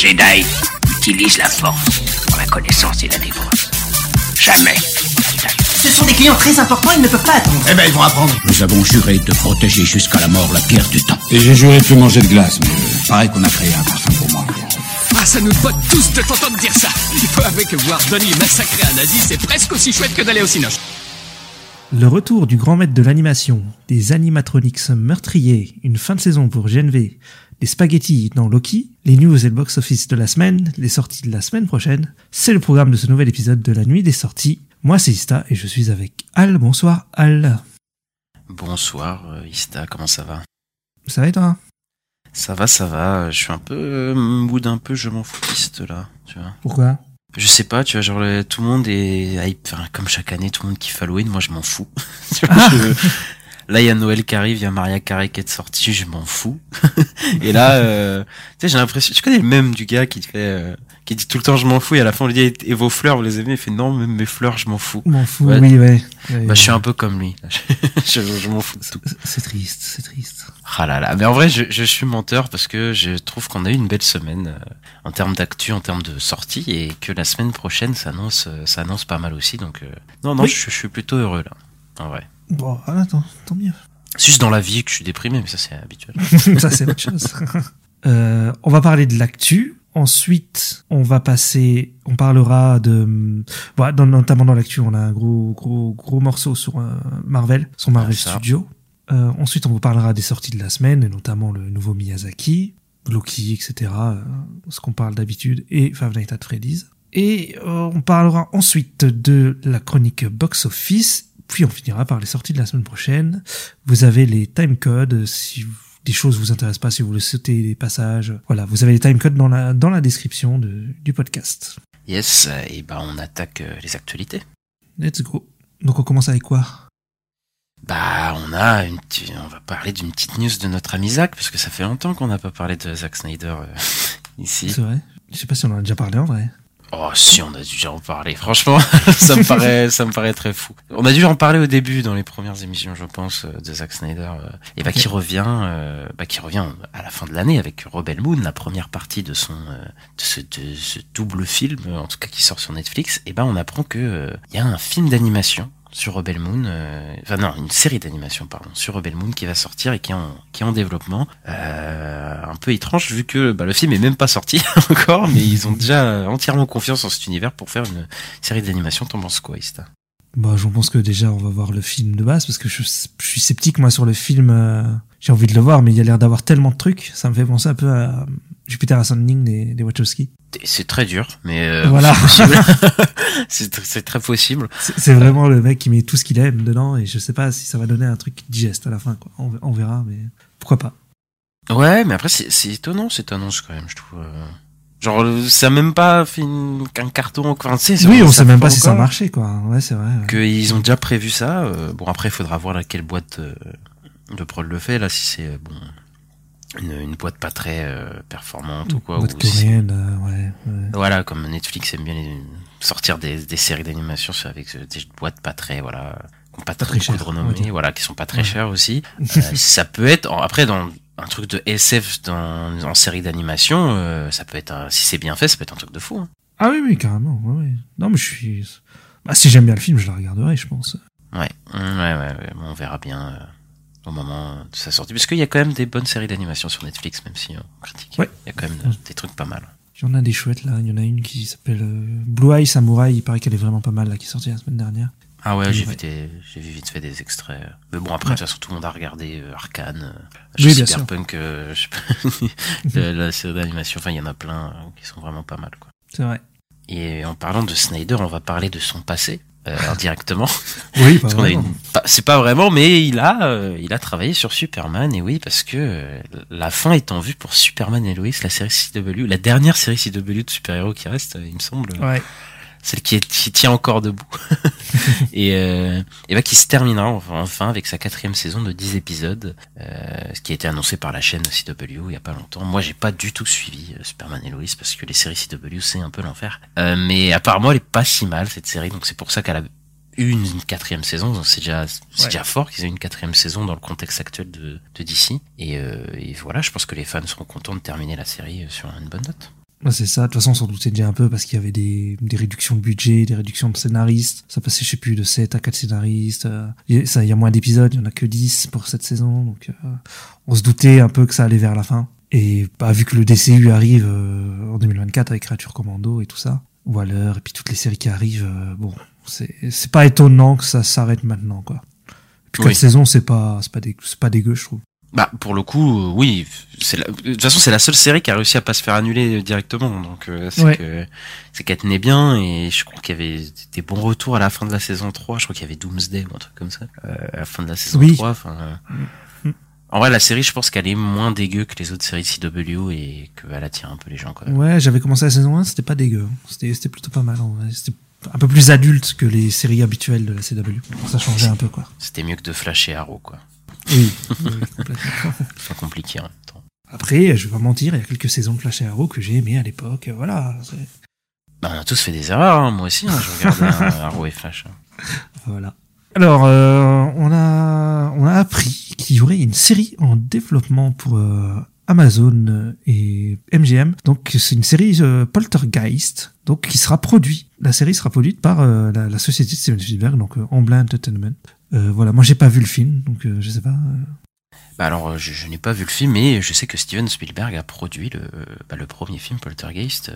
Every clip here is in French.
Jedi utilise la force pour la connaissance et la défense. Jamais. Ce sont des clients très importants, ils ne peuvent pas attendre. Eh ben, ils vont apprendre. Nous avons juré de protéger jusqu'à la mort la pierre du temps. Et j'ai juré de plus manger de glace, mais euh, pareil qu'on a créé un parfum pour moi. Ah, ça nous botte tous de t'entendre dire ça. Il faut avouer que voir Donnie massacrer un nazi, c'est presque aussi chouette que d'aller au cinoche. Le retour du grand maître de l'animation, des animatronics meurtriers, une fin de saison pour GNV, des spaghettis dans Loki, les news et le box-office de la semaine, les sorties de la semaine prochaine, c'est le programme de ce nouvel épisode de la nuit des sorties. Moi c'est Ista et je suis avec Al. Bonsoir Al. Bonsoir euh, Ista, comment ça va? Ça va et toi? Ça va, ça va. Je suis un peu euh, mood un peu je m'en foutiste là, tu vois. Pourquoi? Je sais pas, tu vois, genre tout le monde est hype, enfin, comme chaque année, tout le monde kiffe Halloween, moi je m'en fous. Tu vois, Ah. je- Là, il y a Noël qui arrive, il y a Maria Carey qui est sortie, je m'en fous. et là, euh, tu sais, j'ai l'impression, tu connais le même du gars qui te fait, euh, qui dit tout le temps je m'en fous, et à la fin on lui dit et vos fleurs, vous les aimez? Il fait non, même mes fleurs, je m'en fous. M'en fous, Ouais. oui, ouais. Ouais, Bah, je suis un peu comme lui. je je m'en fous de tout. C'est triste, c'est triste. Ah là là, mais en vrai, je, je suis menteur parce que je trouve qu'on a eu une belle semaine euh, en termes d'actu, en termes de sortie, et que la semaine prochaine s'annonce, ça annonce pas mal aussi. Donc non, non, Oui. je, je suis plutôt heureux là. En vrai. Bon, ah, attends, tant mieux. C'est juste dans la vie que je suis déprimé, mais ça c'est habituel. Ça, c'est autre chose. Euh, on va parler de l'actu. Ensuite, on va passer, on parlera de, dans- notamment dans l'actu, on a un gros, gros, gros morceau sur euh, Marvel, sur Marvel Ah, ça. Studios. Euh, ensuite, on vous parlera des sorties de la semaine, et notamment le nouveau Miyazaki, Loki, etc., euh, ce qu'on parle d'habitude, et Five Nights at Freddy's. Et euh, on parlera ensuite de la chronique box office, puis on finira par les sorties de la semaine prochaine. Vous avez les timecodes euh, si des choses vous intéressent pas, si vous voulez sauter des passages. Voilà, vous avez les timecodes dans la, dans la description de, du podcast. Yes, euh, et ben on attaque euh, les actualités. Let's go. Donc on commence avec quoi? Bah, on a une, on va parler d'une petite news de notre ami Zach parce que ça fait longtemps qu'on n'a pas parlé de Zack Snyder euh, ici. C'est vrai Je sais pas si on en a déjà parlé en vrai. Oh si on a dû déjà en parler. Franchement, ça me paraît, ça me paraît très fou. On a dû en parler au début dans les premières émissions, je pense, euh, de Zack Snyder. euh, et bah qui revient, euh, bah qui revient à la fin de l'année avec Rebel Moon, la première partie de son, euh, de ce, de ce double film, en tout cas qui sort sur Netflix. Et ben on apprend que euh, il y a un film d'animation sur Rebel Moon, euh, enfin non, une série d'animation pardon, sur Rebel Moon qui va sortir et qui est en, qui est en développement. Euh, un peu étrange vu que bah, le film est même pas sorti encore, mais ils ont déjà entièrement confiance en cet univers pour faire une série d'animation. T'en penses Bah, je pense que déjà on va voir le film de base parce que je, je suis sceptique moi sur le film. euh, J'ai envie de le voir, mais il y a l'air d'avoir tellement de trucs. Ça me fait penser un peu à Jupiter Ascending des, des Wachowski. C'est très dur, mais euh, Voilà. c'est très possible. C'est vraiment le mec qui met tout ce qu'il aime dedans et je sais pas si ça va donner un truc digeste à la fin. Quoi. On, on verra, mais pourquoi pas. Ouais, mais après c'est c'est étonnant cette annonce quand même, je trouve. euh. Genre ça a même pas fait qu'un carton. Enfin, Oui, on sait même pas si ça a marché, quoi. Ouais, c'est vrai. ouais. qu'ils ont déjà prévu ça. euh, bon, après, il faudra voir laquelle boîte euh, de prod le fait. Là, si c'est euh, bon une, une boîte pas très euh, performante ou quoi. Ou coréenne, euh, ouais, ouais. voilà, comme Netflix aime bien les- sortir des, des séries d'animation avec euh, des boîtes pas très voilà, qui pas, Pas très, beaucoup de on va renommée, dire. voilà, qui sont pas très Ouais. chères aussi. Euh, ça peut être après dans un truc de SF dans en série d'animation, euh, ça peut être un- si c'est bien fait, ça peut être un truc de fou. hein. Ah oui, oui, carrément. Ouais, ouais. Non, mais je suis. Bah, si j'aime bien le film, je la regarderai, je pense. Ouais, ouais, ouais, ouais, on verra bien euh, au moment de sa sortie. Parce qu'il y a quand même des bonnes séries d'animation sur Netflix, même si euh, on critique. Ouais. Il y a quand même euh, des trucs pas mal. Il y en a des chouettes là. Il y en a une qui s'appelle euh, Blue Eye Samurai. Il paraît qu'elle est vraiment pas mal là, qui est sortie la semaine dernière. Ah ouais, j'ai vu vite fait des extraits. euh. Mais bon, après, Ouais. de toute façon, tout le monde a regardé euh, Arcane, euh, Oui, Cyberpunk, euh, la, série d'animation. Enfin, il y en a plein euh, qui sont vraiment pas mal, quoi. C'est vrai. Et en parlant de Snyder, on va parler de son passé. Euh, indirectement. Oui, une- C'est pas vraiment, mais il a, euh, il a travaillé sur Superman, et oui, parce que euh, la fin est en vue pour Superman et Lois, la série CW, la dernière série CW de super-héros qui reste, euh, il me semble, Ouais. Celle qui, est, qui tient encore debout, et, euh, et bah, qui se terminera enfin, avec sa quatrième saison de 10 épisodes, euh, ce qui a été annoncé par la chaîne CW il y a pas longtemps. Moi, j'ai pas du tout suivi euh, Superman et Lois parce que les séries CW c'est un peu l'enfer, euh, mais apparemment elle est pas si mal cette série, donc c'est pour ça qu'elle a eu une, une quatrième saison, donc c'est déjà c'est Ouais. déjà fort qu'ils aient une quatrième saison dans le contexte actuel de, de DC. Et, euh, et voilà, je pense que les fans seront contents de terminer la série euh, sur une bonne note. C'est ça. De toute façon, on s'en doutait déjà un peu parce qu'il y avait des, des réductions de budget, des réductions de scénaristes. Ça passait, je sais plus, de 7 à 4 scénaristes. Euh, il y a- ça, il y a moins d'épisodes, il y en a que 10 pour cette saison. Donc, euh, on se doutait un peu que ça allait vers la fin. Et bah, vu que le DCU arrive euh, en 2024 avec Creature Commando et tout ça, Waller et puis toutes les séries qui arrivent, euh, bon, c'est pas étonnant que ça s'arrête maintenant, quoi. Puis Oui. quatre saisons, c'est pas, pas, dégueu, pas dégueu, je trouve. Bah pour le coup, euh, oui. La- De toute façon, c'est la seule série qui a réussi à pas se faire annuler directement. Donc euh, c'est Ouais. que c'est qu'elle tenait bien et je crois qu'il y avait des bons retours à la fin de la saison 3. Je crois qu'il y avait Doomsday ou un truc comme ça euh, à la fin de la saison Oui. 3. Enfin, euh, Mm. En vrai, la série, je pense qu'elle est moins dégueu que les autres séries CW et qu'elle attire un peu les gens. Quoi. Ouais, j'avais commencé la saison 1, c'était pas dégueu. C'était c'était plutôt pas mal. C'était un peu plus adulte que les séries habituelles de la CW. Ça changeait un peu, quoi. C'était mieux que de Flash et Arrow, quoi. Oui, oui, complètement. C'est pas compliqué en même temps. Après, je vais pas mentir, il y a quelques saisons de Flash et Arrow que j'ai aimé à l'époque. Voilà. Bah, on a tous fait des erreurs, hein. moi aussi. hein, je regarde euh, Arrow et Flash. hein. Voilà. Alors, euh, on a on a appris qu'il y aurait une série en développement pour euh, Amazon euh, et MGM. Donc, c'est une série euh, Poltergeist, donc qui sera produite. La série sera produite par euh, la, la société de Steven Spielberg, donc euh, Amblin Entertainment. Euh, voilà, moi j'ai pas vu le film, donc euh, je sais pas. euh, Bah alors, euh, je, je n'ai pas vu le film, mais je sais que Steven Spielberg a produit le, bah, le premier film Poltergeist.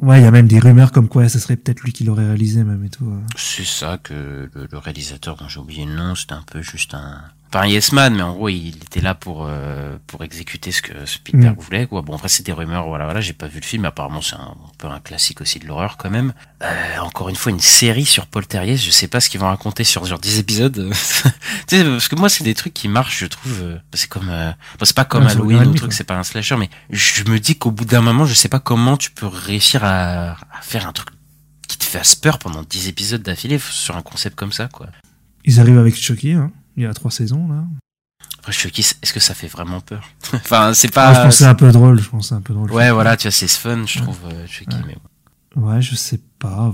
Ouais, il y a même des rumeurs comme quoi ce serait peut-être lui qui l'aurait réalisé même et tout. C'est ça que le, le réalisateur dont j'ai oublié le nom, c'était un peu juste un... Pas un yes man, mais en gros, il était là pour euh, pour exécuter ce que Spielberg Mm. voulait. Quoi. Bon, après, c'est des rumeurs, voilà, voilà, j'ai pas vu le film, apparemment, c'est un, un peu un classique aussi de l'horreur quand même. Euh, encore une fois, une série sur Poltergeist, je sais pas ce qu'ils vont raconter sur, sur 10 épisodes. tu sais, parce que moi, c'est des trucs qui marchent, je trouve. euh, C'est comme... euh, bon, c'est pas comme Ouais, Halloween ou truc, c'est pas un slasher, mais je me dis qu'au bout d'un moment, je sais pas comment tu peux réussir à, à faire un truc qui te fasse peur pendant 10 épisodes d'affilée sur un concept comme ça, quoi. Ils arrivent avec Chucky, hein. Il y a trois saisons là. Après, je suis qui est-ce que ça fait vraiment peur? Enfin, c'est Ah, pas. je pense que c'est un peu drôle. Je pense c'est un peu drôle. Ouais, voilà, tu vois, c'est fun, je Ouais. trouve. euh, Chucky, Ouais. mais. Ouais, je sais pas.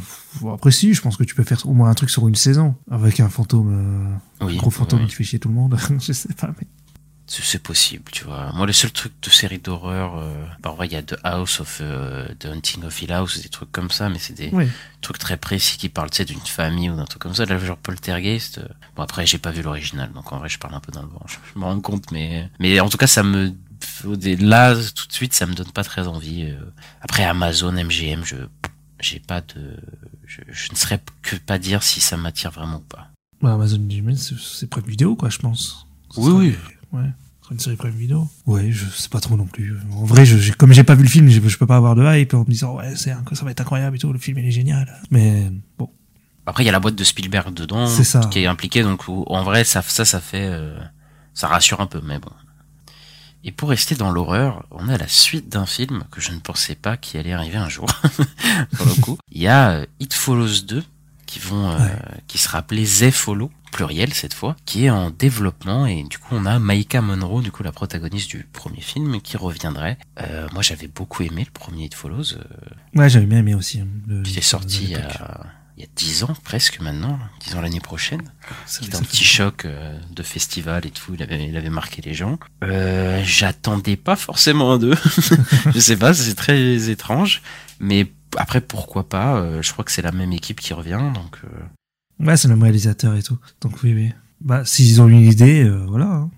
Après, si, je pense que tu peux faire au moins un truc sur une saison avec un fantôme, euh, oui, un gros fantôme oui, qui fait chier tout le monde. je sais pas, mais. C'est possible, tu vois. Moi, le seul truc de série d'horreur, euh, bah, en vrai, il y a The House of euh, The Hunting of Hill House, des trucs comme ça, mais c'est des trucs très précis qui parlent, tu sais, d'une famille ou d'un truc comme ça. Là, genre Poltergeist. euh, Bon, après, j'ai pas vu l'original, donc en vrai, je parle un peu dans le vent. Je, je me rends compte, mais mais en tout cas, ça me là tout de suite, ça me donne pas très envie. euh. Après, Amazon, MGM, je j'ai pas de, je, je ne saurais que pas dire si ça m'attire vraiment ou pas. Bah, Amazon Gmail, c'est Prime Vidéo, quoi, je pense. Oui, serait- oui. Ouais. Une série Prime Vidéo. Ouais, je sais pas trop non plus. En vrai, je, comme j'ai pas vu le film, je, je peux pas avoir de hype en me disant, ouais, c'est ça va être incroyable et tout, le film il est génial. Mais bon. Après, il y a la boîte de Spielberg dedans, ça. qui est impliquée, donc en vrai, ça, ça, ça fait, euh, ça rassure un peu, mais bon. Et pour rester dans l'horreur, on a la suite d'un film que je ne pensais pas qu'il allait arriver un jour, pour le coup. Il y a euh, It Follows 2, qui vont, euh, Ouais. qui sera appelé They Follow, pluriel cette fois, qui est en développement, et du coup, on a Maika Monroe, du coup, la protagoniste du premier film, qui reviendrait. Euh, moi, j'avais beaucoup aimé le premier It Follows, euh, Ouais, j'avais bien aimé aussi. hein, le- qui est sorti il y a, il y a 10 ans, presque maintenant, 10 ans l'année prochaine. C'était un petit choc euh, de festival et tout, il avait, il avait marqué les gens. Euh, J'attendais pas forcément un 2, je sais pas, c'est très étrange, mais après pourquoi pas, euh, je crois que c'est la même équipe qui revient, donc euh, Ouais, c'est le même réalisateur et tout. Donc oui, oui. Bah, s'ils ont une idée, euh, voilà. hein.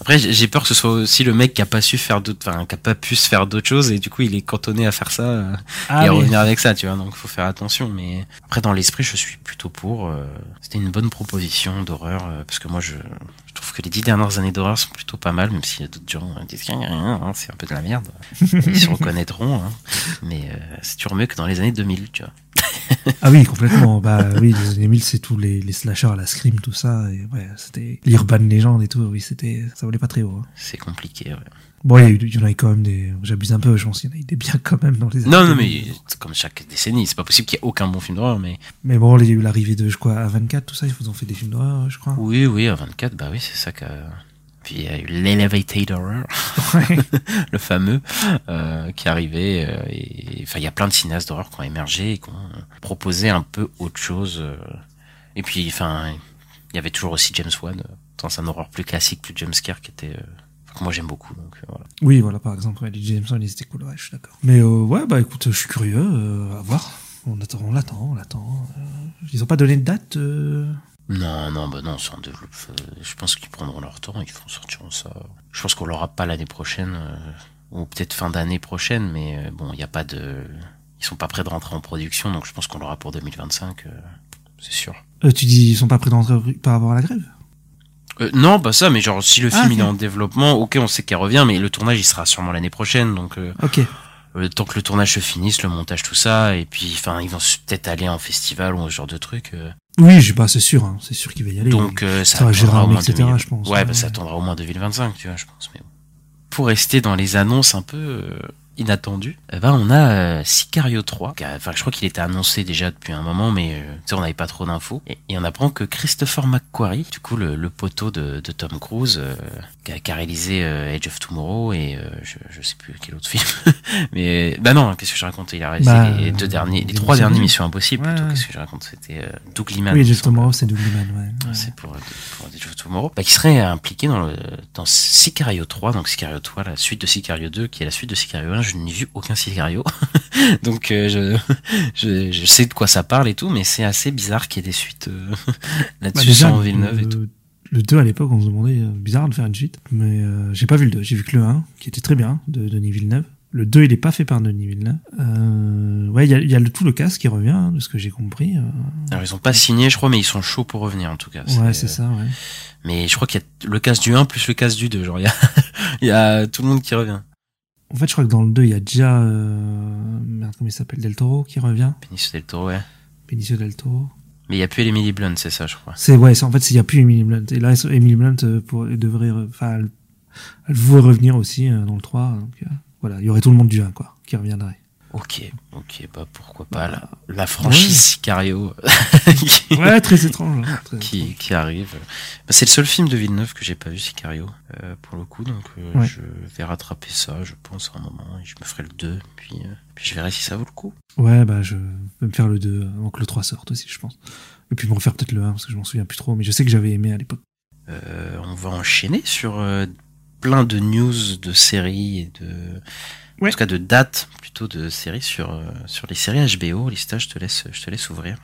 Après, j'ai peur que ce soit aussi le mec qui a pas su faire d'autres, enfin, qui a pas pu se faire d'autres choses et du coup, il est cantonné à faire ça euh, et à Ah, oui. revenir avec ça, tu vois. Donc, faut faire attention. Mais après, dans l'esprit, je suis plutôt pour. euh, C'était une bonne proposition d'horreur euh, parce que moi, je, je trouve que les dix dernières années d'horreur sont plutôt pas mal, même s'il y a d'autres gens qui disent rien, hein, c'est un peu de la merde. Ils se reconnaîtront, hein. mais euh, c'est toujours mieux que dans les années 2000, tu vois. Ah oui, complètement. bah oui, les années 1000, c'est tous les, les slashers à la Scream, tout ça. Et ouais, c'était l'Urban Legend et tout. Oui, c'était, ça volait pas très haut. hein. C'est compliqué. Ouais. Bon, il y, a eu- il y en a eu quand même des, j'abuse un peu, je pense qu'il y en a eu des biens quand même dans les années Non, non, 2000. mais c'est comme chaque décennie, c'est pas possible qu'il y ait aucun bon film d'horreur, mais Mais bon, il y a eu l'arrivée de, je crois, A24, tout ça, ils vous ont fait des films d'horreur, je crois. oui, oui, à 24, bah oui, c'est ça qu'a. Puis il y a eu l'Elevated Horror. Le fameux euh, qui arrivait euh, enfin il y a plein de cinéastes d'horreur qui ont émergé et qui ont proposé un peu autre chose euh. et puis enfin il y avait toujours aussi James Wan euh, dans un horreur plus classique plus jumpscare qui était euh, que moi j'aime beaucoup donc euh, Oui, voilà, par exemple, ouais, les Jameson, ils étaient cool, je suis d'accord. Mais euh, ouais, bah écoute, je suis curieux, euh, à voir. On attend, on l'attend, on l'attend. Euh, ils ont pas donné de date euh, Non, non, bah non, c'est en développe. euh, Je pense qu'ils prendront leur temps, ils font sortiront ça. Je pense qu'on l'aura pas l'année prochaine, euh, ou peut-être fin d'année prochaine, mais euh, bon, il n'y a pas de. Ils sont pas prêts de rentrer en production, donc je pense qu'on l'aura pour 2025, euh, c'est sûr. euh, Tu dis, ils sont pas prêts d'entrer par rapport à la grève? Euh, non, pas ça, mais genre si le Ah, film il est en développement, ok, on sait qu'elle revient, mais le tournage il sera sûrement l'année prochaine, donc euh, Ok. temps que le tournage se finisse, le montage, tout ça, et puis enfin ils vont peut-être aller en festival ou ce genre de truc. Oui, je bah, c'est sûr, hein, c'est sûr qu'il va y aller. donc euh, ça, ça va gérer attendra un au moins etc., 2000. je pense. Ouais, bah, Ouais. ça attendra au moins 2025, tu vois, je pense. Mais bon. Pour rester dans les annonces un peu euh, inattendues, eh ben on a euh, Sicario 3. qui a- Enfin, je crois qu'il était annoncé déjà depuis un moment, mais euh, on n'avait pas trop d'infos. Et, et on apprend que Christopher McQuarrie, du coup le, le poteau de, de Tom Cruise, euh, qui, a, qui a réalisé euh, Edge of Tomorrow et euh, je, je sais plus quel autre film, mais bah non, qu'est-ce que je raconte? Il a réalisé Bah, les deux derniers, les trois derniers Impossible. Missions Impossibles. Ouais. Qu'est-ce que je raconte? C'était euh, Doug Liman. Oui, me justement, semble. c'est Doug Liman, ouais. ouais. C'est pour, pour Edge of Tomorrow. Bah, qui serait impliqué dans, le, dans Sicario 3. Donc Sicario 3, la suite de Sicario 2, qui est la suite de Sicario 1. Je n'ai vu aucun Sicario. donc euh, je, je, je sais de quoi ça parle et tout, mais c'est assez bizarre qu'il y ait des suites euh, Bah, là-dessus sans Villeneuve et le- tout. Le 2 à l'époque, on se demandait, euh, bizarre de faire une suite, mais j'ai pas vu le 2, j'ai vu que le 1, qui était très bien, de Denis Villeneuve. Le 2, il est pas fait par Denis Villeneuve. Euh, ouais, il y a, il y a le, tout le cast qui revient, hein, de ce que j'ai compris. euh. Alors ils ont pas signé, je crois, mais ils sont chauds pour revenir en tout cas. ouais, c'est ça, ouais. Mais je crois qu'il y a le cast du 1 plus le cast du 2. Genre il y a, y a tout le monde qui revient. En fait, je crois que dans le 2, il y a déjà, euh, merde, comment il s'appelle, Del Toro qui revient. Benicio del Toro, ouais. Benicio Del Toro. Mais il y a plus Emily Blunt, c'est ça, je crois. C'est, ouais, en fait, il y a plus Emily Blunt. Et là, Emily Blunt, euh, pour, devrait, enfin, elle, elle voulait revenir aussi, euh, dans le 3. Donc, euh, voilà, il y aurait tout le monde du 1, quoi, qui reviendrait. Ok, ok, bah pourquoi pas la, la franchise Ouais. Sicario qui, Ouais, très étrange. hein, très qui, qui arrive. Bah, c'est le seul film de Villeneuve que j'ai pas vu, Sicario, euh, pour le coup, donc euh, Ouais. je vais rattraper ça, je pense, à un moment, et je me ferai le 2, puis, euh, puis je verrai si ça vaut le coup. Ouais, bah, je vais me faire le 2 avant que le 3 sorte aussi, je pense. Et puis me refaire peut-être le 1, parce que je m'en souviens plus trop, mais je sais que j'avais aimé à l'époque. On va enchaîner sur plein de news de séries et de... En tout cas de dates plutôt de séries sur, euh, sur les séries HBO. Lista, je te laisse, je te laisse ouvrir.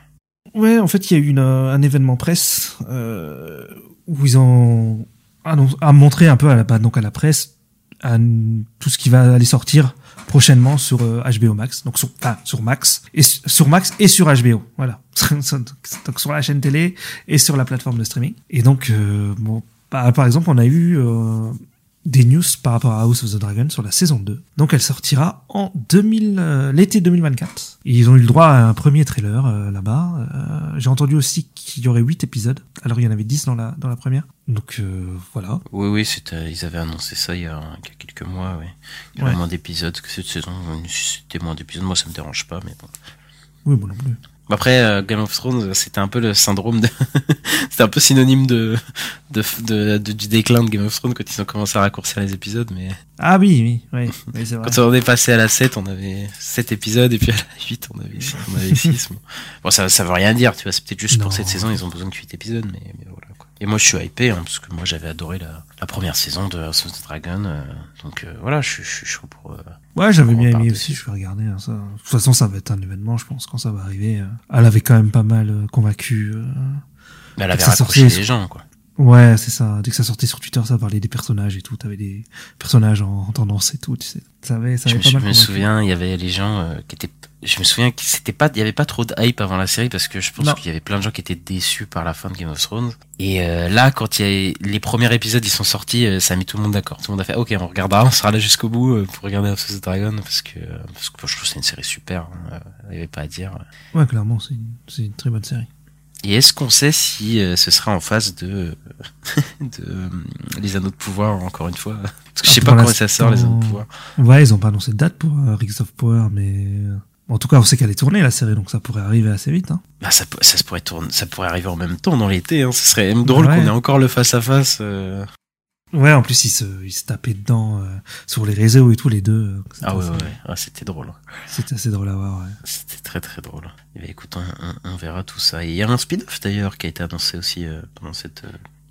Ouais, en fait, il y a eu une, euh, un événement presse euh, où ils ont a montré un peu à la, bah, donc à la presse à tout ce qui va aller sortir prochainement sur euh, HBO Max, donc sur, enfin, sur Max et su- sur Max et sur HBO, voilà, donc sur la chaîne télé et sur la plateforme de streaming. Et donc, euh, bon, bah, par exemple, on a eu euh, des news par rapport à House of the Dragon sur la saison 2. Donc elle sortira en 2000, euh, l'été 2024. Et ils ont eu le droit à un premier trailer euh, là-bas. Euh, J'ai entendu aussi qu'il y aurait 8 épisodes. Alors il y en avait 10 dans la, dans la première. Donc voilà. Oui, oui, c'était, ils avaient annoncé ça il y a, il y a quelques mois, oui. Il y avait Ouais. moins d'épisodes que cette saison. C'était moins d'épisodes, moi ça me dérange pas, mais bon. Oui, bon non plus. Après, euh, Game of Thrones, c'était un peu le syndrome de... c'était un peu synonyme de, de, de, de- du déclin de Game of Thrones quand ils ont commencé à raccourcir les épisodes, mais Ah oui, oui, oui, oui c'est vrai. quand on est passé à la 7, on avait 7 épisodes, et puis à la 8, on avait, on avait 6. bon. Bon, ça, ça veut rien dire, tu vois, c'est peut-être juste Non. pour cette saison, ils ont besoin de 8 épisodes, mais, mais voilà. Et moi, je suis hypé, hein, parce que moi, j'avais adoré la, la première saison de House of the Dragon, euh, donc euh, voilà, je, suis- je suis chaud pour... euh, Ouais, j'avais bien aimé aussi, je vais regarder hein, ça. De toute façon, ça va être un événement, je pense, quand ça va arriver. euh. Elle avait quand même pas mal euh, convaincu. euh. Mais elle avait raccroché les gens, quoi. Ouais, c'est ça. Dès que ça sortait sur Twitter, ça parlait des personnages et tout. T'avais des personnages en, en tendance et tout, tu sais. Ça avait, ça Je avait me, pas je mal me convaincu. souviens, il y avait les gens qui étaient. Je me souviens que c'était pas, il y avait pas trop de hype avant la série parce que je pense qu'il y avait plein de gens qui étaient déçus par la fin de Game of Thrones. Et euh, là, quand il y a les premiers épisodes, ils sont sortis, euh, ça a mis tout le monde d'accord. Tout le monde a fait, ok, on regardera, on sera là jusqu'au bout euh, pour regarder House of the Dragon parce que parce que je trouve que c'est une série super. hein, euh, Il y avait pas à dire. Ouais, clairement, c'est une, c'est une très bonne série. Et est-ce qu'on sait si euh, ce sera en phase de de euh, les anneaux de pouvoir encore une fois? Parce que je sais pas quand ça sort les anneaux de pouvoir. Ouais, ils ont pas annoncé de date pour euh, Rings of Power, mais en tout cas, on sait qu'elle est tournée la série, donc ça pourrait arriver assez vite. Hein. Bah ça, ça pourrait tourner, ça pourrait arriver en même temps dans l'été. Hein. Ce serait même drôle Ouais. qu'on ait encore le face à face. Ouais, en plus, ils se, ils se tapaient dedans euh, sur les réseaux et tout, les deux. euh, Ah ouais, assez- ouais, ouais. Ah, c'était drôle. C'était assez drôle à voir, ouais. C'était très très drôle. Et bah, écoute, on, on- on verra tout ça. Il y a un spin-off d'ailleurs qui a été annoncé aussi euh, pendant cette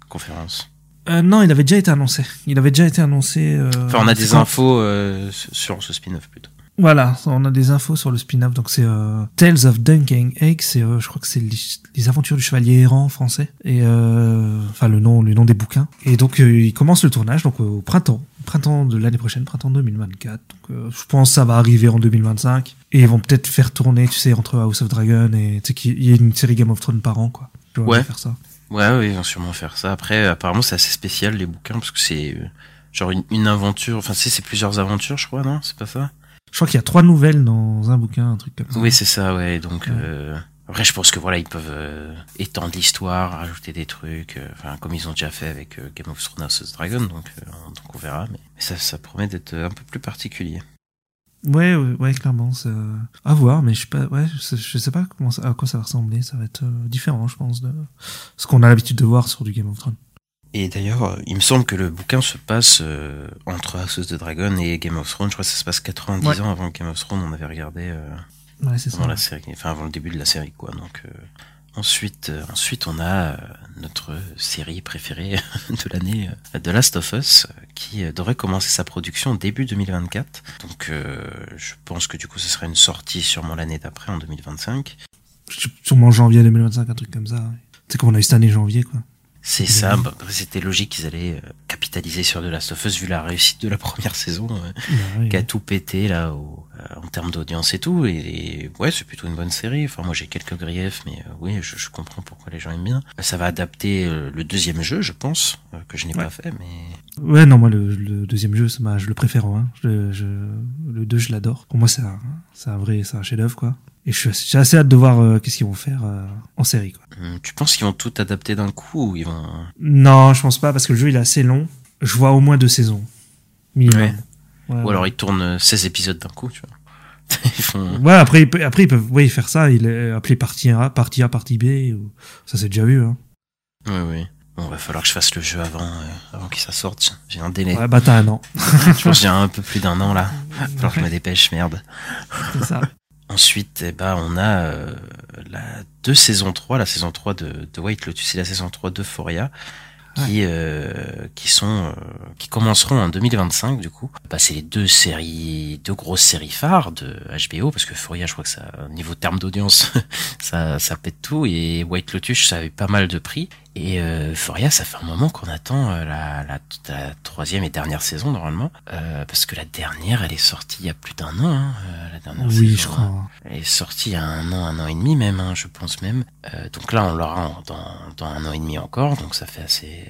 conférence. Euh, non, il avait déjà été annoncé. Il avait déjà été annoncé. euh, Enfin, on a des infos euh, sur ce spin-off plutôt. Voilà, on a des infos sur le spin-off. Donc c'est euh, Tales of Dunking Egg. C'est, euh, je crois que c'est les, les aventures du chevalier errant français. Et euh, enfin le nom, le nom des bouquins. Et donc euh, il commence le tournage donc euh, au printemps, printemps de l'année prochaine, printemps 2024. Donc euh, je pense que ça va arriver en 2025. Et ils vont peut-être faire tourner, tu sais, entre House of Dragon et tu sais qu'il y a une série Game of Thrones par an, quoi. Vois, Ouais. faire ça. Ouais, ouais, ils vont sûrement faire ça. Après, apparemment, c'est assez spécial les bouquins parce que c'est genre une, une aventure. Enfin, sais, c'est plusieurs aventures, je crois, non? C'est pas ça? Je crois qu'il y a trois nouvelles dans un bouquin, un truc comme ça. Oui, c'est ça, ouais. Donc, Ouais. euh, après, je pense que voilà, ils peuvent euh, étendre l'histoire, rajouter des trucs, euh, enfin, comme ils ont déjà fait avec euh, Game of Thrones House of Dragon. Donc, euh, donc on verra. Mais, mais ça, ça promet d'être un peu plus particulier. Ouais, ouais, ouais, clairement, euh, à voir, mais je sais pas, ouais, je sais, je sais pas comment ça- à quoi ça va ressembler. Ça va être différent, je pense, de ce qu'on a l'habitude de voir sur du Game of Thrones. Et d'ailleurs, euh, il me semble que le bouquin se passe euh, entre House of the Dragon et Game of Thrones. Je crois que ça se passe 90 Ouais. ans avant Game of Thrones. On avait regardé euh, Ouais, c'est ça. avant la série, enfin avant le début de la série, quoi. Donc euh, ensuite, ensuite, on a notre série préférée de l'année, The Last of Us, qui devrait commencer sa production début 2024. Donc, je pense que du coup, ce sera une sortie sûrement l'année d'après, en 2025. Sûrement janvier 2025, un truc comme ça. sais, comme on a eu cette année janvier, quoi. C'est ça. bah, après, c'était logique qu'ils allaient euh, capitaliser sur The Last of Us vu la réussite de la première saison. euh, Bah, qui a tout pété là au, euh, en termes d'audience et tout et, et ouais c'est plutôt une bonne série enfin moi j'ai quelques griefs mais euh, oui je, je comprends pourquoi les gens aiment bien ça va adapter euh, le deuxième jeu je pense euh, que je n'ai Ouais. pas fait mais Ouais, non, moi, le, le deuxième jeu, ma- je le préfère en un. Je, je, le 2, je l'adore. Pour moi, c'est un, c'est un vrai, c'est un chef-d'œuvre, quoi. Et j'ai assez hâte de voir euh, qu'est-ce qu'ils vont faire euh, en série, quoi. hum, tu penses qu'ils vont tout adapter d'un coup ou ils vont Non, je pense pas, parce que le jeu, il est assez long. Je vois au moins deux saisons. Minimum. Ouais. Ouais, ou ouais. alors ils tournent euh, 16 épisodes d'un coup tu vois ils font Ouais, après, après ils peuvent oui, faire ça, il est appelé partie A, partie A, partie B. ou- Ça, c'est déjà vu. Hein. oui oui bon va falloir que je fasse le jeu avant euh, avant qu'il ça sorte j'ai un délai Ouais, bah t'as un an. je pense que j'ai un peu plus d'un an là va falloir que je me dépêche merde C'est ça. Ensuite, eh ben, on a euh, la deux saisons 3, la saison 3 de, de White Lotus et la saison 3 d'Euphoria, qui, euh, qui sont, euh, qui commenceront en 2025, du coup. Bah, c'est les deux séries, deux grosses séries phares de HBO, parce que Euphoria, je crois que ça, niveau terme d'audience, ça, ça pète tout, et White Lotus, ça avait pas mal de prix. Et euh, Euphoria, ça fait un moment qu'on attend euh, la, la, la troisième et dernière saison, normalement, euh, parce que la dernière, elle est sortie il y a plus d'un an, hein, euh, la dernière Oui, saison, je hein. crois. Elle est sortie il y a un an, un an et demi même, hein, je pense même. Euh, donc là, on l'aura dans, dans un an et demi encore, donc ça fait assez,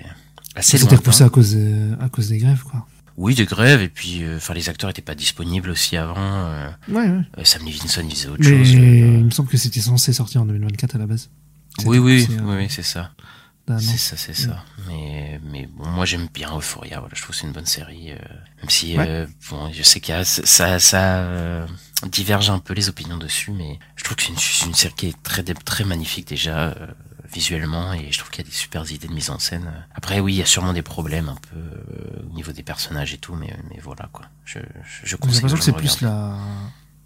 assez C'était repoussé à cause, de- à cause des grèves, quoi. Oui, de grève, et puis, euh, enfin, les acteurs étaient pas disponibles aussi avant. Euh, Ouais, ouais. euh, Sam Levinson, il faisait autre Mais chose. il me semble que c'était censé sortir en 2024 à la base. Oui, oui, oui, c'est ça. An. C'est ça, c'est ça. Mais, mais bon, moi j'aime bien Euphoria. Voilà, je trouve que c'est une bonne série. euh, même si, Ouais. euh, bon, je sais qu'il y a, ça, ça euh, diverge un peu les opinions dessus, mais je trouve que c'est une, une série qui est très, très magnifique déjà euh, visuellement, et je trouve qu'il y a des super idées de mise en scène. Après, oui, il y a sûrement des problèmes un peu euh, au niveau des personnages et tout, mais, mais voilà quoi. Je, je, je J'ai conseille l'impression que c'est plus la.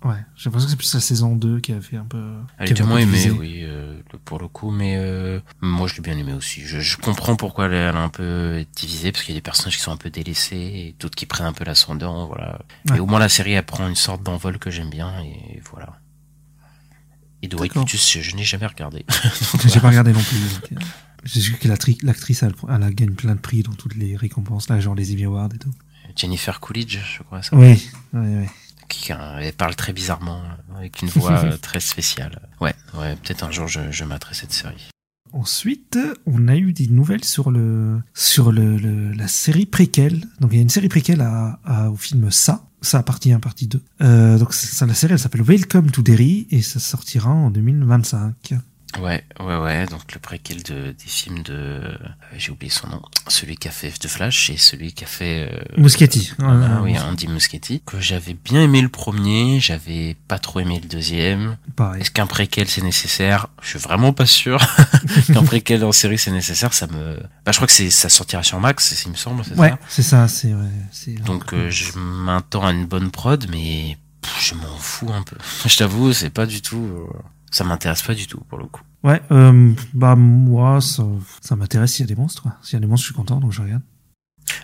Ouais, j'ai l'impression que c'est plus la saison 2 qui a fait un peu. Elle a peu moins aimée, oui, euh, pour le coup, mais euh, moi je l'ai bien aimée aussi. Je, je comprends pourquoi elle, elle est un peu divisée, parce qu'il y a des personnages qui sont un peu délaissés, et d'autres qui prennent un peu l'ascendant, voilà. Ouais. Et au moins la série, elle prend une sorte d'envol que j'aime bien, et voilà. Et D'accord. Lotus, je n'ai jamais regardé. J'ai pas regardé non plus. J'ai vu que l'actri- l'actrice, elle, elle a gagné plein de prix dans toutes les récompenses, là, genre les Emmy Awards et tout. Jennifer Coolidge, je crois, ça. Oui, oui, oui. Qui, euh, elle parle très bizarrement, euh, avec une voix euh, très spéciale. Ouais, ouais, peut-être un jour je, je m'atterai cette série. Ensuite, on a eu des nouvelles sur le sur le, le- la série préquelle. Donc il y a une série préquelle à, à- au film Ça, Ça partie 1, partie 2. Euh, donc ça, la série elle s'appelle Welcome to Derry et ça sortira en 2025. Ouais, ouais, ouais. Donc le préquel de, des films de, euh, j'ai oublié son nom, celui qui a fait The Flash et celui qui a fait euh, Muschietti. voilà, Ouais, oui, ouais, Andy Muschietti. Que j'avais bien aimé le premier, j'avais pas trop aimé le deuxième. Pareil. Est-ce qu'un préquel c'est nécessaire? Je suis vraiment pas sûr qu'un préquel en série c'est nécessaire. Ça me, bah je crois que c'est ça sortira sur Max, il me semble, c'est Ouais, ça. c'est ça, c'est ouais, c'est Donc euh, je m'attends à une bonne prod, mais pff, je m'en fous un peu. Je t'avoue, c'est pas du tout. Ça m'intéresse pas du tout pour le coup. Ouais, euh, bah moi, ça, ça m'intéresse s'il y a des monstres. S'il y a des monstres, je suis content, donc je regarde.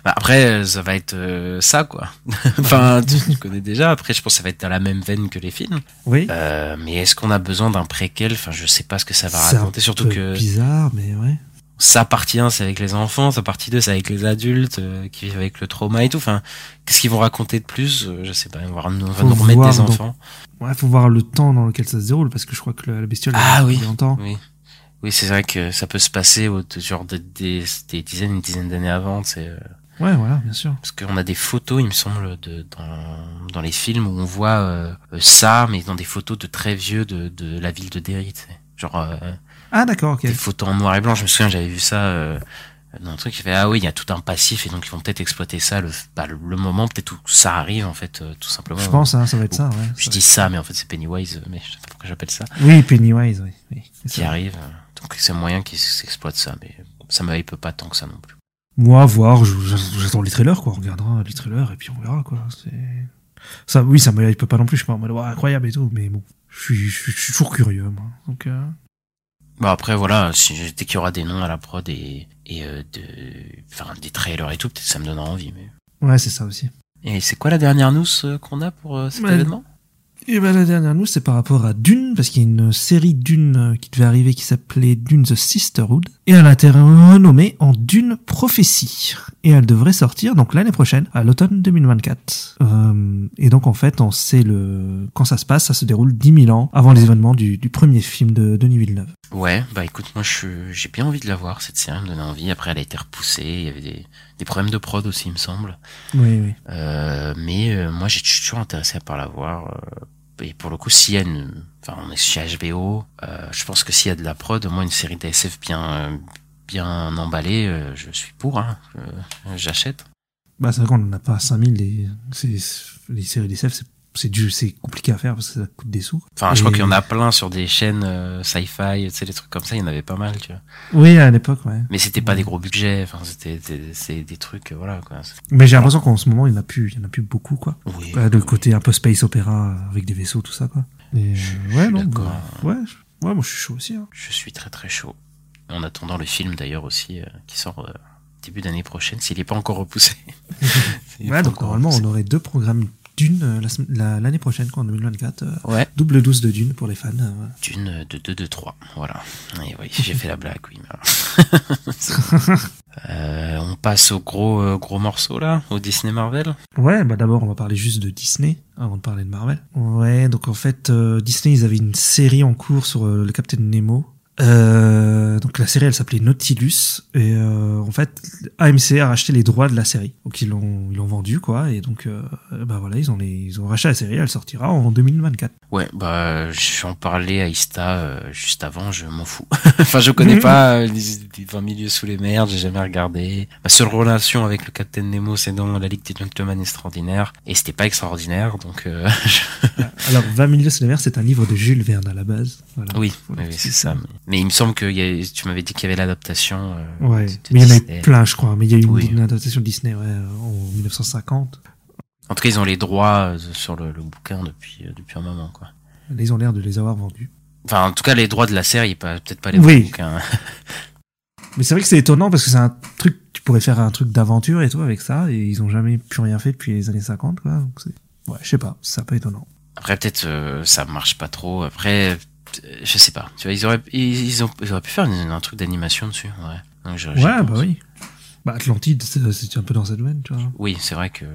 Bah, après, ça va être euh, ça, quoi. enfin, tu, tu connais déjà. Après, je pense que ça va être dans la même veine que les films. Oui. Euh, mais est-ce qu'on a besoin d'un préquel? Enfin, je sais pas ce que ça va raconter. Surtout que bizarre, mais ouais. Sa partie 1, c'est avec les enfants, sa partie 2, c'est avec les adultes euh, qui vivent avec le trauma et tout. Enfin, qu'est-ce qu'ils vont raconter de plus Euh, Je sais pas. On va, nous- on va Faut nous remettre des dans- enfants. Ouais, faut voir le temps dans lequel ça se déroule, parce que je crois que la bestiole. Ah oui. longtemps. Oui. Oui, c'est vrai que ça peut se passer au genre de, des, des dizaines, une dizaine d'années avant. C'est euh, Ouais, voilà, bien sûr. parce qu'on a des photos, il me semble, de dans dans les films où on voit euh, euh, ça, mais dans des photos de très vieux de de la ville de Derry. tu sais. Genre euh, Ah, d'accord, ok. des photos en noir et blanc. Je me souviens, j'avais vu ça euh, dans un truc. Il fait ah oui, il y a tout un passif et donc ils vont peut-être exploiter ça le bah, le, moment peut-être où ça arrive en fait, euh, tout simplement. Je pense, hein, ça va être ça, ouais. Je Ça- dis ça, mais en fait c'est Pennywise, euh, mais je sais pas pourquoi j'appelle ça. Oui, Pennywise, oui. oui. Qui ça. arrive. euh, Donc c'est moyen qu'ils s'exploitent ça, mais ça me hype pas tant que ça non plus. Moi, voir, j'attends les trailers, quoi. On regardera les trailers et puis on verra, quoi. Ça, oui, ça me hype pas non plus. Je suis pas en mode, incroyable et tout, mais bon. Je suis, je suis, je suis toujours curieux, moi. Donc, euh, Bon après voilà, si dès qu'il y aura des noms à la prod et, et euh, de, enfin des trailers et tout, peut-être ça me donnera envie. Mais ouais, c'est ça aussi. et c'est quoi la dernière news euh, qu'on a pour euh, cet Ouais. événement? Et ben, la dernière news, c'est par rapport à Dune, parce qu'il y a une série Dune euh, qui devait arriver qui s'appelait Dune The Sisterhood, et elle a été renommée en Dune Prophétie. Et elle devrait sortir donc l'année prochaine, à l'automne 2024. Euh, et donc en fait, on sait le quand ça se passe, ça se déroule 10 000 ans avant les événements du, premier film de Denis Villeneuve. Ouais, bah écoute, moi j'ai bien envie de la voir cette série, elle me donne envie. Après elle a été repoussée, il y avait des, des problèmes de prod aussi, il me semble. Oui, oui. Euh, mais euh, moi, j'ai je suis toujours intéressé à par la voir. euh, et pour le coup, s'il y a une, enfin, on est chez HBO. euh, je pense que s'il y a de la prod, au moins une série d'ASF bien, bien emballée, euh, je suis pour. Hein, J'achète. Bah, c'est vrai qu'on n'en a pas 5000. Les, les séries d'SF, c'est, c'est, du, c'est compliqué à faire parce que ça coûte des sous. Enfin, je Et- crois qu'il y en a plein sur des chaînes euh, sci-fi, tu sais, des trucs comme ça. Il y en avait pas mal, tu vois. Oui, à l'époque, ouais. Mais c'était pas des gros budgets. Enfin, c'était, des- c'est des trucs, euh, voilà, quoi. Mais j'ai l'impression qu'en ce moment, il n'y en a plus, il y en a plus beaucoup, quoi. Oui. Euh, le côté un peu space opéra avec des vaisseaux, tout ça, quoi. Et, ouais, non, bah, ouais, je- ouais, moi, je suis chaud aussi, hein. Je suis très très chaud. En attendant le film d'ailleurs aussi, euh, qui sort début d'année prochaine, s'il n'est pas encore repoussé. Est Ouais, donc normalement, repoussé. on aurait deux programmes d'une euh, la sem- la- l'année prochaine, quoi, en 2024. euh, Ouais. double 12 de Dune pour les fans. euh, voilà. D'une de 2 de 3, voilà. Et oui, j'ai fait la blague, oui. mais- Euh, on passe au gros gros morceau là, au Disney Marvel. Ouais, bah d'abord on va parler juste de Disney avant de parler de Marvel. Ouais, donc en fait euh, Disney ils avaient une série en cours sur euh, le Captain Nemo. Euh, donc la série elle s'appelait Nautilus et euh, en fait AMC a racheté les droits de la série donc ils l'ont ils l'ont vendu quoi et donc euh, bah voilà ils ont les ils ont racheté la série elle sortira en 2024 Ouais, bah je vais en parler à Ista euh, juste avant, je m'en fous. enfin, je connais pas euh, les, les 20 milieux sous les mers, j'ai jamais regardé. Ma seule relation avec le Captain Nemo, c'est dans la Ligue des Gentlemen Extraordinaires et c'était pas extraordinaire, donc euh, je- alors 20 milieux sous les mers c'est un livre de Jules Verne à la base voilà. oui, oui, c'est c'est ça. Mais, mais il me semble que il y a- tu m'avais dit qu'il y avait l'adaptation. euh, ouais de mais il y en a plein je crois mais il y a eu une, Oui. une adaptation Disney ouais en 1950 En tout cas, ils ont les droits euh, sur le, le bouquin depuis euh, depuis un moment, quoi. Ils ont l'air de les avoir vendus Enfin, en tout cas, les droits de la série, pas peut-être pas les Oui. droits du bouquin. Mais c'est vrai que c'est étonnant parce que c'est un truc, tu pourrais faire un truc d'aventure et tout avec ça, et ils ont jamais plus rien fait depuis les années 50, quoi. Donc ouais, je sais pas, c'est un peu étonnant. Après, peut-être euh, ça marche pas trop. Après, je sais pas. Tu vois, ils auraient ils, ils ont ils auraient pu faire un truc d'animation dessus. Ouais. Donc, Ouais, bah oui. Bah Atlantide, c'est, un peu dans cette veine, tu vois. Oui, c'est vrai que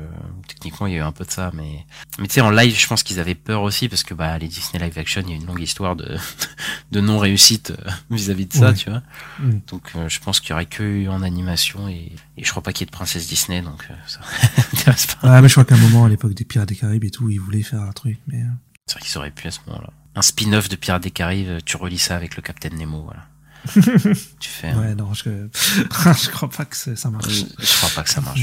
techniquement il y a eu un peu de ça, mais mais tu sais en live, je pense qu'ils avaient peur aussi parce que bah les Disney live action, il y a une longue histoire de de non réussite euh, vis-à-vis de ça, Ouais. tu vois. Mm. Donc euh, je pense qu'il y aurait que eu en animation et, et je crois pas qu'il y ait de princesse Disney, donc euh, ça m'intéresse pas. Ouais, mais je crois qu'à un moment, à l'époque des Pirates des Caraïbes et tout, ils voulaient faire un truc, mais. euh, C'est vrai qu'ils auraient pu à ce moment-là. Un spin-off de Pirates des Caraïbes, tu relis ça avec le Captain Nemo, voilà. tu fais. un- Ouais, non, je, je crois pas que ça marche. Je, je crois pas que ça marche.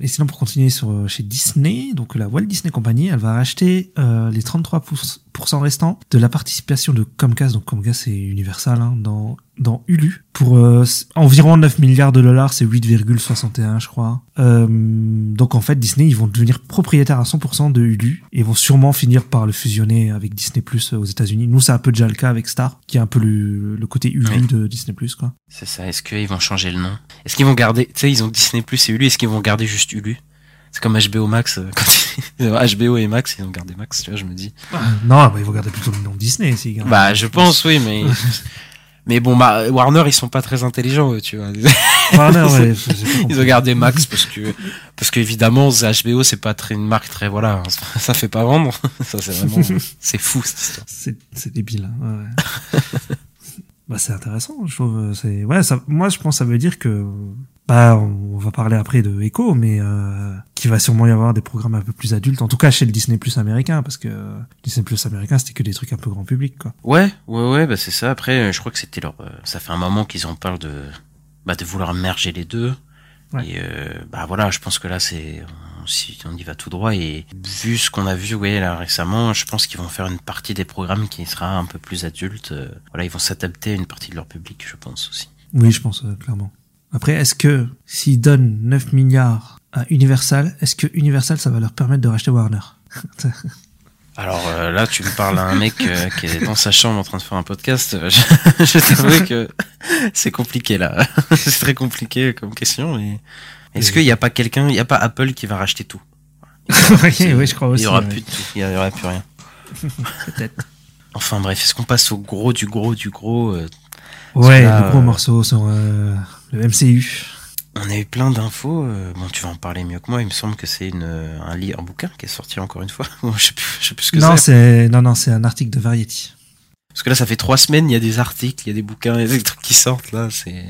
Et sinon, pour continuer sur, euh, chez Disney, donc la Walt Disney Company, elle va racheter euh, les 33% 25% restants de la participation de Comcast, donc Comcast c'est Universal, hein, dans dans Hulu pour euh, environ 9 milliards de dollars, c'est 8,61 je crois. Euh, donc en fait Disney ils vont devenir propriétaires à 100% de Hulu et vont sûrement finir par le fusionner avec Disney Plus aux États-Unis. Nous c'est un peu déjà le cas avec Star qui est un peu le, le côté Hulu Oui. de Disney Plus quoi. C'est ça. Est-ce qu'ils vont changer le nom? Est-ce qu'ils vont garder, tu sais, ils ont Disney Plus et Hulu. Est-ce qu'ils vont garder juste Hulu? C'est comme HBO Max. euh, Quand ils- HBO et Max, ils ont gardé Max. Tu vois, je me dis. Non, bah, ils vont garder plutôt le nom Disney. Bah, je pense, oui, mais. Mais bon, bah, Warner, ils sont pas très intelligents, eux, tu vois. Warner, ouais, Ils ont gardé Max parce que, parce qu'évidemment, HBO, c'est pas très une marque très, voilà, ça fait pas vendre. Ça, c'est vraiment, c'est fou, cette histoire. C'est, c'est débile. hein, ouais. bah, c'est intéressant, je trouve. euh, C'est, ouais, ça, moi, je pense que ça veut dire que, bah, on va parler après de Echo, mais euh, qu'il va sûrement y avoir des programmes un peu plus adultes. En tout cas, chez le Disney Plus américain, parce que euh, Disney Plus américain, c'était que des trucs un peu grand public, quoi. Ouais, ouais, ouais, bah, c'est ça. Après, euh, je crois que c'était leur, euh, ça fait un moment qu'ils en parlent de, bah, de vouloir merger les deux. Ouais. Et, euh, bah, voilà, je pense que là, c'est, on, si on y va tout droit et vu ce qu'on a vu, ouais, là, récemment, je pense qu'ils vont faire une partie des programmes qui sera un peu plus adulte. voilà, ils vont s'adapter à une partie de leur public, je pense aussi. Oui, je pense, euh, clairement. Après, est-ce que s'ils donnent 9 milliards à Universal, est-ce que Universal, ça va leur permettre de racheter Warner Alors euh, là, tu me parles à un mec euh, qui est dans sa chambre en train de faire un podcast. Je, je t'avoue que c'est compliqué là. c'est très compliqué comme question. Mais est-ce qu'il n'y a pas quelqu'un, il n'y a pas Apple qui va racheter tout? Oui, oui, je crois Il aussi. y aura ouais. plus de tout. Il y aura plus rien. Peut-être. Enfin bref, est-ce qu'on passe au gros du gros du gros euh, Ouais, là, le gros morceau sur euh, le MCU. On a eu plein d'infos. euh, bon, tu vas en parler mieux que moi. Il me semble que c'est une euh, un livre, un bouquin qui est sorti encore une fois. Bon, je sais plus, je sais plus ce que Non, c'est. non, non, c'est un article de Variety. Parce que là, ça fait trois semaines. Il y a des articles, il y a des bouquins, il y a des trucs qui sortent là. C'est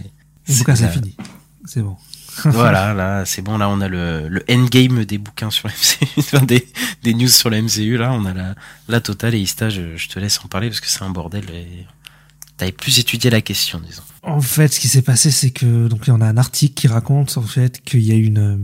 Le bouquin, c'est fini. C'est bon. voilà, là, c'est bon. Là, on a le, le endgame des bouquins sur la MCU, enfin, des, des news sur la MCU. Là, on a la, la totale et Ista, je, je te laisse en parler parce que c'est un bordel. Et... T'avais plus étudié la question, disons. En fait, ce qui s'est passé, c'est que donc on a un article qui raconte en fait qu'il y a une euh,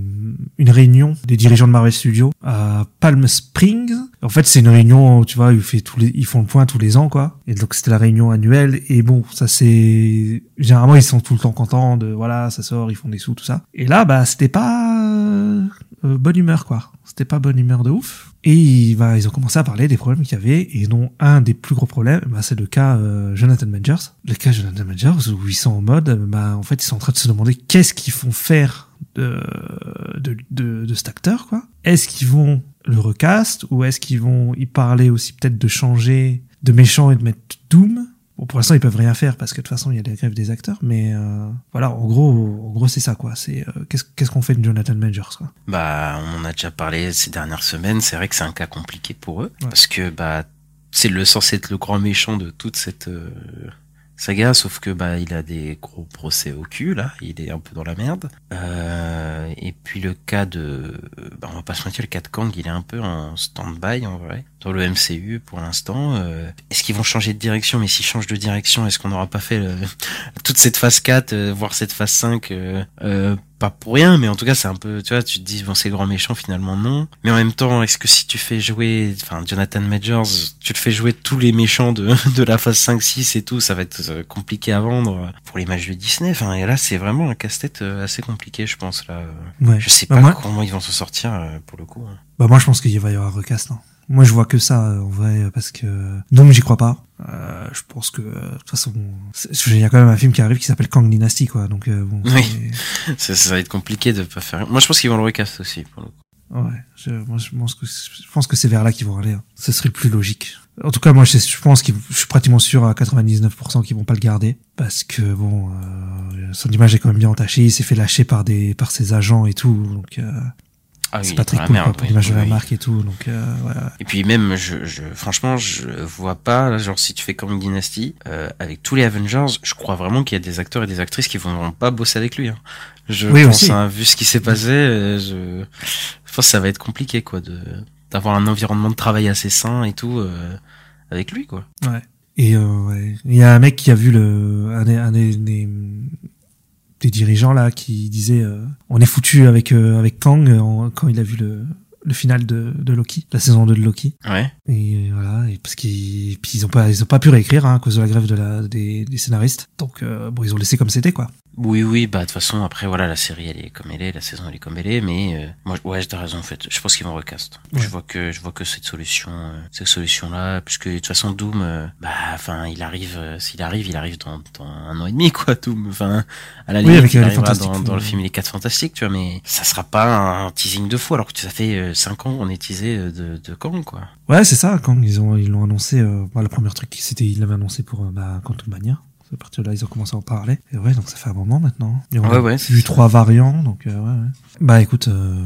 une réunion des dirigeants de Marvel Studios à Palm Springs. En fait, c'est une réunion, tu vois, ils, tous les, font le point tous les ans, quoi. Et donc c'était la réunion annuelle. Et bon, ça c'est généralement ils sont tout le temps contents de voilà, ça sort, ils font des sous, tout ça. Et là, bah c'était pas euh, bonne humeur, quoi. C'était pas bonne humeur de ouf. Et bah, ils ont commencé à parler des problèmes qu'il y avait, et dont un des plus gros problèmes, bah, c'est le cas euh, Jonathan Majors. Le cas Jonathan Majors, où ils sont en mode, euh, bah, en fait, ils sont en train de se demander qu'est-ce qu'ils font faire de, de, de, de cet acteur, quoi. Est-ce qu'ils vont le recast, ou est-ce qu'ils vont y parler aussi peut-être de changer de méchant et de mettre Doom Bon, pour l'instant, ils peuvent rien faire parce que de toute façon, il y a les grèves des acteurs, mais euh, voilà, en gros, en gros, c'est ça, quoi. C'est euh, qu'est-ce qu'est-ce qu'on fait de Jonathan Majors, quoi? Bah, on en a déjà parlé ces dernières semaines. C'est vrai que c'est un cas compliqué pour eux Ouais. parce que bah, c'est le censé être le grand méchant de toute cette euh, saga, sauf que bah, il a des gros procès au cul là. Il est un peu dans la merde. Euh, et puis le cas de, bah, on va pas se mentir, le cas de Kang, il est un peu en stand-by en vrai dans le MCU pour l'instant. Euh, est-ce qu'ils vont changer de direction? Mais s'ils changent de direction, est-ce qu'on n'aura pas fait le- toute cette phase 4, euh, voire cette phase 5 euh, euh, pas pour rien, mais en tout cas, c'est un peu, tu vois, tu te dis, bon, c'est grand méchant, finalement, non. Mais en même temps, est-ce que si tu fais jouer, enfin, Jonathan Majors, tu le fais jouer tous les méchants de, de la phase 5, 6 et tout, ça va être euh, compliqué à vendre pour l'image de Disney. Enfin, et là, c'est vraiment un casse-tête euh, assez compliqué, je pense, là. Ouais. Je sais Bah, pas moi- comment ils vont s'en sortir, euh, pour le coup. hein. Bah moi je pense qu'il va y avoir un recast. hein. Moi je vois que ça euh, en vrai parce que donc j'y crois pas. Euh, je pense que euh, de toute façon il y a quand même un film qui arrive qui s'appelle Kang Dynasty quoi. Donc euh, bon. Oui. Ça, ça va être compliqué de pas faire. Moi, je pense qu'ils vont le recast aussi, pour le coup. Ouais. Je, moi je pense que je pense que c'est vers là qu'ils vont aller. hein. Ce serait le plus logique. En tout cas moi je, je pense qu'ils je suis pratiquement sûr à 99% qu'ils vont pas le garder parce que bon euh, son image est quand même bien entachée. Il s'est fait lâcher par des par ses agents et tout donc euh, Ah c'est oui, pas très dans la cool merde, quoi, pour oui, l'image de la oui. marque et tout donc euh, voilà. Et puis même, je, je, franchement, je vois pas, genre si tu fais comme Dynasty, euh, avec tous les Avengers, je crois vraiment qu'il y a des acteurs et des actrices qui vont pas bosser avec lui. Hein. Je Oui, pense, hein, vu ce qui s'est passé, euh, je, je pense que ça va être compliqué, quoi, de d'avoir un environnement de travail assez sain et tout euh, avec lui, quoi. Ouais. Et euh, ouais. il y a un mec qui a vu le un des, un des, dirigeants là qui disait euh, on est foutu avec euh, avec Kang euh, en- quand il a vu le le final de, de Loki, la saison 2 de Loki. Ouais. Et voilà, et parce qu'ils puis ils ont pas ils ont pas pu réécrire hein, à cause de la grève de la des, des scénaristes. Donc euh, bon, ils ont laissé comme c'était quoi. Oui, oui, bah de toute façon, après, voilà, la série, elle est comme elle est, la saison, elle est comme elle est, mais euh, moi, ouais, t'as raison, en fait. Je pense qu'ils vont recast. Ouais. Je vois que, je vois que cette solution, euh, cette solution-là, puisque de toute façon, Doom, euh, bah, enfin, il arrive, euh, s'il arrive, il arrive dans, dans un an et demi, quoi, Doom. Enfin, à la Oui, limite, il euh, arrivera dans, dans le film Les 4 Fantastiques, tu vois, mais ça sera pas un teasing de fou, alors que ça fait euh, 5 ans qu'on est teasé euh, de, de Kang, quoi. Ouais, c'est ça. Quand ils ont ils l'ont annoncé, euh, bah, le premier truc c'était ils l'avaient annoncé pour euh, bah, Quantum Mania. À partir de là, ils ont commencé à en parler. Et ouais, donc ça fait un moment maintenant. Et on Ouais, a ouais, ça. trois variants, donc euh, ouais, ouais. Bah écoute, euh,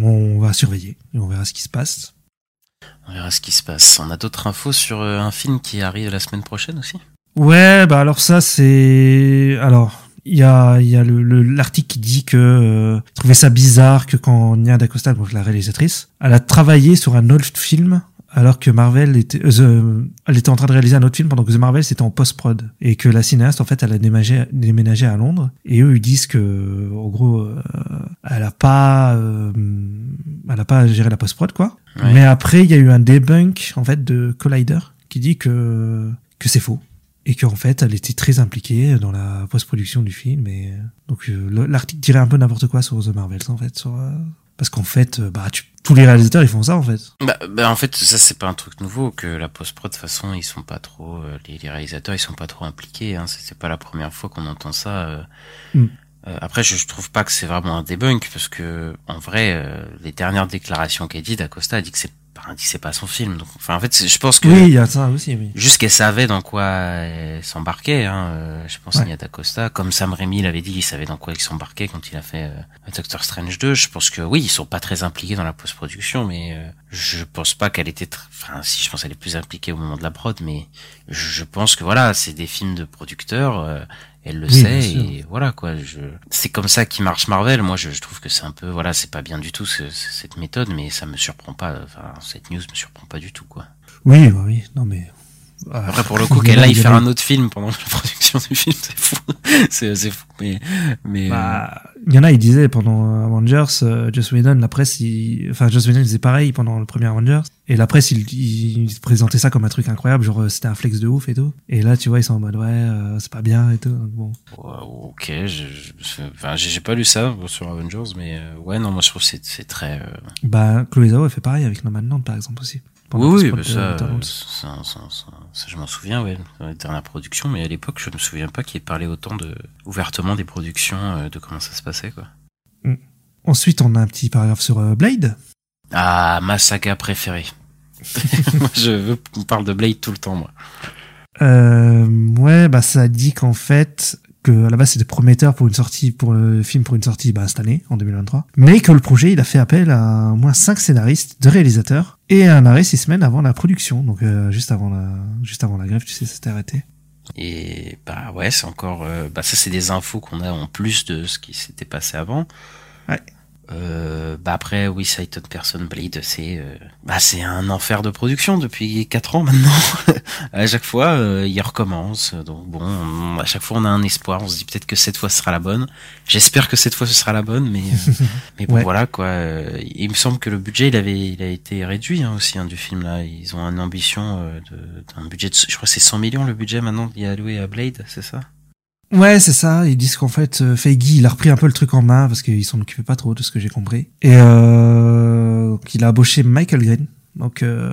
on va surveiller et on verra ce qui se passe. On verra ce qui se passe. On a d'autres infos sur euh, un film qui arrive la semaine prochaine aussi? Ouais, bah alors ça c'est alors il y a il y a le le- l'article qui dit que euh, il trouvait ça bizarre que quand Nia D'Acosta donc la réalisatrice, elle a travaillé sur un autre film alors que Marvel était euh, The- elle était en train de réaliser un autre film pendant que The Marvel c'était en post prod et que la cinéaste en fait elle a déménagé déménagé à Londres et eux ils disent que en gros euh, elle a pas euh, elle a pas géré la post prod quoi. Ouais. Mais après il y a eu un debunk en fait de Collider qui dit que que c'est faux et qu'en fait elle était très impliquée dans la post-production du film et euh, donc euh, le- l'article dirait un peu n'importe quoi sur The Marvels en fait sur, euh, parce qu'en fait euh, bah tu- tous les réalisateurs ils font ça en fait Bah, bah, en fait ça c'est pas un truc nouveau que la post prod de toute façon ils sont pas trop euh, les, les réalisateurs ils sont pas trop impliqués hein. c'est pas la première fois qu'on entend ça euh. Mm. Euh, après je, je trouve pas que c'est vraiment un debunk parce que en vrai euh, les dernières déclarations qu'elle dit d'Acosta a dit que c'est que c'est pas son film donc enfin en fait je pense que oui il y a ça aussi oui Juste qu'elle savait dans quoi elle s'embarquait, hein. euh, je pense Ouais. qu'il y a d'Acosta. Comme Sam Raimi l'avait dit, il savait dans quoi il s'embarquait quand il a fait euh, Doctor Strange 2. Je pense que oui, ils sont pas très impliqués dans la post-production, mais euh, je pense pas qu'elle était... tr- Enfin, si, je pense qu'elle est plus impliquée au moment de la prod, mais je, je pense que voilà, c'est des films de producteurs, euh, elle le Oui, sait, et voilà quoi. Je... C'est comme ça qui marche Marvel. Moi, je, je trouve que c'est un peu... Voilà, c'est pas bien du tout ce- ce- cette méthode, mais ça me surprend pas. Enfin, cette news me surprend pas du tout, quoi. oui oui non mais Après, pour le coup, il y en qu'elle aille faire un autre film pendant la production du film, c'est fou. c'est, c'est fou. Mais, mais, Bah, il y en a, ils disaient pendant Avengers, euh, Joss Whedon, la presse, il... enfin, Joss Whedon disait pareil pendant le premier Avengers. Et la presse, il, il, présentait ça comme un truc incroyable, genre euh, c'était un flex de ouf et tout. Et là, tu vois, ils sont en mode ouais, euh, c'est pas bien et tout. Donc, bon. ouais, ok, je, je- enfin, j'ai, pas lu ça sur Avengers, mais euh, ouais, non, moi je trouve que c'est, c'est très. euh, Bah, Chloé Zhao, elle fait pareil avec Nomadland, par exemple aussi. Oui, oui, bah, ça, Eternals. ça, ça, ça, ça, je m'en souviens, ouais, dans les dernières productions, mais à l'époque, je me souviens pas qu'il ait parlé autant de, ouvertement des productions, euh, de comment ça se passait, quoi. Ensuite, on a un petit paragraphe sur euh, Blade. Ah, ma saga préférée. moi, je veux qu'on parle de Blade tout le temps, moi. Euh, ouais, bah ça dit qu'en fait que à la base c'était prometteur pour une sortie pour le film pour une sortie bah, cette année en 2023, mais que le projet il a fait appel à au moins cinq scénaristes, deux réalisateurs et un arrêt six semaines avant la production, donc euh, juste avant la juste avant la grève, tu sais, ça s'était arrêté. Et bah ouais, c'est encore, euh, bah ça c'est des infos qu'on a en plus de ce qui s'était passé avant. Ouais. Euh, bah après, oui, Titan Person Blade, c'est, euh, bah c'est un enfer de production depuis 4 ans maintenant. à chaque fois, euh, il recommence. Donc bon, on- à chaque fois on a un espoir. On se dit peut-être que cette fois ce sera la bonne. J'espère que cette fois ce sera la bonne, mais euh, mais bon Ouais. voilà quoi. Il me semble que le budget il avait il a été réduit hein, aussi hein, du film là. Ils ont une ambition euh, d'un budget de, je crois que c'est 100 millions le budget maintenant qui est alloué à Blade, c'est ça? Ouais, c'est ça. Ils disent qu'en fait, euh, Feige, il a repris un peu le truc en main parce qu'il s'en occupait pas trop de ce que j'ai compris. Et euh, qu'il a embauché Michael Green, donc euh,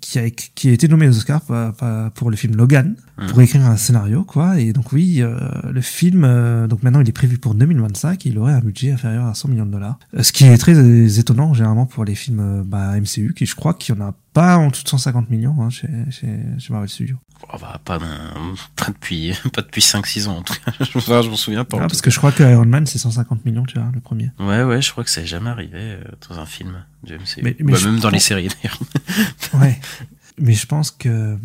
qui a qui a été nommé aux Oscars pa- pour le film Logan Hmm. pour écrire un scénario, quoi. Et donc oui, euh, le film, euh, donc maintenant il est prévu pour 2025. Il aurait un budget inférieur à 100 millions de dollars, Euh, ce qui est très euh, étonnant généralement pour les films euh, bah, MCU, qui je crois qu'il y en a pas en dessous de 150 millions hein, chez, chez, chez Marvel Studios. Oh, bah, pas, pas depuis pas depuis 5-6 ans en tout cas. Enfin, je m'en souviens pas. Ah, parce que je crois que Iron Man c'est 150 millions, tu vois, le premier. Ouais, ouais, je crois que ça n'est jamais arrivé euh, dans un film du MCU. Mais- mais Bah, même dans les séries d'ailleurs. Ouais. Mais je pense que euh,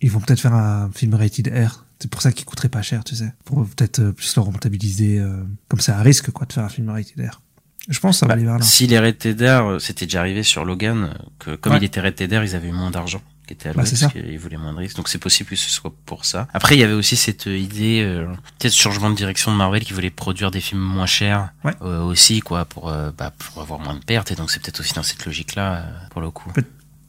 ils vont peut-être faire un film rated R. C'est pour ça qu'il coûterait pas cher, tu sais. Pour peut-être euh, plus le rentabiliser. euh, comme c'est à risque, quoi, de faire un film rated R. Je pense que ça va aller vers là. Si les Red Tedder, euh, c'était déjà arrivé sur Logan, que comme Ouais. il était Red Tedder, ils avaient eu moins d'argent qui était alloué Bah, parce ça. qu'il voulait moins de risques. Donc c'est possible que ce soit pour ça. Après, il y avait aussi cette idée, euh, peut-être changement de direction de Marvel qui voulait produire des films moins chers Ouais. euh, aussi, quoi, pour, euh, bah, pour avoir moins de pertes. Et donc c'est peut-être aussi dans cette logique-là, euh, pour le coup.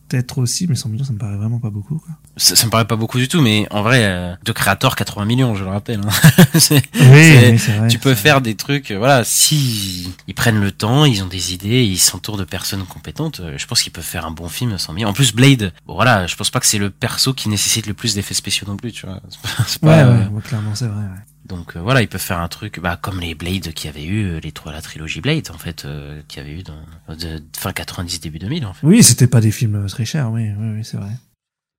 Peut-être aussi, mais 100 millions, ça me paraît vraiment pas beaucoup. Quoi. Ça, ça me paraît pas beaucoup du tout, mais en vrai, euh, de Creator 80 millions, je le rappelle. hein. Oui, c'est- oui, vrai. tu peux faire des trucs, euh, voilà, si ils prennent le temps, ils ont des idées, ils s'entourent de personnes compétentes, euh, je pense qu'ils peuvent faire un bon film à 100 millions. En plus, Blade, bon voilà, je pense pas que c'est le perso qui nécessite le plus d'effets spéciaux non plus, tu vois. Ouais, pas, ouais, euh, ouais, clairement, c'est vrai. Ouais. Donc euh, voilà, ils peuvent faire un truc, bah, comme les Blade qu'il y avait eu, euh, les trois, la trilogie Blade, en fait, euh, qu'il y avait eu dans, de, fin 90, début 2000, en fait. Oui, c'était pas des films très chers, oui, oui, oui c'est vrai.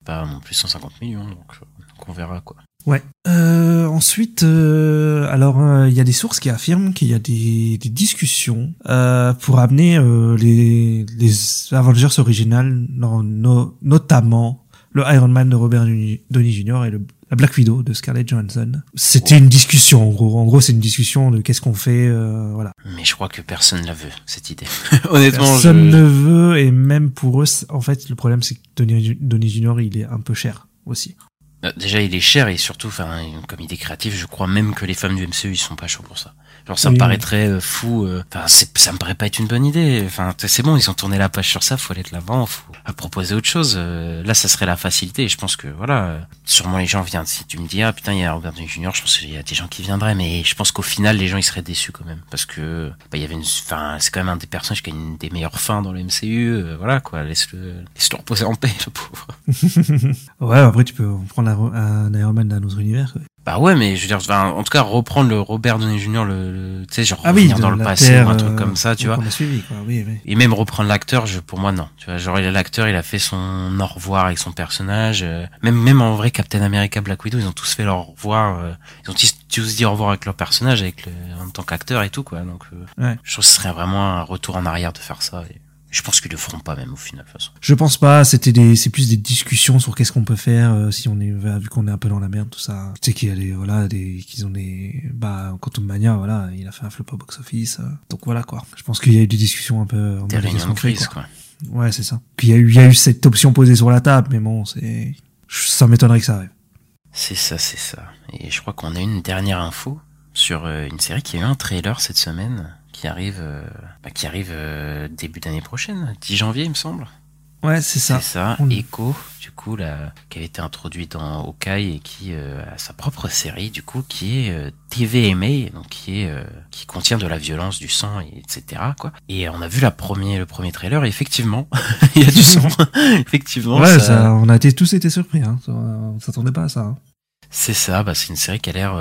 Pas non plus 150 millions, donc, euh, donc on verra, quoi. Ouais. Euh, ensuite, euh, alors euh, il y a des sources qui affirment qu'il y a des, des discussions euh, pour amener euh, les, les Avengers originales, non, no- notamment le Iron Man de Robert Downey Jr. et le, la Black Widow de Scarlett Johansson. C'était une discussion en gros. En gros, c'est une discussion de qu'est-ce qu'on fait, euh, voilà. Mais je crois que personne la veut, cette idée. Honnêtement, Personne je... ne veut et même pour eux, en fait, le problème c'est que Downey Downey Jr. il est un peu cher aussi. Euh, Déjà, il est cher et surtout, enfin, comme idée créative, je crois même que les fans du MCU, ils sont pas chauds pour ça. Genre, ça Oui, me paraîtrait euh, fou. euh, Enfin, ça me paraît pas être une bonne idée. Enfin, c'est bon, ils ont tourné la page sur ça, faut aller de l'avant, faut à proposer autre chose. Euh, là, ça serait la facilité. Et je pense que voilà, sûrement les gens viennent. Si tu me dis ah putain, il y a Robert Downey Jr., je pense qu'il y a des gens qui viendraient, mais je pense qu'au final, les gens ils seraient déçus quand même parce que bah, il y avait une. Enfin, c'est quand même un des personnages qui a une des meilleures fins dans le MCU. euh, voilà quoi, laisse-le, laisse-le reposer en paix, le pauvre. Ouais, après tu peux prendre un, un Iron Man d'un autre univers. quoi. Bah ouais, mais je veux dire, enfin, en tout cas, reprendre le Robert Downey Jr., le, le- tu sais, genre Ah revenir dans le passé Terre, ou un truc euh, comme ça, tu vois. qu'on a suivi, quoi. Oui, oui. Et même reprendre l'acteur, je, pour moi, non. Tu vois, genre, l'acteur, il a fait son au revoir avec son personnage. euh, même, même en vrai, Captain America, Black Widow, ils ont tous fait leur au revoir. euh, ils ont tous, tous dit au revoir avec leur personnage, avec le, en tant qu'acteur et tout, quoi. Donc, euh, Ouais. je trouve que ce serait vraiment un retour en arrière de faire ça. Et je pense qu'ils le feront pas, même, au final, de toute façon. Je pense pas. C'était des, c'est plus des discussions sur qu'est-ce qu'on peut faire euh, si on est vu qu'on est un peu dans la merde, tout ça. Tu sais qu'il y a des, voilà, des, qu'ils ont des, bah, Quantum Mania, voilà, il a fait un flop au box office. euh, donc voilà quoi. Je pense qu'il y a eu des discussions un peu. en Des de crise, quoi. quoi. Ouais, c'est ça. Qu'il y a eu, il y a eu cette option posée sur la table, mais bon, c'est, ça m'étonnerait que ça arrive. C'est ça, c'est ça. Et je crois qu'on a une dernière info sur euh, une série qui a eu un trailer cette semaine, qui arrive, euh, bah, qui arrive euh, début d'année prochaine, 10 janvier, il me semble. Ouais, c'est ça. C'est ça. On- Echo, du coup, là, qui avait été introduit dans Hawkeye et qui euh, a sa propre série, du coup, qui est euh, TVMA, donc qui est euh, qui contient de la violence, du sang, et, etc. Quoi. Et on a vu la premier, le premier trailer. Et effectivement, il y a du sang. effectivement, ouais, ça- ça, on a été, tous été surpris, hein. On s'attendait pas à ça. hein. C'est ça, bah, c'est une série qui a l'air,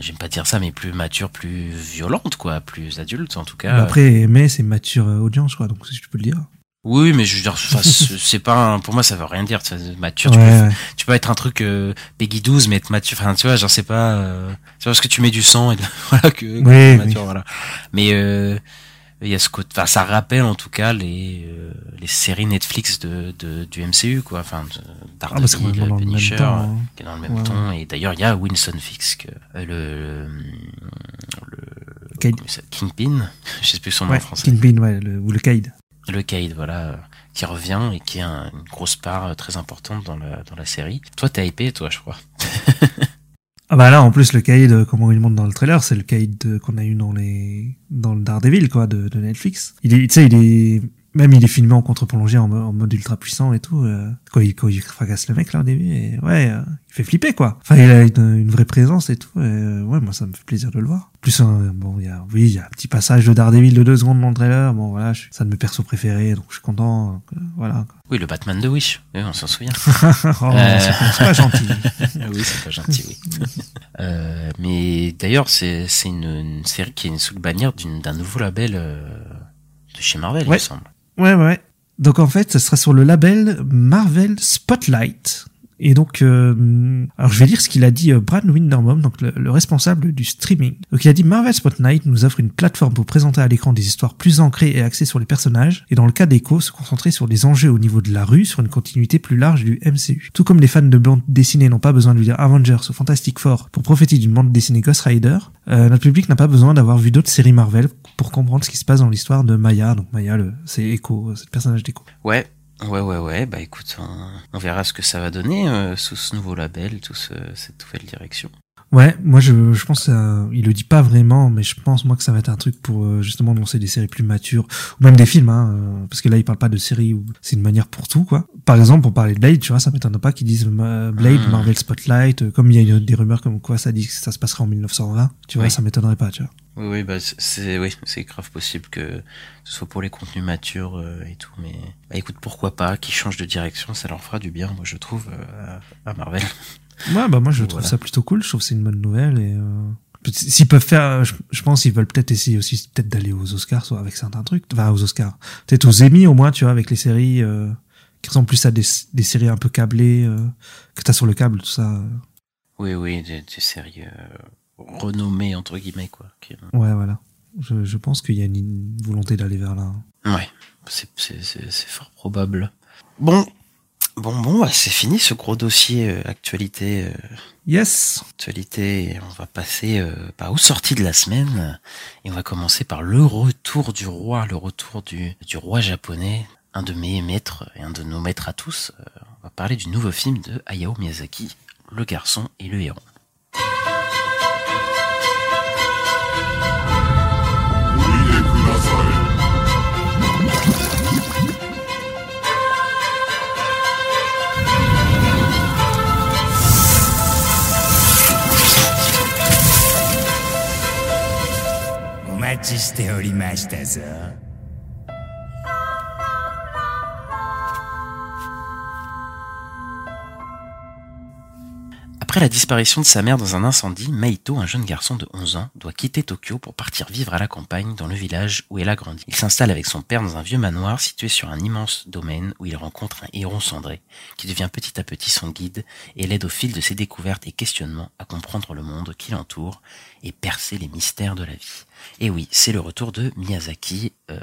j'aime pas dire ça, mais plus mature, plus violente, quoi, plus adulte en tout cas. Mais après, mais c'est mature euh, audience, quoi. Donc si tu peux le dire. Oui, mais je veux dire, c'est pas, un- pour moi, ça veut rien dire. Mature, Ouais, tu, peux, ouais. tu peux être un truc euh, Peggy 12, mais être mature, enfin, tu vois, genre c'est pas, euh, c'est parce que tu mets du sang et de- voilà que, oui. mature, voilà. Mais euh, il y a ce côté, enfin, ça rappelle en tout cas les euh, les séries Netflix de, de du MCU, quoi, enfin, de- Ah, bah, Daredevil, même Punisher, temps. hein. qui est dans le même Ouais, ton. Et d'ailleurs, il y a Winston Fisk, euh, le, le, le Kingpin, je sais plus son nom Ouais, en français. Kingpin, ouais, le, ou le Cade. Le Cade, voilà, euh, qui revient et qui a un- une grosse part euh, très importante dans la, dans la série. Toi, t'as hypé, toi, je crois. Ah bah là, en plus, le Cade, euh, comment il monte dans le trailer, c'est le Cade euh, qu'on a eu dans les, dans le Daredevil, quoi, de, de Netflix. Il est, tu sais, il est, même il est filmé en contre-plongée, en, mo- en mode ultra puissant et tout, euh, quand il, quand il fracasse le mec, là, au début, et ouais, euh, il fait flipper, quoi. Enfin, il a une, une vraie présence et tout, et euh, ouais, moi, ça me fait plaisir de le voir. Plus, bon, il y a, oui, il y a un petit passage de Daredevil de deux secondes dans le trailer, bon, voilà, je, c'est un de mes persos préférés, donc je suis content, donc, euh, voilà, quoi. Oui, le Batman de Wish, oui, on s'en souvient. oh, c'est pas- gentil. oui, c'est pas gentil, oui. euh, mais d'ailleurs, c'est c'est une, une série qui est sous le bannière d'une- d'un nouveau label euh, de chez Marvel, il me semble. Ouais, ouais. Donc en fait, ça sera sur le label Marvel Spotlight. Et donc, euh, alors je vais lire ce qu'il a dit euh, Brad Winderbaum, donc le, le responsable du streaming. Donc il a dit Marvel Spotlight nous offre une plateforme pour présenter à l'écran des histoires plus ancrées et axées sur les personnages, et dans le cas d'Echo, se concentrer sur les enjeux au niveau de la rue, sur une continuité plus large du MCU. Tout comme les fans de bande dessinée n'ont pas besoin de lire Avengers ou Fantastic Four pour profiter d'une bande dessinée Ghost Rider, euh, notre public n'a pas besoin d'avoir vu d'autres séries Marvel pour comprendre ce qui se passe dans l'histoire de Maya. Donc Maya, c'est Echo, c'est le personnage d'Echo. Ouais. Ouais, ouais, ouais. Bah écoute, on, on verra ce que ça va donner euh, sous ce nouveau label, toute ce, cette nouvelle direction. Ouais, moi je, je pense euh, il le dit pas vraiment, mais je pense moi que ça va être un truc pour euh, justement lancer des séries plus matures ou même des films, hein, euh, parce que là il parle pas de séries où c'est une manière pour tout quoi. Par exemple, pour parler de Blade, tu vois, ça m'étonne pas qu'ils disent Blade, Mm. Marvel Spotlight, comme il y a des rumeurs comme quoi ça dit que ça se passera en 1920, tu vois, Oui. ça m'étonnerait pas, tu vois. Oui, oui, bah c'est- oui, c'est grave possible que ce soit pour les contenus matures euh, et tout, mais bah écoute, pourquoi pas, qu'ils changent de direction, ça leur fera du bien, moi je trouve, euh, à, Marvel. Ouais, bah moi je Voilà. trouve ça plutôt cool. Je trouve que c'est une bonne nouvelle et euh, s'ils peuvent faire, euh, je, je pense qu'ils veulent peut-être essayer aussi peut-être d'aller aux Oscars, soit avec certains trucs, enfin aux Oscars, peut-être aux Emmy au moins, tu vois, avec les séries euh, qui ressemblent plus à des, des séries un peu câblées euh, que t'as sur le câble, tout ça. Oui, oui, des, des séries renommées, entre guillemets, quoi. Ouais, voilà. Je, je pense qu'il y a une, volonté d'aller vers là. Ouais, c'est c'est- c'est- c'est fort probable. Bon, bon, bon, bah, c'est fini ce gros dossier euh, actualité. euh, Yes. actualité, on va passer euh, bah, aux sorties de la semaine. Et on va commencer par le retour du roi, le retour du, du roi japonais, un de mes maîtres et un de nos maîtres à tous. Euh, on va parler du nouveau film de Hayao Miyazaki, Le garçon et le héron. Après la disparition de sa mère dans un incendie, Maito, un jeune garçon de 11 ans, doit quitter Tokyo pour partir vivre à la campagne dans le village où elle a grandi. Il s'installe avec son père dans un vieux manoir situé sur un immense domaine où il rencontre un héron cendré qui devient petit à petit son guide et l'aide au fil de ses découvertes et questionnements à comprendre le monde qui l'entoure et percer les mystères de la vie. Et oui, c'est le retour de Miyazaki euh,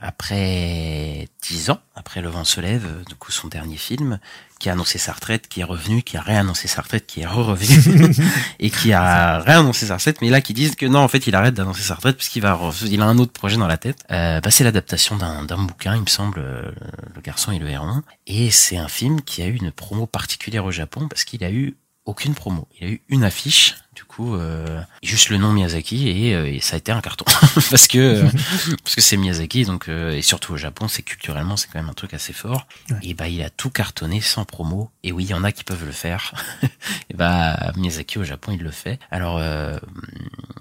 après dix ans, après Le vent se lève, euh, du coup son dernier film, qui a annoncé sa retraite, qui est revenu, qui a réannoncé sa retraite, qui est re-revenu et qui a réannoncé sa retraite, mais là qui disent que non, en fait, il arrête d'annoncer sa retraite puisqu'il va, il a un autre projet dans la tête. Euh, bah, c'est l'adaptation d'un d'un bouquin, il me semble, euh, Le garçon et le héron, et c'est un film qui a eu une promo particulière au Japon parce qu'il a eu aucune promo. Il a eu une affiche, du coup, euh, juste le nom Miyazaki et, euh, et ça a été un carton parce que euh, parce que c'est Miyazaki, donc euh, et surtout au Japon, c'est culturellement c'est quand même un truc assez fort. Ouais. Et bah il a tout cartonné sans promo. Et oui, il y en a qui peuvent le faire. et bah Miyazaki au Japon, il le fait. Alors euh,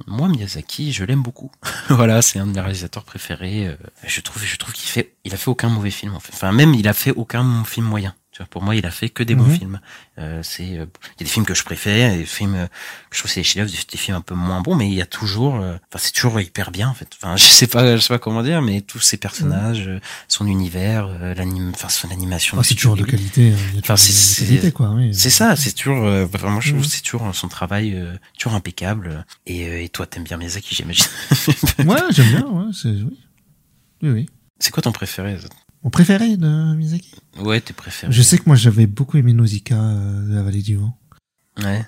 moi Miyazaki, je l'aime beaucoup. voilà, c'est un de mes réalisateurs préférés. Je trouve je trouve qu'il fait il a fait aucun mauvais film en fait. Enfin même il a fait aucun film moyen. Tu vois, pour moi, il a fait que des bons Mhm. films. Euh, c'est, euh, il y a des films que je préfère, des films euh, que je trouve c'est des chefs-d'œuvre, des, des films un peu moins bons, mais il y a toujours, euh, enfin, c'est toujours hyper bien en fait. Enfin, je sais pas, je sais pas comment dire, mais tous ces personnages, euh, son univers, euh, l'anime, enfin, son animation. Ah, c'est toujours de qualité. hein, Enfin, c'est- quoi. Oui. C'est ça, c'est toujours, euh, vraiment, je trouve Mhm. c'est toujours son travail, euh, toujours impeccable. Et, euh, et toi, t'aimes bien Miyazaki, j'imagine. Ouais, j'aime bien. Ouais, c'est oui. Oui, oui. c'est quoi ton préféré Mon préféré de Miyazaki. Ouais, tes préférés. Je sais que moi j'avais beaucoup aimé Nausicaa euh, de la vallée du vent. Ouais.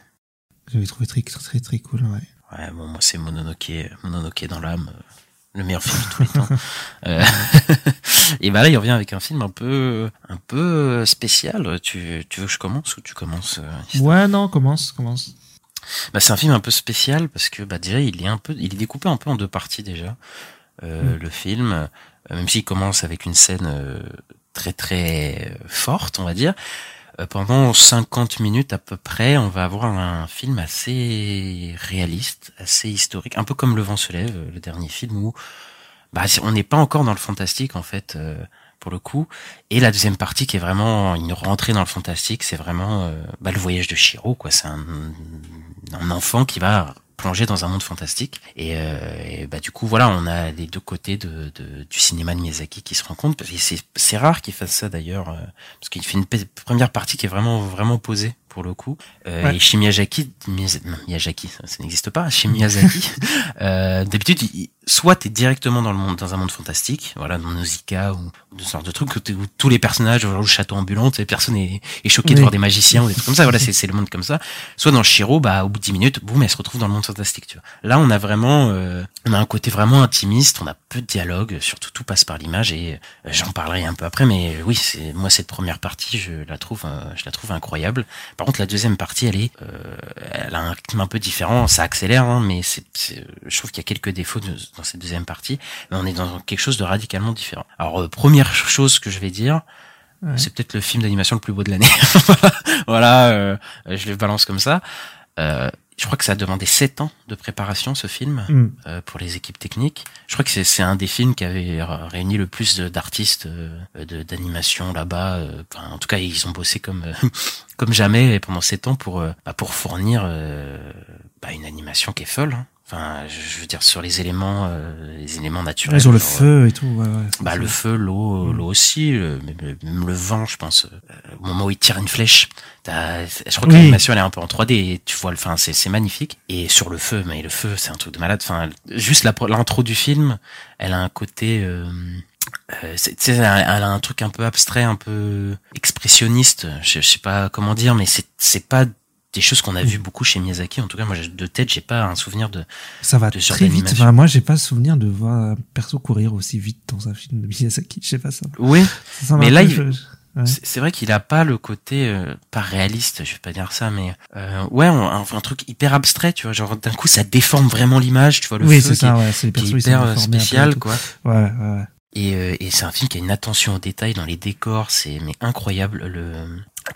J'avais trouvé très très très, très cool. Ouais. Ouais, bon, moi, c'est Mononoke, Mononoke dans l'âme, euh, le meilleur film de tous les temps. Euh, et bah là, il revient avec un film un peu, un peu spécial. Tu, tu veux que je commence ou tu commences Ouais, non, commence, commence. Bah, c'est un film un peu spécial parce que bah déjà, il est un peu, il est découpé un peu en deux parties déjà. Euh, Mm. Le film, même s'il commence avec une scène euh, très très euh, forte, on va dire. euh, pendant 50 minutes à peu près, on va avoir un film assez réaliste, assez historique, un peu comme Le vent se lève, le dernier film où bah, on n'est pas encore dans le fantastique en fait pour le coup. Et la deuxième partie qui est vraiment une rentrée dans le fantastique, c'est vraiment bah, le voyage de Shiro quoi. C'est un enfant qui va plonger dans un monde fantastique. Et, euh, et bah du coup voilà on a les deux côtés de, de- du cinéma de Miyazaki qui se rencontrent. Parce que c'est c'est rare qu'il fasse ça d'ailleurs euh, parce qu'il fait une première partie qui est vraiment vraiment posée pour le coup. Euh, Ouais. et chez Miyazaki non, Miyazaki ça, ça n'existe pas. Chez Miyazaki euh, d'habitude il- soit t'es directement dans le monde, dans un monde fantastique, voilà, dans Nausicaa ou, ou de ce genre de trucs où, où tous les personnages, genre le château ambulant, tu personne est, est choqué de Oui. voir des magiciens ou des trucs comme ça. Voilà, c'est c'est le monde comme ça. Soit dans Shiro, bah au bout de 10 minutes, boum, elle se retrouve dans le monde fantastique. Tu vois. Là, on a vraiment, euh, on a un côté vraiment intimiste. On a peu de dialogue, surtout tout passe par l'image et euh, j'en parlerai un peu après. Mais oui, c'est moi cette première partie, je la trouve, euh, je la trouve incroyable. Par contre, la deuxième partie, elle est, euh, elle a un rythme un peu différent. Ça accélère, hein, mais c'est, c'est- je trouve qu'il y a quelques défauts de- dans cette deuxième partie. Mais on est dans quelque chose de radicalement différent. Alors, euh, première chose que je vais dire, Ouais. c'est peut-être le film d'animation le plus beau de l'année. voilà, euh, je le balance comme ça. Euh, je crois que ça a demandé 7 ans de préparation, ce film, euh, pour les équipes techniques. Je crois que c'est, c'est un des films qui avait réuni le plus d'artistes euh, de, d'animation là-bas. euh, enfin, en tout cas, ils ont bossé comme euh, comme jamais pendant 7 ans pour euh, bah, pour fournir euh, bah, une animation qui est folle. hein. Enfin, je veux dire sur les éléments, euh, les éléments naturels. Ouais, sur le genre, feu et tout. Ouais, ouais, bah le feu, l'eau, Mm. l'eau aussi, le, même, le vent, je pense. euh, au moment où il tire une flèche, je crois que Oui. l'animation elle est un peu en 3D et tu vois, enfin c'est c'est magnifique. Et sur le feu, mais le feu c'est un truc de malade. Enfin, juste l'intro du film, elle a un côté. Euh, euh, c'est- elle a un truc un peu abstrait, un peu expressionniste. Je, je sais pas comment dire, mais c'est c'est pas des choses qu'on a vues beaucoup chez Miyazaki. En tout cas, moi, de tête, j'ai pas un souvenir de. Ça va de très vite. Enfin, moi, j'ai pas souvenir de voir un perso courir aussi vite dans un film de Miyazaki. Je sais pas ça. Oui, Ça, Mais là, il- Ouais. C'est vrai qu'il a pas le côté euh, pas réaliste, je vais pas dire ça, mais euh, ouais, on- un, un truc hyper abstrait, tu vois, genre d'un coup ça déforme vraiment l'image, tu vois le oui, feu c'est qui, ça. est- Ouais, c'est les qui est hyper euh, spécial, quoi. Ouais, ouais, ouais. Et, euh, et c'est un film qui a une attention au détail dans les décors, c'est mais incroyable le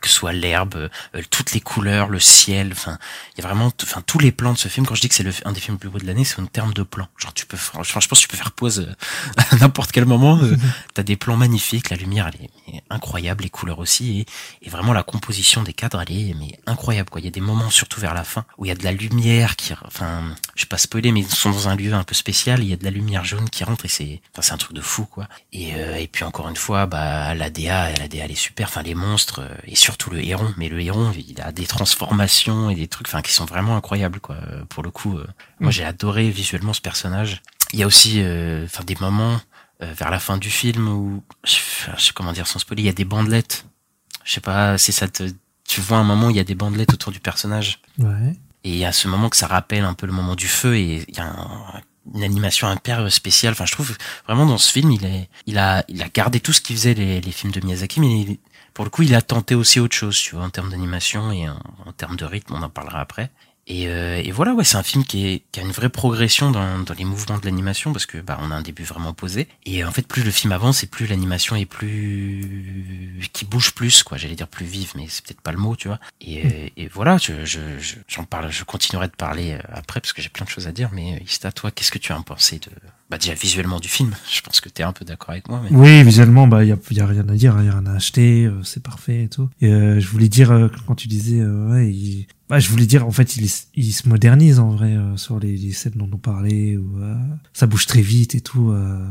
que ce soit l'herbe, euh, toutes les couleurs, le ciel, enfin il y a vraiment, enfin tous les plans de ce film. Quand je dis que c'est le- un des films les plus beaux de l'année, c'est en termes de plans. Genre tu peux, franchement, je pense que tu peux faire pause euh, à n'importe quel moment. euh, T'as des plans magnifiques, la lumière elle est, incroyable, les couleurs aussi, et, et vraiment la composition des cadres elle est mais incroyable quoi. Il y a des moments surtout vers la fin où il y a de la lumière qui, enfin je vais pas spoiler, mais ils sont dans un lieu un peu spécial. Il y a de la lumière jaune qui rentre et c'est, enfin c'est un truc de fou quoi. Et euh, et puis encore une fois, bah la DA, la DA elle est super. Enfin les monstres euh, et surtout le héron. Mais le héron, il a des transformations et des trucs, enfin qui sont vraiment incroyables quoi. Pour le coup, euh, moi Mm. j'ai adoré visuellement ce personnage. Il y a aussi, euh, enfin des moments euh, vers la fin du film où, je, sais comment dire sans spoiler, il y a des bandelettes. Je sais pas si ça te, tu vois un moment où il y a des bandelettes autour du personnage. Ouais. Et il y a ce moment que ça rappelle un peu le moment du feu et il y a un- une animation hyper spéciale. Enfin, je trouve vraiment dans ce film, il est, il a, il a gardé tout ce qu'il faisait les, les films de Miyazaki, mais il- pour le coup, il a tenté aussi autre chose, tu vois, en termes d'animation et en, en termes de rythme. On en parlera après. Et, euh, et voilà, ouais, c'est un film qui, est, qui a une vraie progression dans, dans les mouvements de l'animation parce que bah on a un début vraiment posé. Et en fait, plus le film avance, et plus l'animation est plus qui bouge plus, quoi. J'allais dire plus vive, mais c'est peut-être pas le mot, tu vois. Et, et voilà, je, je, je- j'en parle, je continuerai de parler euh, après parce que j'ai plein de choses à dire. Mais euh, Ista, toi, qu'est-ce que tu as pensé de, bah déjà visuellement du film Je pense que t'es un peu d'accord avec moi. Mais... Oui, visuellement, bah, il y a, y a rien à dire, il y a rien à acheter, euh, c'est parfait et tout. Et, euh, je voulais dire, euh, quand tu disais, euh, ouais, il- bah, je voulais dire, en fait, il, il se modernise en vrai euh, sur les, les scènes dont on parlait, où euh, ça bouge très vite et tout. euh,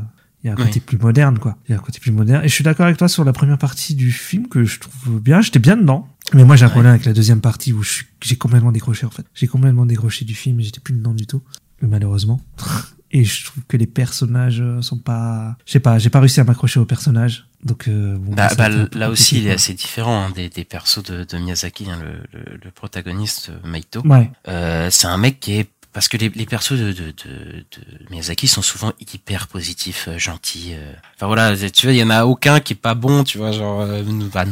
il y a un Oui. côté plus moderne, quoi. Il y a un côté plus moderne. Et je suis d'accord avec toi sur la première partie du film que je trouve bien. J'étais bien dedans. Mais moi, j'ai un Ouais. problème avec la deuxième partie où j'ai complètement décroché, en fait. J'ai complètement décroché du film et j'étais plus dedans du tout. Malheureusement. Et je trouve que les personnages euh, sont pas, je sais pas, j'ai pas réussi à m'accrocher aux personnages. Donc, euh, bon, Bah, bah, là aussi, il est assez différent hein, des, des persos de, de Miyazaki, hein, le, le, le protagoniste euh, Maito. Ouais. Euh, c'est un mec qui est parce que les, les persos de, de, de, de Miyazaki sont souvent hyper positifs, euh, gentils. euh. Enfin voilà, tu vois, il y en a aucun qui est pas bon, tu vois, genre euh, Nou- bah,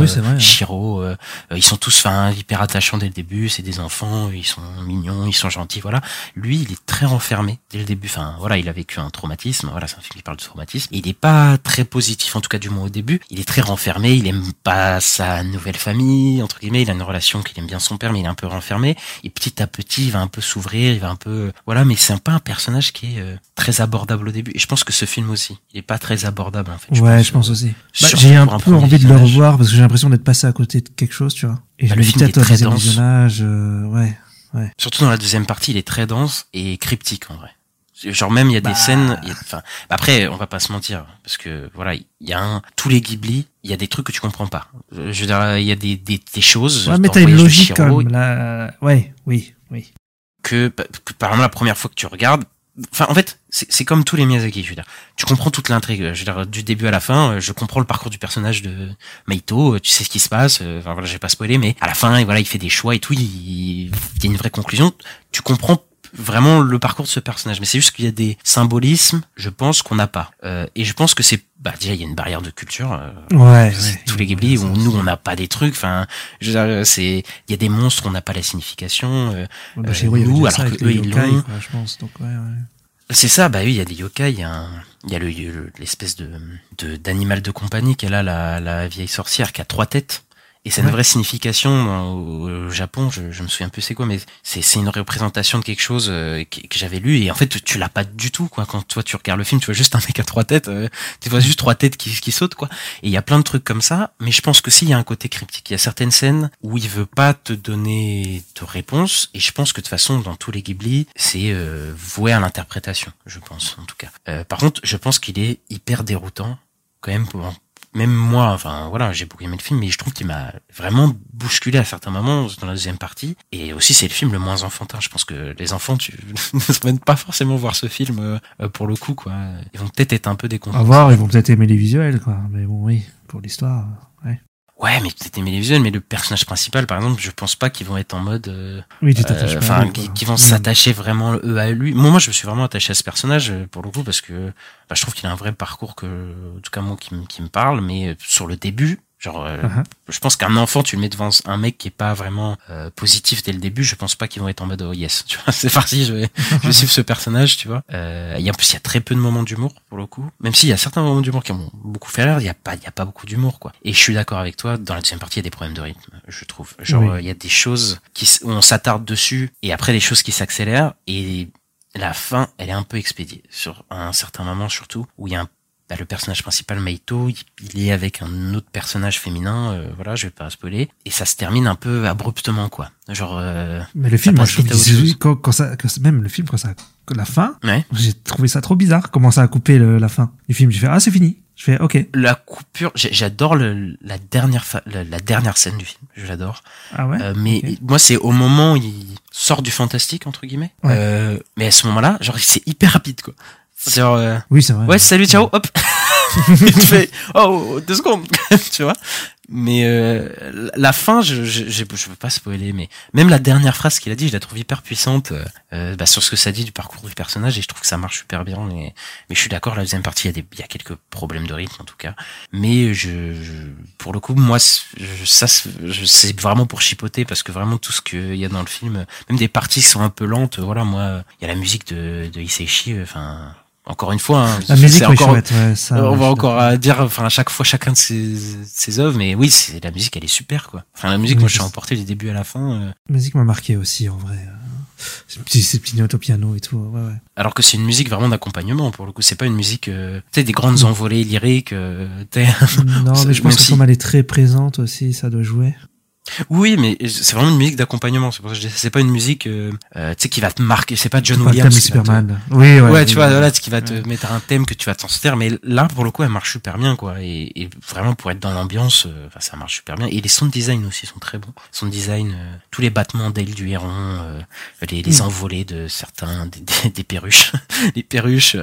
Oui, euh, vrai. Shiro, euh, ils sont tous enfin hyper attachants dès le début, c'est des enfants, ils sont mignons, ils sont gentils, voilà. Lui, il est très renfermé dès le début. Enfin voilà, il a vécu un traumatisme, voilà, c'est un film qui parle de traumatisme. Il est pas très positif, en tout cas du moins au début. Il est très renfermé, il aime pas sa nouvelle famille, entre guillemets, il a une relation qu'il aime bien son père, mais il est un peu renfermé. Et petit à petit, il va un peu s'ouvrir, il va un peu, voilà, mais c'est pas un personnage qui est euh, très abordable au début. Et je pense que ce film aussi, il est pas très abordable en fait. ouais, je pense aussi. Bah, j'ai un peu envie de le revoir parce que j'ai l'impression d'être passé à côté de quelque chose, tu vois. Et Bah, je le film est très dense. euh, ouais. Surtout dans la deuxième partie, il est très dense et cryptique en vrai. Genre même il y a Bah. des scènes, y a- enfin après on va pas se mentir parce que voilà il y a un tous les Ghibli, il y a des trucs que tu comprends pas. Je veux dire il y a des des, des choses. Ouais, mais t'as une logique Chihiro, quand même, là. Ouais, oui, oui. Que, que par exemple la première fois que tu regardes, Enfin, en fait, c'est comme tous les Miyazaki. Je veux dire, tu comprends toute l'intrigue. Je veux dire, du début à la fin, euh, je comprends le parcours du personnage de Meito. euh, Tu sais ce qui se passe. euh, Enfin voilà, j'ai pas spoilé, mais à la fin, voilà, il fait des choix et tout. Il, il y a une vraie conclusion. Tu comprends vraiment le parcours de ce personnage. Mais c'est juste qu'il y a des symbolismes, je pense, qu'on n'a pas. Euh, et je pense que c'est, bah déjà, il y a une barrière de culture. euh, Ouais, c'est ouais. tous les Ghibli où nous on n'a pas des trucs enfin dire, c'est il y a des monstres on n'a pas la signification euh, Bah, euh, nous, alors que eux, ils l'ont. c'est ça bah oui il y a des yokai il y a un- il y a le le- l'espèce de de d'animal de compagnie qu'elle a la la vieille sorcière qui a trois têtes et c'est une Ouais. vraie signification au, Japon je, je me souviens plus c'est quoi mais c'est c'est une représentation de quelque chose euh, que, que j'avais lu et en fait tu, tu l'as pas du tout quoi quand toi tu regardes le film tu vois juste un mec à trois têtes euh, tu vois juste trois têtes qui qui sautent quoi et il y a plein de trucs comme ça, mais je pense que s'il y a un côté cryptique, il y a certaines scènes où il veut pas te donner de réponse, et je pense que de toute façon, dans tous les Ghibli, c'est euh, voué à l'interprétation, je pense, en tout cas. Euh, par contre, je pense qu'il est hyper déroutant, quand même, même moi, enfin voilà, j'ai beaucoup aimé le film, mais je trouve qu'il m'a vraiment bousculé à certains moments dans la deuxième partie. Et aussi, c'est le film le moins enfantin. Je pense que les enfants, tu ne se pas forcément voir ce film euh, pour le coup, quoi. Ils vont peut-être être un peu À déconcertés. voir, ils vont peut-être aimer les visuels, quoi. Mais bon, oui, pour l'histoire, ouais. Ouais, mais peut-être aimer les visuels, mais le personnage principal, par exemple, je pense pas qu'ils vont être en mode, euh, Oui, tu t'attaches euh, enfin, lui, qui, vont s'attacher vraiment eux à lui. Moi, moi, je me suis vraiment attaché à ce personnage euh, pour le coup parce que bah, je trouve qu'il a un vrai parcours que, en tout cas moi, qui, me- qui me parle. Mais euh, sur le début, genre, euh, Uh-huh. je pense qu'un enfant, tu le mets devant un mec qui est pas vraiment euh, positif dès le début, je pense pas qu'ils vont être en mode oh yes, tu vois, c'est parti, je vais, je vais suivre ce personnage, tu vois. Euh, et en plus, il y a très peu de moments d'humour pour le coup, même s'il y a certains moments d'humour qui m'ont beaucoup fait rire, il y a pas, il y a pas beaucoup d'humour quoi. Et je suis d'accord avec toi, dans la deuxième partie, il y a des problèmes de rythme, je trouve. Genre, Oui. euh, il y a des choses qui, où on s'attarde dessus, et après des choses qui s'accélèrent, et la fin, elle est un peu expédiée sur un certain moment surtout où il y a un bah, le personnage principal Meito, il, est avec un autre personnage féminin, euh, voilà, je vais pas spoiler, et ça se termine un peu abruptement quoi. Genre euh, Mais le film, je chose. quand, quand ça, que- même le film, quand ça, que la fin, ouais. j'ai trouvé ça trop bizarre. Comment ça a coupé le- la fin du film J'ai fait, ah, c'est fini. Je fais, ok. La coupure, j'adore la dernière la, la dernière scène du film, je l'adore. Ah ouais? Euh, mais moi, c'est au moment où il sort du fantastique entre guillemets. Ouais. Euh, mais à ce moment-là, genre c'est hyper rapide quoi. Genre euh, Oui, c'est vrai. ouais salut ciao hop. tu fais oh deux secondes tu vois? Mais euh, la fin, je, je, je, je peux pas spoiler, mais même la dernière phrase qu'il a dit, je la trouve hyper puissante euh, euh, bah, sur ce que ça dit du parcours du personnage, et je trouve que ça marche super bien. Mais, mais je suis d'accord, la deuxième partie, il y, a des, il y a quelques problèmes de rythme en tout cas. Mais je, je pour le coup, moi, je, ça, c'est vraiment pour chipoter parce que vraiment tout ce qu'il y a dans le film, même des parties qui sont un peu lentes, voilà, moi, il y a la musique de, de Hisaishi, euh, enfin. Encore une fois, hein, La musique, oui, encore, chouette, ouais, ça. euh, ouais, on va encore à dire, enfin, à chaque fois, chacun de ses, ses œuvres, mais oui, c'est, la musique, elle est super, quoi. Enfin, la musique, Oui, moi, je suis emporté du début à la fin, euh, La musique m'a marqué aussi, en vrai. Ces petits, ces petits notes au piano et tout. Ouais, ouais. alors que c'est une musique vraiment d'accompagnement, pour le coup. C'est pas une musique, euh, tu sais, des grandes envolées lyriques, euh, Non, mais je pense que si- comme elle est très présente aussi, ça doit jouer. Oui, mais c'est vraiment une musique d'accompagnement. C'est pour ça que je dis, c'est pas une musique, euh, euh, tu sais, qui va te marquer. C'est pas John Pas Williams. te- Superman. Oui, ouais. Ouais, tu vois, voilà, qui va te Ouais. mettre un thème que tu vas t'en sortir, mais là, pour le coup, elle marche super bien, quoi. Et, et vraiment, pour être dans l'ambiance, euh, ça marche super bien. Et les sound design aussi sont très bons. Sound design, euh, tous les battements d'ailes du héron, euh, les, les Mm. envolées de certains, des, des, des perruches, les perruches,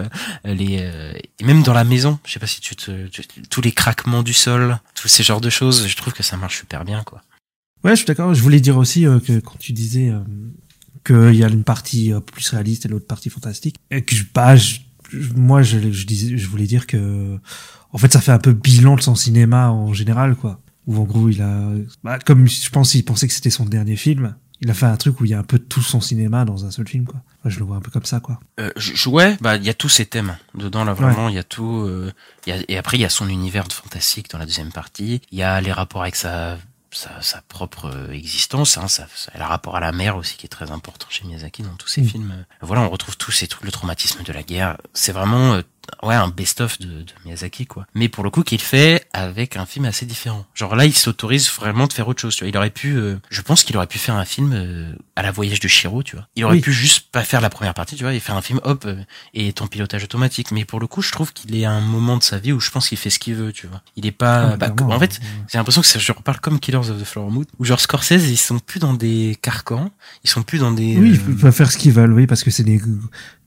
les, et même dans la maison, je sais pas si tu te, tu- tous les craquements du sol, tous ces genres de choses, je trouve que ça marche super bien, quoi. Ouais, je suis d'accord. Je voulais dire aussi euh, que quand tu disais euh, qu'il y a une partie euh, plus réaliste et l'autre partie fantastique, et que bah, je- moi, je, je disais, je voulais dire que, en fait, ça fait un peu bilan de son cinéma en général, quoi. Où en gros, il a, bah, comme je pense, il pensait que c'était son dernier film. Il a fait un truc où il y a un peu tout son cinéma dans un seul film, quoi. Enfin, je le vois un peu comme ça, quoi. Euh, je- ouais, bah il y a tous ces thèmes dedans là vraiment. Il y a tout. euh, y a, et après il y a son univers de fantastique dans la deuxième partie. Il y a les rapports avec sa sa, sa propre euh, existence. Hein, ça, ça, le rapport à la mer aussi qui est très important chez Miyazaki dans tous ses Mm. films. Voilà, on retrouve tous ces trucs, le traumatisme de la guerre. C'est vraiment euh, ouais un best-of de, de Miyazaki quoi. Mais pour le coup qu'il fait avec un film assez différent. Genre là il s'autorise vraiment de faire autre chose. Tu vois, il aurait pu, euh, je pense qu'il aurait pu faire un film euh, à la voyage de Shiro. Tu vois, il aurait Oui. pu juste pas faire la première partie. Tu vois, et faire un film hop euh, et ton pilotage automatique. Mais pour le coup je trouve qu'il est à un moment de sa vie où je pense qu'il fait ce qu'il veut. Tu vois, il est pas. Ah, bah, en fait j'ai l'impression que ça, je reparle comme Killers of the Flower Moon, où genre Scorsese, ils sont plus dans des carcans, ils sont plus dans des. Oui, euh, ils peuvent faire ce qu'ils veulent, oui, parce que c'est des,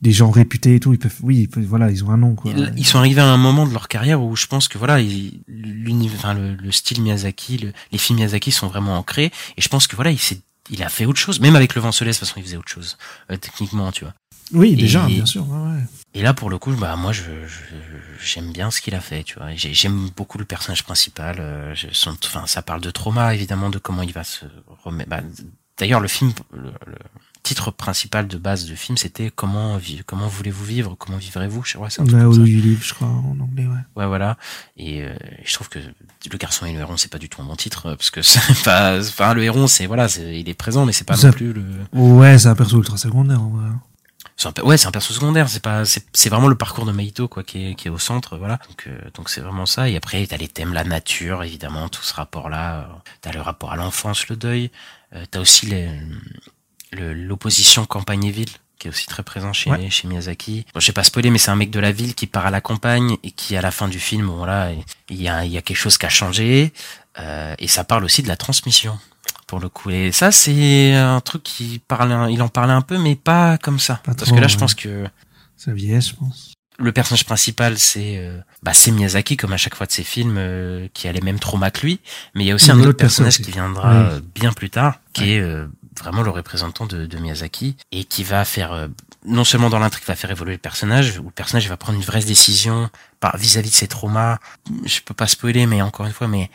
des gens réputés et tout, ils peuvent, oui, ils peuvent- voilà, ils ont un nom, quoi. Ils, ils sont arrivés à un moment de leur carrière où je pense que voilà, ils- l'uni- enfin, le, le style Miyazaki, le- les films Miyazaki sont vraiment ancrés. Et je pense que voilà, il s'est, il a fait autre chose. Même avec Le Vent se laisse, de toute façon, il faisait autre chose euh, techniquement, tu vois. Oui, déjà, Et- bien sûr, ouais, ouais. Et là, pour le coup, bah moi, je, j'aime bien ce qu'il a fait, tu vois. J'aime beaucoup le personnage principal. euh, son- enfin, ça parle de trauma, évidemment, de comment il va se remettre. bah, D'ailleurs, le film, le, le titre principal de base du film, c'était comment vivre, comment voulez-vous vivre, comment vivrez-vous? Je pas, c'est un truc Ouais, comme ça. How Do You Live, je crois, en anglais, ouais. Ouais, voilà. Et euh, je trouve que le garçon et le héron, c'est pas du tout un bon titre euh, parce que c'est pas, enfin, le héron, c'est voilà, c'est- il est présent, mais c'est pas Ça- non plus le. Ouais, c'est un perso ultra secondaire, en vrai. C'est un, pe- ouais, c'est un perso secondaire. C'est pas, c'est, c'est vraiment le parcours de Maito quoi, qui est, qui est au centre, voilà. Donc, euh, donc c'est vraiment ça. Et après, t'as les thèmes, la nature, évidemment, tout ce rapport-là. Euh, T'as le rapport à l'enfance, le deuil. Euh, t'as aussi les, le- l'opposition campagne et ville qui est aussi très présent chez, Ouais. chez Miyazaki. Bon, je sais pas spoiler, mais c'est un mec de la ville qui part à la campagne et qui, à la fin du film, voilà, il y a, il y a quelque chose qui a changé. Euh, et ça parle aussi de la transmission pour le coup. Et ça, c'est un truc qui parle, il en parlait un peu, mais pas comme ça. Pas Parce trop, que là, je pense que la vieillesse, je pense. le personnage principal, c'est euh, bah, c'est Miyazaki, comme à chaque fois de ses films, euh, qui a les mêmes traumas que lui. Mais il y a aussi un autre personnage qui viendra euh, bien plus tard, qui est euh, vraiment le représentant de, de Miyazaki, et qui va faire, euh, non seulement dans l'intrigue, va faire évoluer le personnage, où le personnage va prendre une vraie décision par vis-à-vis de ses traumas. Je peux pas spoiler, mais encore une fois, mais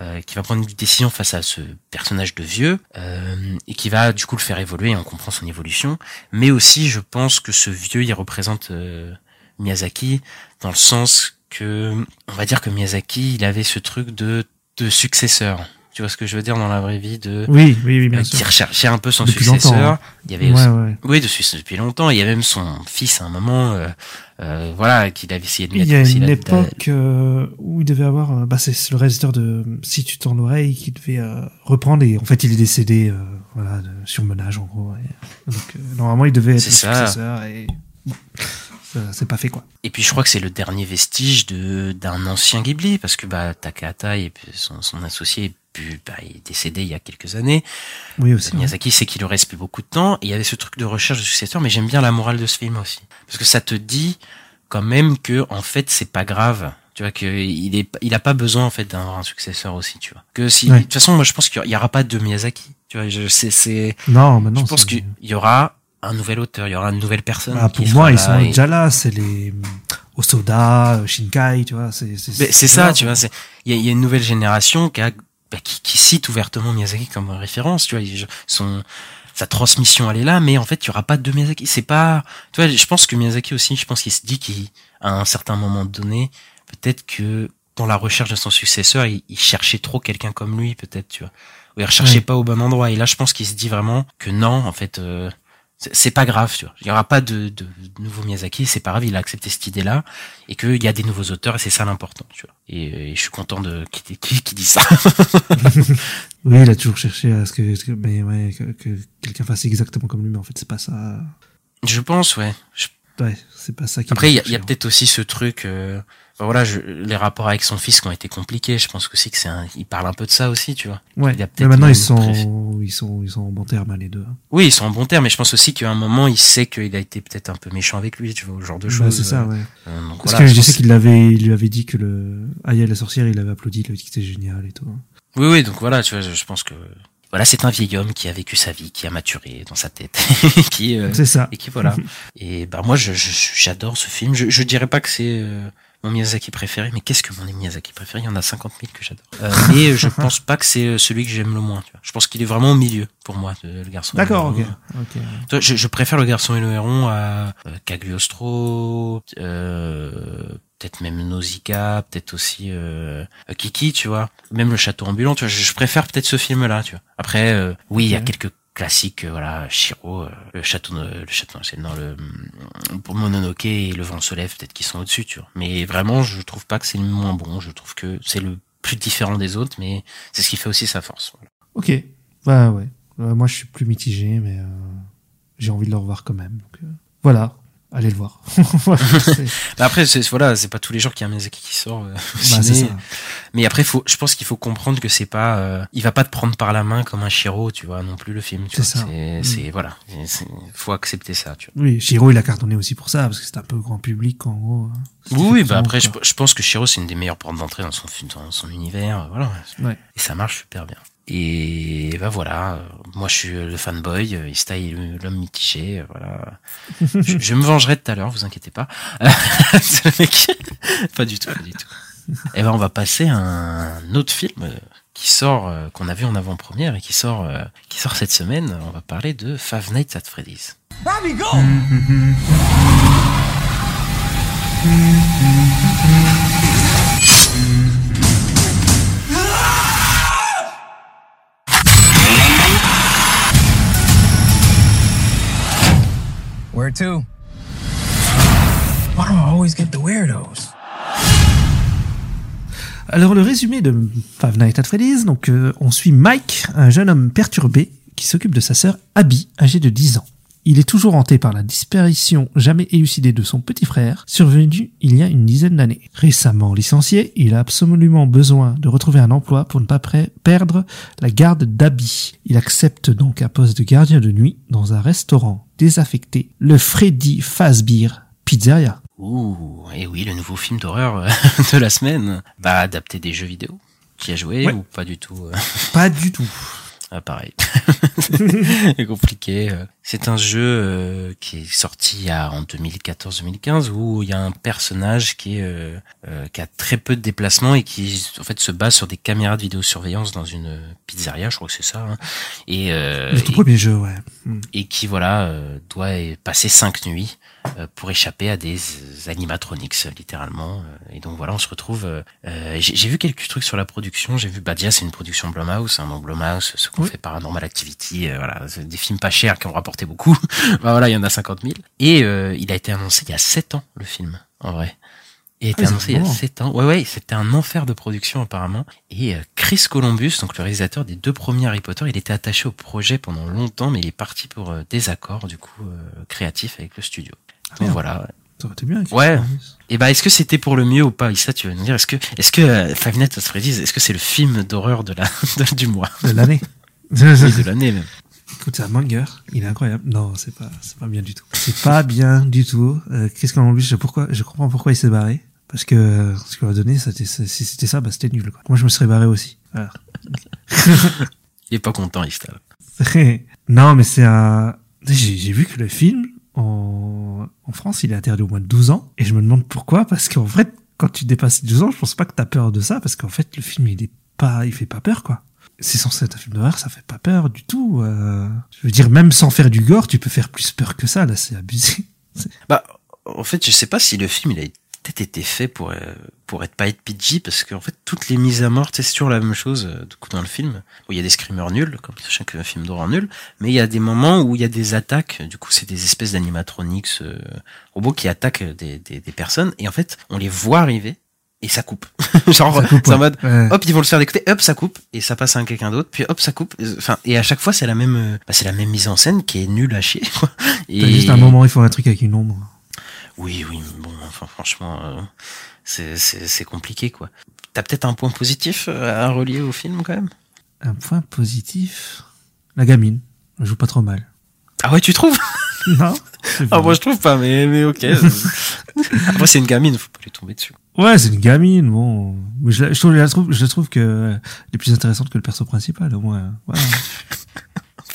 euh, qui va prendre une décision face à ce personnage de vieux euh, et qui va du coup le faire évoluer et on comprend son évolution mais aussi je pense que ce vieux il représente euh, Miyazaki dans le sens que on va dire que Miyazaki il avait ce truc de de successeur tu vois ce que je veux dire dans la vraie vie de Oui, oui, oui, bien euh, sûr. qui recherchait un peu son Depuis successeur hein. il y avait Ouais, aussi- ouais. oui depuis depuis longtemps il y avait même son fils à un moment euh, euh, voilà qu'il avait essayé de Il mettre y a aussi une époque où il devait avoir, bah c'est le réalisateur de Si tu tends l'oreille qui devait reprendre et en fait il est décédé, voilà, de surmenage en gros. et- donc normalement il devait être C'est le ça. successeur et c'est pas fait quoi. Et puis je crois que c'est le dernier vestige de d'un ancien Ghibli parce que bah Takahata et son associé bah, il est décédé il y a quelques années. Oui aussi. ouais. Miyazaki sait qu'il lui reste plus beaucoup de temps et il y avait ce truc de recherche de successeur mais j'aime bien la morale de ce film aussi parce que ça te dit quand même que en fait c'est pas grave. Tu vois que il est il a pas besoin en fait d'avoir un successeur aussi, tu vois. Que si Ouais. de toute façon moi je pense qu'il y aura pas de Miyazaki. Tu vois, je c'est c'est Non, mais non. je pense c'est- qu'il y aura un nouvel auteur, il y aura une nouvelle personne Bah, pour moi ils sont et- déjà là, c'est les Osoda, Shinkai, tu vois. C'est c'est ça, là, tu vois. c'est- Il y y a une nouvelle génération qui, a, bah, qui, qui cite ouvertement Miyazaki comme référence, tu vois. Son, sa transmission, elle est là, mais en fait, il y aura pas de Miyazaki. C'est pas, tu vois, je pense que Miyazaki aussi, je pense qu'il se dit qu'à un certain moment donné, peut-être que dans la recherche de son successeur, il, il cherchait trop quelqu'un comme lui, peut-être, tu vois. Ou il recherchait Ouais. pas au bon endroit. Et là, je pense qu'il se dit vraiment que non, en fait, euh, c'est- pas grave, tu vois. Il y aura pas de, de, de nouveau Miyazaki, c'est pas grave, il a accepté cette idée-là et qu'il y a des nouveaux auteurs et c'est ça l'important, tu vois. Et, et je suis content de qui, qui, qui dit ça. Oui, il a toujours cherché à ce que, mais ouais, que, que quelqu'un fasse exactement comme lui, mais en fait c'est pas ça. je pense, ouais. Je- Ouais, c'est pas ça qui. Après, il y a, il y a cherché, peut-être aussi ce truc. euh, voilà, je, les rapports avec son fils qui ont été compliqués. Je pense aussi que c'est un. Il parle un peu de ça aussi, tu vois. Ouais. il a Mais maintenant ils sont, préf- ils sont, ils sont en bon terme hein, les deux. Oui, ils sont en bon terme, mais je pense aussi qu'à un moment, il sait qu'il a été peut-être un peu méchant avec lui, tu vois, ce genre de Bah, choses. c'est ça, euh, ouais. euh, donc Parce voilà, que je pense sais qu'il l'avait, il lui avait dit que le Aya la sorcière, il avait applaudi, il avait dit que c'était génial et tout. Oui, oui, donc voilà, tu vois, je, je pense que voilà, c'est un vieil homme qui a vécu sa vie, qui a maturé dans sa tête, qui euh, C'est ça. et qui voilà. et bah moi, je je- j'adore ce film. Je, je dirais pas que c'est euh, mon Miyazaki préféré, mais qu'est-ce que mon Miyazaki préféré? Il y en a 50 000 que j'adore. Euh, mais je pense pas que c'est euh, celui que j'aime le moins. Tu vois. Je pense qu'il est vraiment au milieu pour moi, le garçon. D'accord, ok. héron. ok. Tu vois, Je, je préfère le garçon et le héron à euh, Cagliostro, euh, peut-être même Nausicaa, peut-être aussi euh, Kiki, tu vois. Même le château ambulant, tu vois. Je, je préfère peut-être ce film-là, tu vois. Après, euh, oui, il y a quelques classiques, euh, voilà, Shiro, euh, le château, le château, c'est dans le pour Mononoke et le vent se lève, peut-être qu'ils sont au-dessus, tu vois. Mais vraiment, je trouve pas que c'est le moins bon. Je trouve que c'est le plus différent des autres, mais c'est ce qui fait aussi sa force. Ok. Bah ouais. Euh, moi je suis plus mitigé, mais euh, j'ai envie de le revoir quand même. Donc, euh, voilà. Allez le voir. Après, c'est voilà, c'est pas tous les jours qu'il y a un Miyazaki qui sort euh, au bah, ciné. Mais après, faut, je pense qu'il faut comprendre que c'est pas, euh, il va pas te prendre par la main comme un Chiro, tu vois, non plus le film. tu C'est ça. C'est, Mm. c'est- voilà, faut accepter ça, tu vois. Oui, Shiro, il a cartonné aussi pour ça, parce que c'est un peu grand public, en gros. hein. Oui, bah après, je, je pense que Chiro, c'est une des meilleures portes d'entrée dans son, dans son univers, euh, voilà. Ouais. Et ça marche super bien. Et bah voilà, moi je suis le fanboy, euh, Ista est l'homme mitigé, euh, voilà. je, je me vengerai tout à l'heure, vous inquiétez pas. Mec. pas du tout, pas du tout. Et ben on va passer à un autre film euh, qui sort, qu'on a vu en avant-première et qui sort, qui sort cette semaine. On va parler de Five Nights at Freddy's. Alors le résumé de Five Nights at Freddy's, donc euh, on suit Mike, un jeune homme perturbé qui s'occupe de sa sœur Abby, âgée de 10 ans. Il est toujours hanté par la disparition jamais élucidée de son petit frère, survenue il y a une dizaine d'années. Récemment licencié, il a absolument besoin de retrouver un emploi pour ne pas perdre la garde d'Abby. Il accepte donc un poste de gardien de nuit dans un restaurant désaffecté, le Freddy Fazbear Pizzeria. Ouh, et oui, le nouveau film d'horreur euh, de la semaine va adapter des jeux vidéo. Qui a joué Ouais. ou pas du tout euh, Pas du tout. Ah, pareil. c'est compliqué. euh. C'est un jeu euh, qui est sorti en 2014-2015 où il y a un personnage qui est euh, euh, qui a très peu de déplacements et qui en fait se base sur des caméras de vidéosurveillance dans une pizzeria, je crois que c'est ça. hein. Et, euh, Le tout et- premier jeu, ouais. Hmm. et qui voilà euh, doit passer cinq nuits pour échapper à des euh, animatronics littéralement Euh, et donc voilà on se retrouve euh, euh, j'ai vu quelques trucs sur la production j'ai vu bah déjà c'est une production Blumhouse hein, donc Blumhouse ce qu'on Oui. fait Paranormal Activity euh, voilà des films pas chers qui ont rapporté beaucoup bah voilà il y en a 50 000 et euh, il a été annoncé il y a sept ans le film en vrai il a été Ah, annoncé il y a bon. 7 ans. Ouais, ouais, c'était un enfer de production apparemment. Et euh, Chris Columbus, donc le réalisateur des deux premiers Harry Potter, il était attaché au projet pendant longtemps, mais il est parti pour euh, des accords du coup euh, créatifs avec le studio. Donc merde. voilà. Ça aurait été bien. Ouais. Et bah, est-ce que c'était pour le mieux ou pas Ça, tu vas nous dire. Est-ce que, est-ce que euh, Five Nights at Freddy's, est-ce que c'est le film d'horreur de la de- du mois, De l'année. oui, de l'année même Écoute, c'est un manga. Il est incroyable. Non, c'est pas, c'est pas bien du tout. C'est pas bien du tout. Euh, qu'on lui, je pourquoi, je comprends pourquoi il s'est barré. Parce que ce qu'il a donné, c'était, si c'était ça, bah, c'était nul. Quoi. Moi, je me serais barré aussi. Voilà. Il est pas content, Istal. non, mais c'est un. J'ai vu que le film en, France, il est interdit au moins de 12 ans. Et je me demande pourquoi. Parce qu'en fait, quand tu dépasses les 12 ans, je pense pas que t'as peur de ça. Parce qu'en fait, le film, il est pas, il fait pas peur, quoi. C'est censé être un film d'horreur, ça fait pas peur du tout. euh. Je veux dire, même sans faire du gore, tu peux faire plus peur que ça. Là, c'est abusé. Bah, en fait, je sais pas si le film il a peut-être été fait pour euh, pour être pas être PG parce qu'en fait toutes les mises à mort, c'est toujours la même chose euh, du coup dans le film. Où il y a des screamers nuls, comme chaque film d'horreur nul, mais il y a des moments où il y a des attaques. Du coup, c'est des espèces d'animatronics euh, robots qui attaquent des, des des personnes et en fait on les voit arriver et ça coupe. Genre c'est en mode Ouais. hop ils vont le faire d'écouter hop ça coupe et ça passe à quelqu'un d'autre puis hop ça coupe enfin et à chaque fois c'est la même euh, bah, c'est la même mise en scène qui est nulle à chier quoi. et T'as juste un moment, il faut un truc avec une ombre. Oui, oui, bon, enfin, franchement, euh, c'est, compliqué, quoi. T'as peut-être un point positif euh, à relier au film, quand même? Un point positif? La gamine. Elle joue pas trop mal. Ah ouais, tu trouves? Non? Ah, moi, je trouve pas, mais, mais ok. Après, c'est une gamine, faut pas lui tomber dessus. Ouais, c'est une gamine, bon. Mais je, la- je trouve, je la trouve, je trouve que euh, elle est plus intéressante que le perso principal, au moins. Voilà.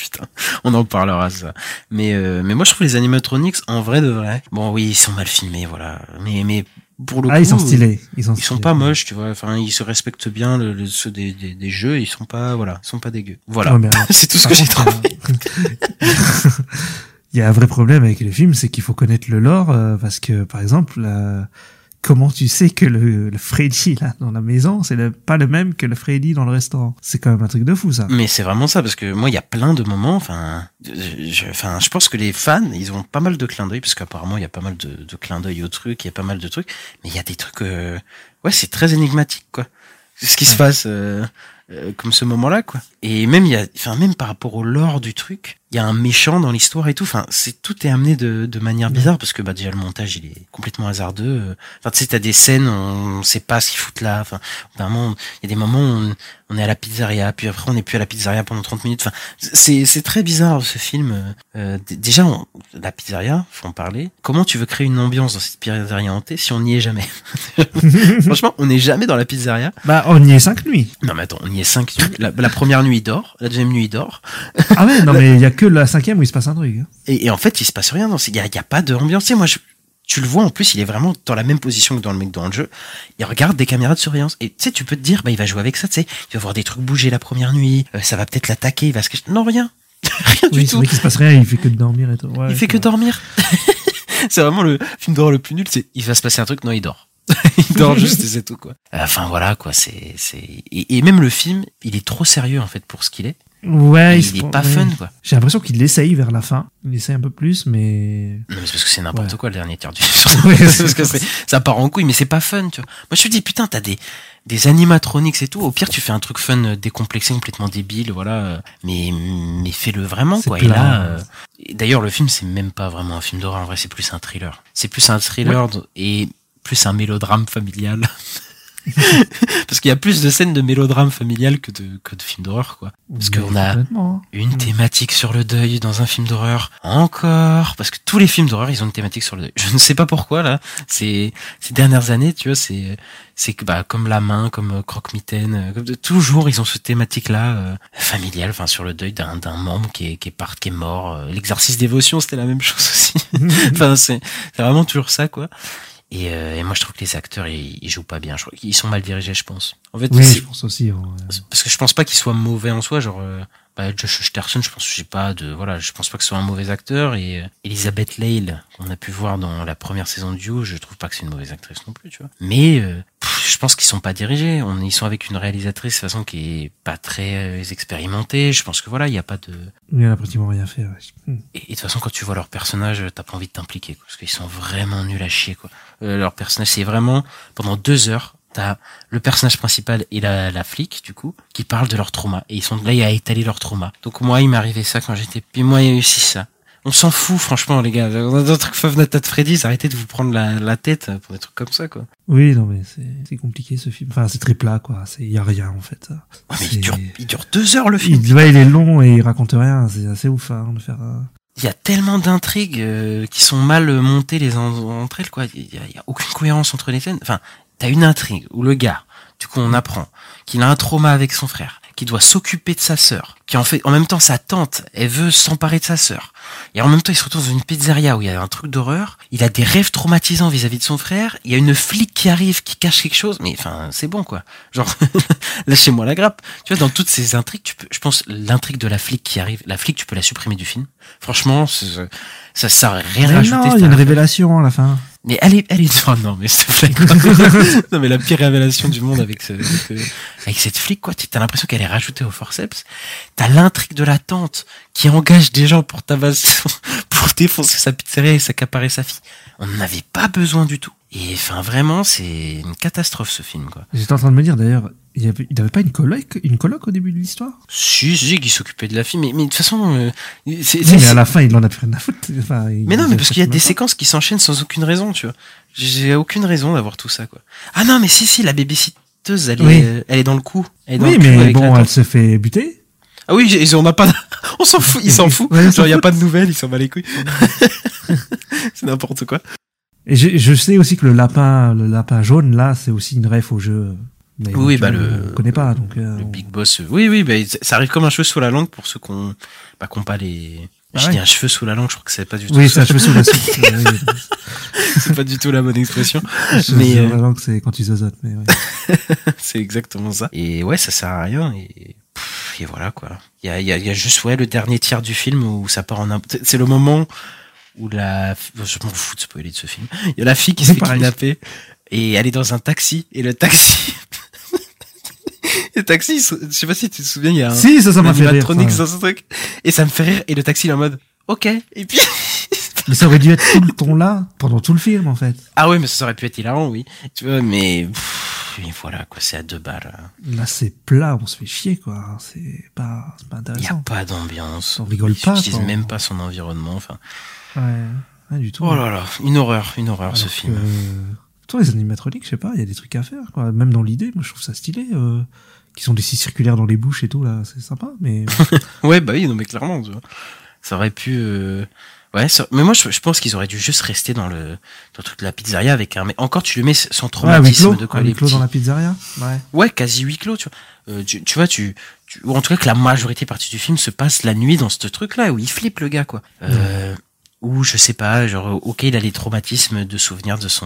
Putain, on en parlera, ça. Mais, euh, mais moi, je trouve les animatronics, en vrai de vrai, bon, oui, ils sont mal filmés, voilà. Mais, mais, pour le ah, coup. ils sont stylés. Ils sont, Ils sont stylés. pas moches, tu vois. Enfin, ils se respectent bien, le, le- ceux des, des, des jeux. Ils sont pas, voilà, ils sont pas dégueux. Voilà. Ouais, alors, c'est tout ce que j'ai trouvé. euh, Il y a un vrai problème avec les films, c'est qu'il faut connaître le lore, euh, parce que, par exemple, euh, comment tu sais que le, le Freddy, là, dans la maison, c'est pas le même que le Freddy dans le restaurant? C'est quand même un truc de fou, ça. Mais c'est vraiment ça parce que moi il y a plein de moments enfin je je pense que les fans ils ont pas mal de clins d'œil parce qu'apparemment il y a pas mal de, de clins d'œil au truc il y a pas mal de trucs mais il y a des trucs euh, ouais c'est très énigmatique quoi ce qui se passe euh, euh, comme ce moment-là quoi et même il y a enfin même par rapport au lore du truc il y a un méchant dans l'histoire et tout. Enfin, c'est tout est amené de, de manière bizarre parce que bah déjà le montage il est complètement hasardeux. Enfin, tu sais, t'as des scènes, on, on sait pas ce qu'ils foutent là. Enfin, vraiment, il y a des moments où on, on est à la pizzeria, puis après on n'est plus à la pizzeria pendant 30 minutes. Enfin, c'est c'est très bizarre ce film. Euh, déjà, on- la pizzeria, faut en parler. Comment tu veux créer une ambiance dans cette pizzeria hantée si on n'y est jamais? Franchement, on n'est jamais dans la pizzeria. Bah, on y est cinq nuits. Non mais attends, on y est cinq nuits. La, la première nuit il dort, la deuxième nuit il dort. Ah ouais, non, mais il y a que la cinquième où il se passe un truc. hein. Et, et en fait, il se passe rien. Il y a, il a pas d'ambiance. Moi, je, tu le vois en plus, il est vraiment dans la même position que dans le mec dans le jeu. Il regarde des caméras de surveillance. Et tu sais, tu peux te dire, bah, il va jouer avec ça. Tu sais, il va voir des trucs bouger la première nuit. euh, ça va peut-être l'attaquer. Il va se cacher. Non, rien. rien du Oui, tout. vrai qu'il se passe rien, il fait que dormir et tout. Ouais, il fait que vrai. dormir. c'est vraiment le film d'horreur le plus nul. C'est, il va se passer un truc. Non, il dort. il dort juste et c'est tout quoi. Enfin voilà quoi. C'est, c'est et, et même le film, il est trop sérieux en fait pour ce qu'il est. Ouais, il est pas ouais. fun quoi. J'ai l'impression qu'il l'essaye vers la fin. Il essaye un peu plus, mais. Non, mais c'est parce que c'est n'importe Ouais. quoi le dernier tiers du Ouais, film. c'est parce que ça part en couille, mais c'est pas fun, tu vois. Moi, je me dis, putain, t'as des, des animatronics et tout. Au pire, tu fais un truc fun euh, décomplexé, complètement débile, voilà. Mais, mais fais-le vraiment, quoi. Et là, euh, d'ailleurs, le film, c'est même pas vraiment un film d'horreur. En vrai, c'est plus un thriller. C'est plus un thriller et plus un mélodrame familial. Parce qu'il y a plus de scènes de mélodrame familial que de, que de films d'horreur, quoi. Parce qu'on a, une thématique sur le deuil dans un film d'horreur. Encore. Parce que tous les films d'horreur, ils ont une thématique sur le deuil. Je ne sais pas pourquoi, là. C'est, ces dernières années, tu vois, c'est, c'est que, bah, comme La Main, comme euh, Croque-Mitaine, euh, comme de- toujours, ils ont cette thématique-là, euh, familiale, enfin, sur le deuil d'un, d'un membre qui est, qui est part, qui est mort. L'exercice dévotion, c'était la même chose aussi. enfin, c'est, c'est vraiment toujours ça, quoi. Et, euh, et moi, je trouve que les acteurs, ils, ils jouent pas bien. Je crois qu'ils sont mal dirigés, je pense. En fait, Oui, je pense aussi. hein, ouais. parce que je pense pas qu'il soit mauvais en soi genre euh, bah, Josh Hutcherson je pense que j'ai pas de voilà je pense pas que ce soit un mauvais acteur et euh, Elizabeth Lale qu'on a pu voir dans la première saison de Duo je trouve pas que c'est une mauvaise actrice non plus tu vois mais euh, je pense qu'ils sont pas dirigés on ils sont avec une réalisatrice de toute façon qui est pas très euh, expérimentée je pense que voilà il y a pas de Il a pratiquement rien fait. ouais. Hmm. et, et de toute façon, quand tu vois leurs personnages, t'as pas envie de t'impliquer, quoi, parce qu'ils sont vraiment nuls à chier, quoi. Euh, leur personnage, c'est vraiment pendant deux heures, t'as le personnage principal et la, la flic, du coup, qui parlent de leur trauma, et ils sont là à étaler leur trauma. Donc moi, il m'est arrivé ça quand j'étais, puis moi, il y a eu aussi ça. On s'en fout, franchement, les gars. On a d'autres Five Nights at Freddy's, arrêtez de vous prendre la, la tête pour des trucs comme ça, quoi. Oui, non, mais c'est compliqué ce film. Enfin, c'est très plat, quoi. Il y a rien, en fait. Ouais, mais il dure, il dure deux heures, le film. Il, ouais, il est long et il raconte rien. C'est assez ouf hein, de faire. euh, il y a tellement d'intrigues euh, qui sont mal montées les en- entre elles quoi. Il y, a, il y a aucune cohérence entre les scènes. Enfin, t'as une intrigue où le gars, du coup, on apprend qu'il a un trauma avec son frère, qui doit s'occuper de sa sœur, qui en fait, en même temps, sa tante, elle veut s'emparer de sa sœur. Et en même temps, il se retrouve dans une pizzeria où il y a un truc d'horreur. Il a des rêves traumatisants vis-à-vis de son frère. Il y a une flic qui arrive, qui cache quelque chose. Mais enfin, c'est bon quoi. Genre, lâchez-moi la grappe. Tu vois, dans toutes ces intrigues, tu peux, je pense, l'intrigue de la flic qui arrive, la flic, tu peux la supprimer du film. Franchement, ça, ça rien Mais rajouté. non, cette il y a une révélation à la fin. Mais elle est, elle est, oh non, mais s'il te plaît, quoi. non, mais la pire révélation du monde avec ce, avec, avec cette flic, quoi. Tu as l'impression qu'elle est rajoutée au forceps. T'as l'intrigue de la tante qui engage des gens pour tabasser, pour défoncer sa pizzeria et s'accaparer sa fille. On n'en avait pas besoin du tout. Et enfin, vraiment, c'est une catastrophe, ce film, quoi. J'étais en train de me dire d'ailleurs, il y avait, il avait pas une coloc, une coloc au début de l'histoire? Si, si, qui s'occupait de la fille, mais, mais de toute façon, euh, c'est, c'est- mais à la fin, il en a plus rien à foutre. Enfin, Mais non, mais parce qu'il y a des temps. séquences qui s'enchaînent sans aucune raison, tu vois. J'ai aucune raison d'avoir tout ça, quoi. Ah non, mais si, si, la babysitteuse, elle, Oui. est, euh, elle est dans le coup. Elle est dans Oui, le coup mais avec bon, elle se fait buter. Ah oui, on n'a pas, on s'en fout, il s'en fout. Ouais, Genre, il y a pas de nouvelles, il s'en bat les couilles. c'est n'importe quoi. Et je, je sais aussi que le lapin, le lapin jaune, là, c'est aussi une ref au jeu. Mais Oui, bah, vois, le- On connaît pas, donc. euh, Le on- Big Boss, euh, oui, oui, bah, ça arrive comme un cheveu sous la langue pour ceux qui ont, bah, ont pas les, Ah je ouais. dis un cheveu sous la langue, je crois que c'est pas du tout, Oui, ça, je me sous la. Oui, c'est pas du tout la bonne expression. Mais, euh, la langue, c'est quand tu zozotes. Mais ouais. c'est exactement ça. Et ouais, ça sert à rien. Et, pff, et voilà quoi. Il y a, y, a, y a juste ouais le dernier tiers du film où ça part en c'est- c'est le moment où la je m'en fous de spoiler de ce film. Il y a la fille qui se fait Pareil. kidnapper et elle est dans un taxi et le taxi le taxi je sais pas si tu te souviens il y a un Si, ça, ça m'a fait rire. ça. dans ce truc et ça me fait rire et le taxi il est en mode ok et puis Mais ça aurait dû être tout le ton là, pendant tout le film, en fait. ah ouais mais ça aurait pu être hilarant oui tu vois mais puis voilà, quoi, c'est à deux balles. Là, c'est plat, on se fait chier, quoi. C'est pas, c'est pas Il n'y a intéressant. pas d'ambiance. On rigole pas, n'utilise quoi. même pas son environnement. Enfin, Ouais, du tout. oh là là, une horreur, une horreur ce film. Toi, les animatroniques, je sais pas, il y a des trucs à faire, quoi. Même dans l'idée, moi, je trouve ça stylé. Euh, qui sont des scies circulaires dans les bouches et tout, là, c'est sympa, mais. Ouais, bah oui, non, mais clairement, tu vois. Ça aurait pu. euh, Ouais, ça- mais moi je, je pense qu'ils auraient dû juste rester dans le, dans le truc de la pizzeria avec un. Mais encore, tu lui mets Ouais, à huis traumatisme clos, de quoi les clos petits- dans la pizzeria. Ouais. Ouais, quasi huis clos, tu vois. Euh, tu, tu vois, tu, tu- ou en tout cas que la majorité partie du film se passe la nuit dans ce truc-là où il flippe le gars, quoi. Euh, ou je sais pas, genre, ok, il a les traumatismes de souvenirs de son.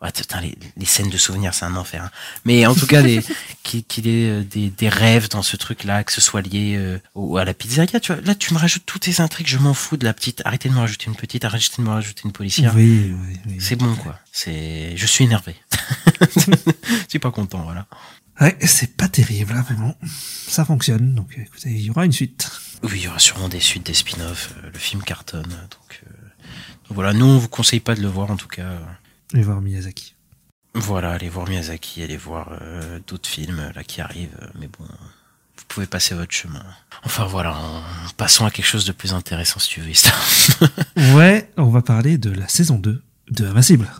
Ouais, putain, les, les scènes de souvenirs, c'est un enfer. hein. Mais en tout cas, les, qu'il qu'il ait euh, des, des rêves dans ce truc-là, que ce soit lié euh, au- à la pizzeria, tu vois. Là, tu me rajoutes toutes tes intrigues, je m'en fous de la petite. Arrêtez de me rajouter une petite, arrêtez de me rajouter une policière. Oui, oui, oui. C'est bon, quoi. C'est, je suis énervé. je suis pas content, voilà. Ouais, c'est pas terrible, là, mais bon. Ça fonctionne, donc écoutez, il y aura une suite. Oui, il y aura sûrement des suites, des spin-offs. euh, le film cartonne, euh, voilà. Nous, on vous conseille pas de le voir, en tout cas. Vais voir Miyazaki. Voilà, allez voir Miyazaki, allez voir euh, d'autres films euh, là qui arrivent, euh, mais bon, vous pouvez passer votre chemin. Enfin voilà, en passons à quelque chose de plus intéressant si tu veux, Ista. Ouais, on va parler de la saison 2 de Invincible.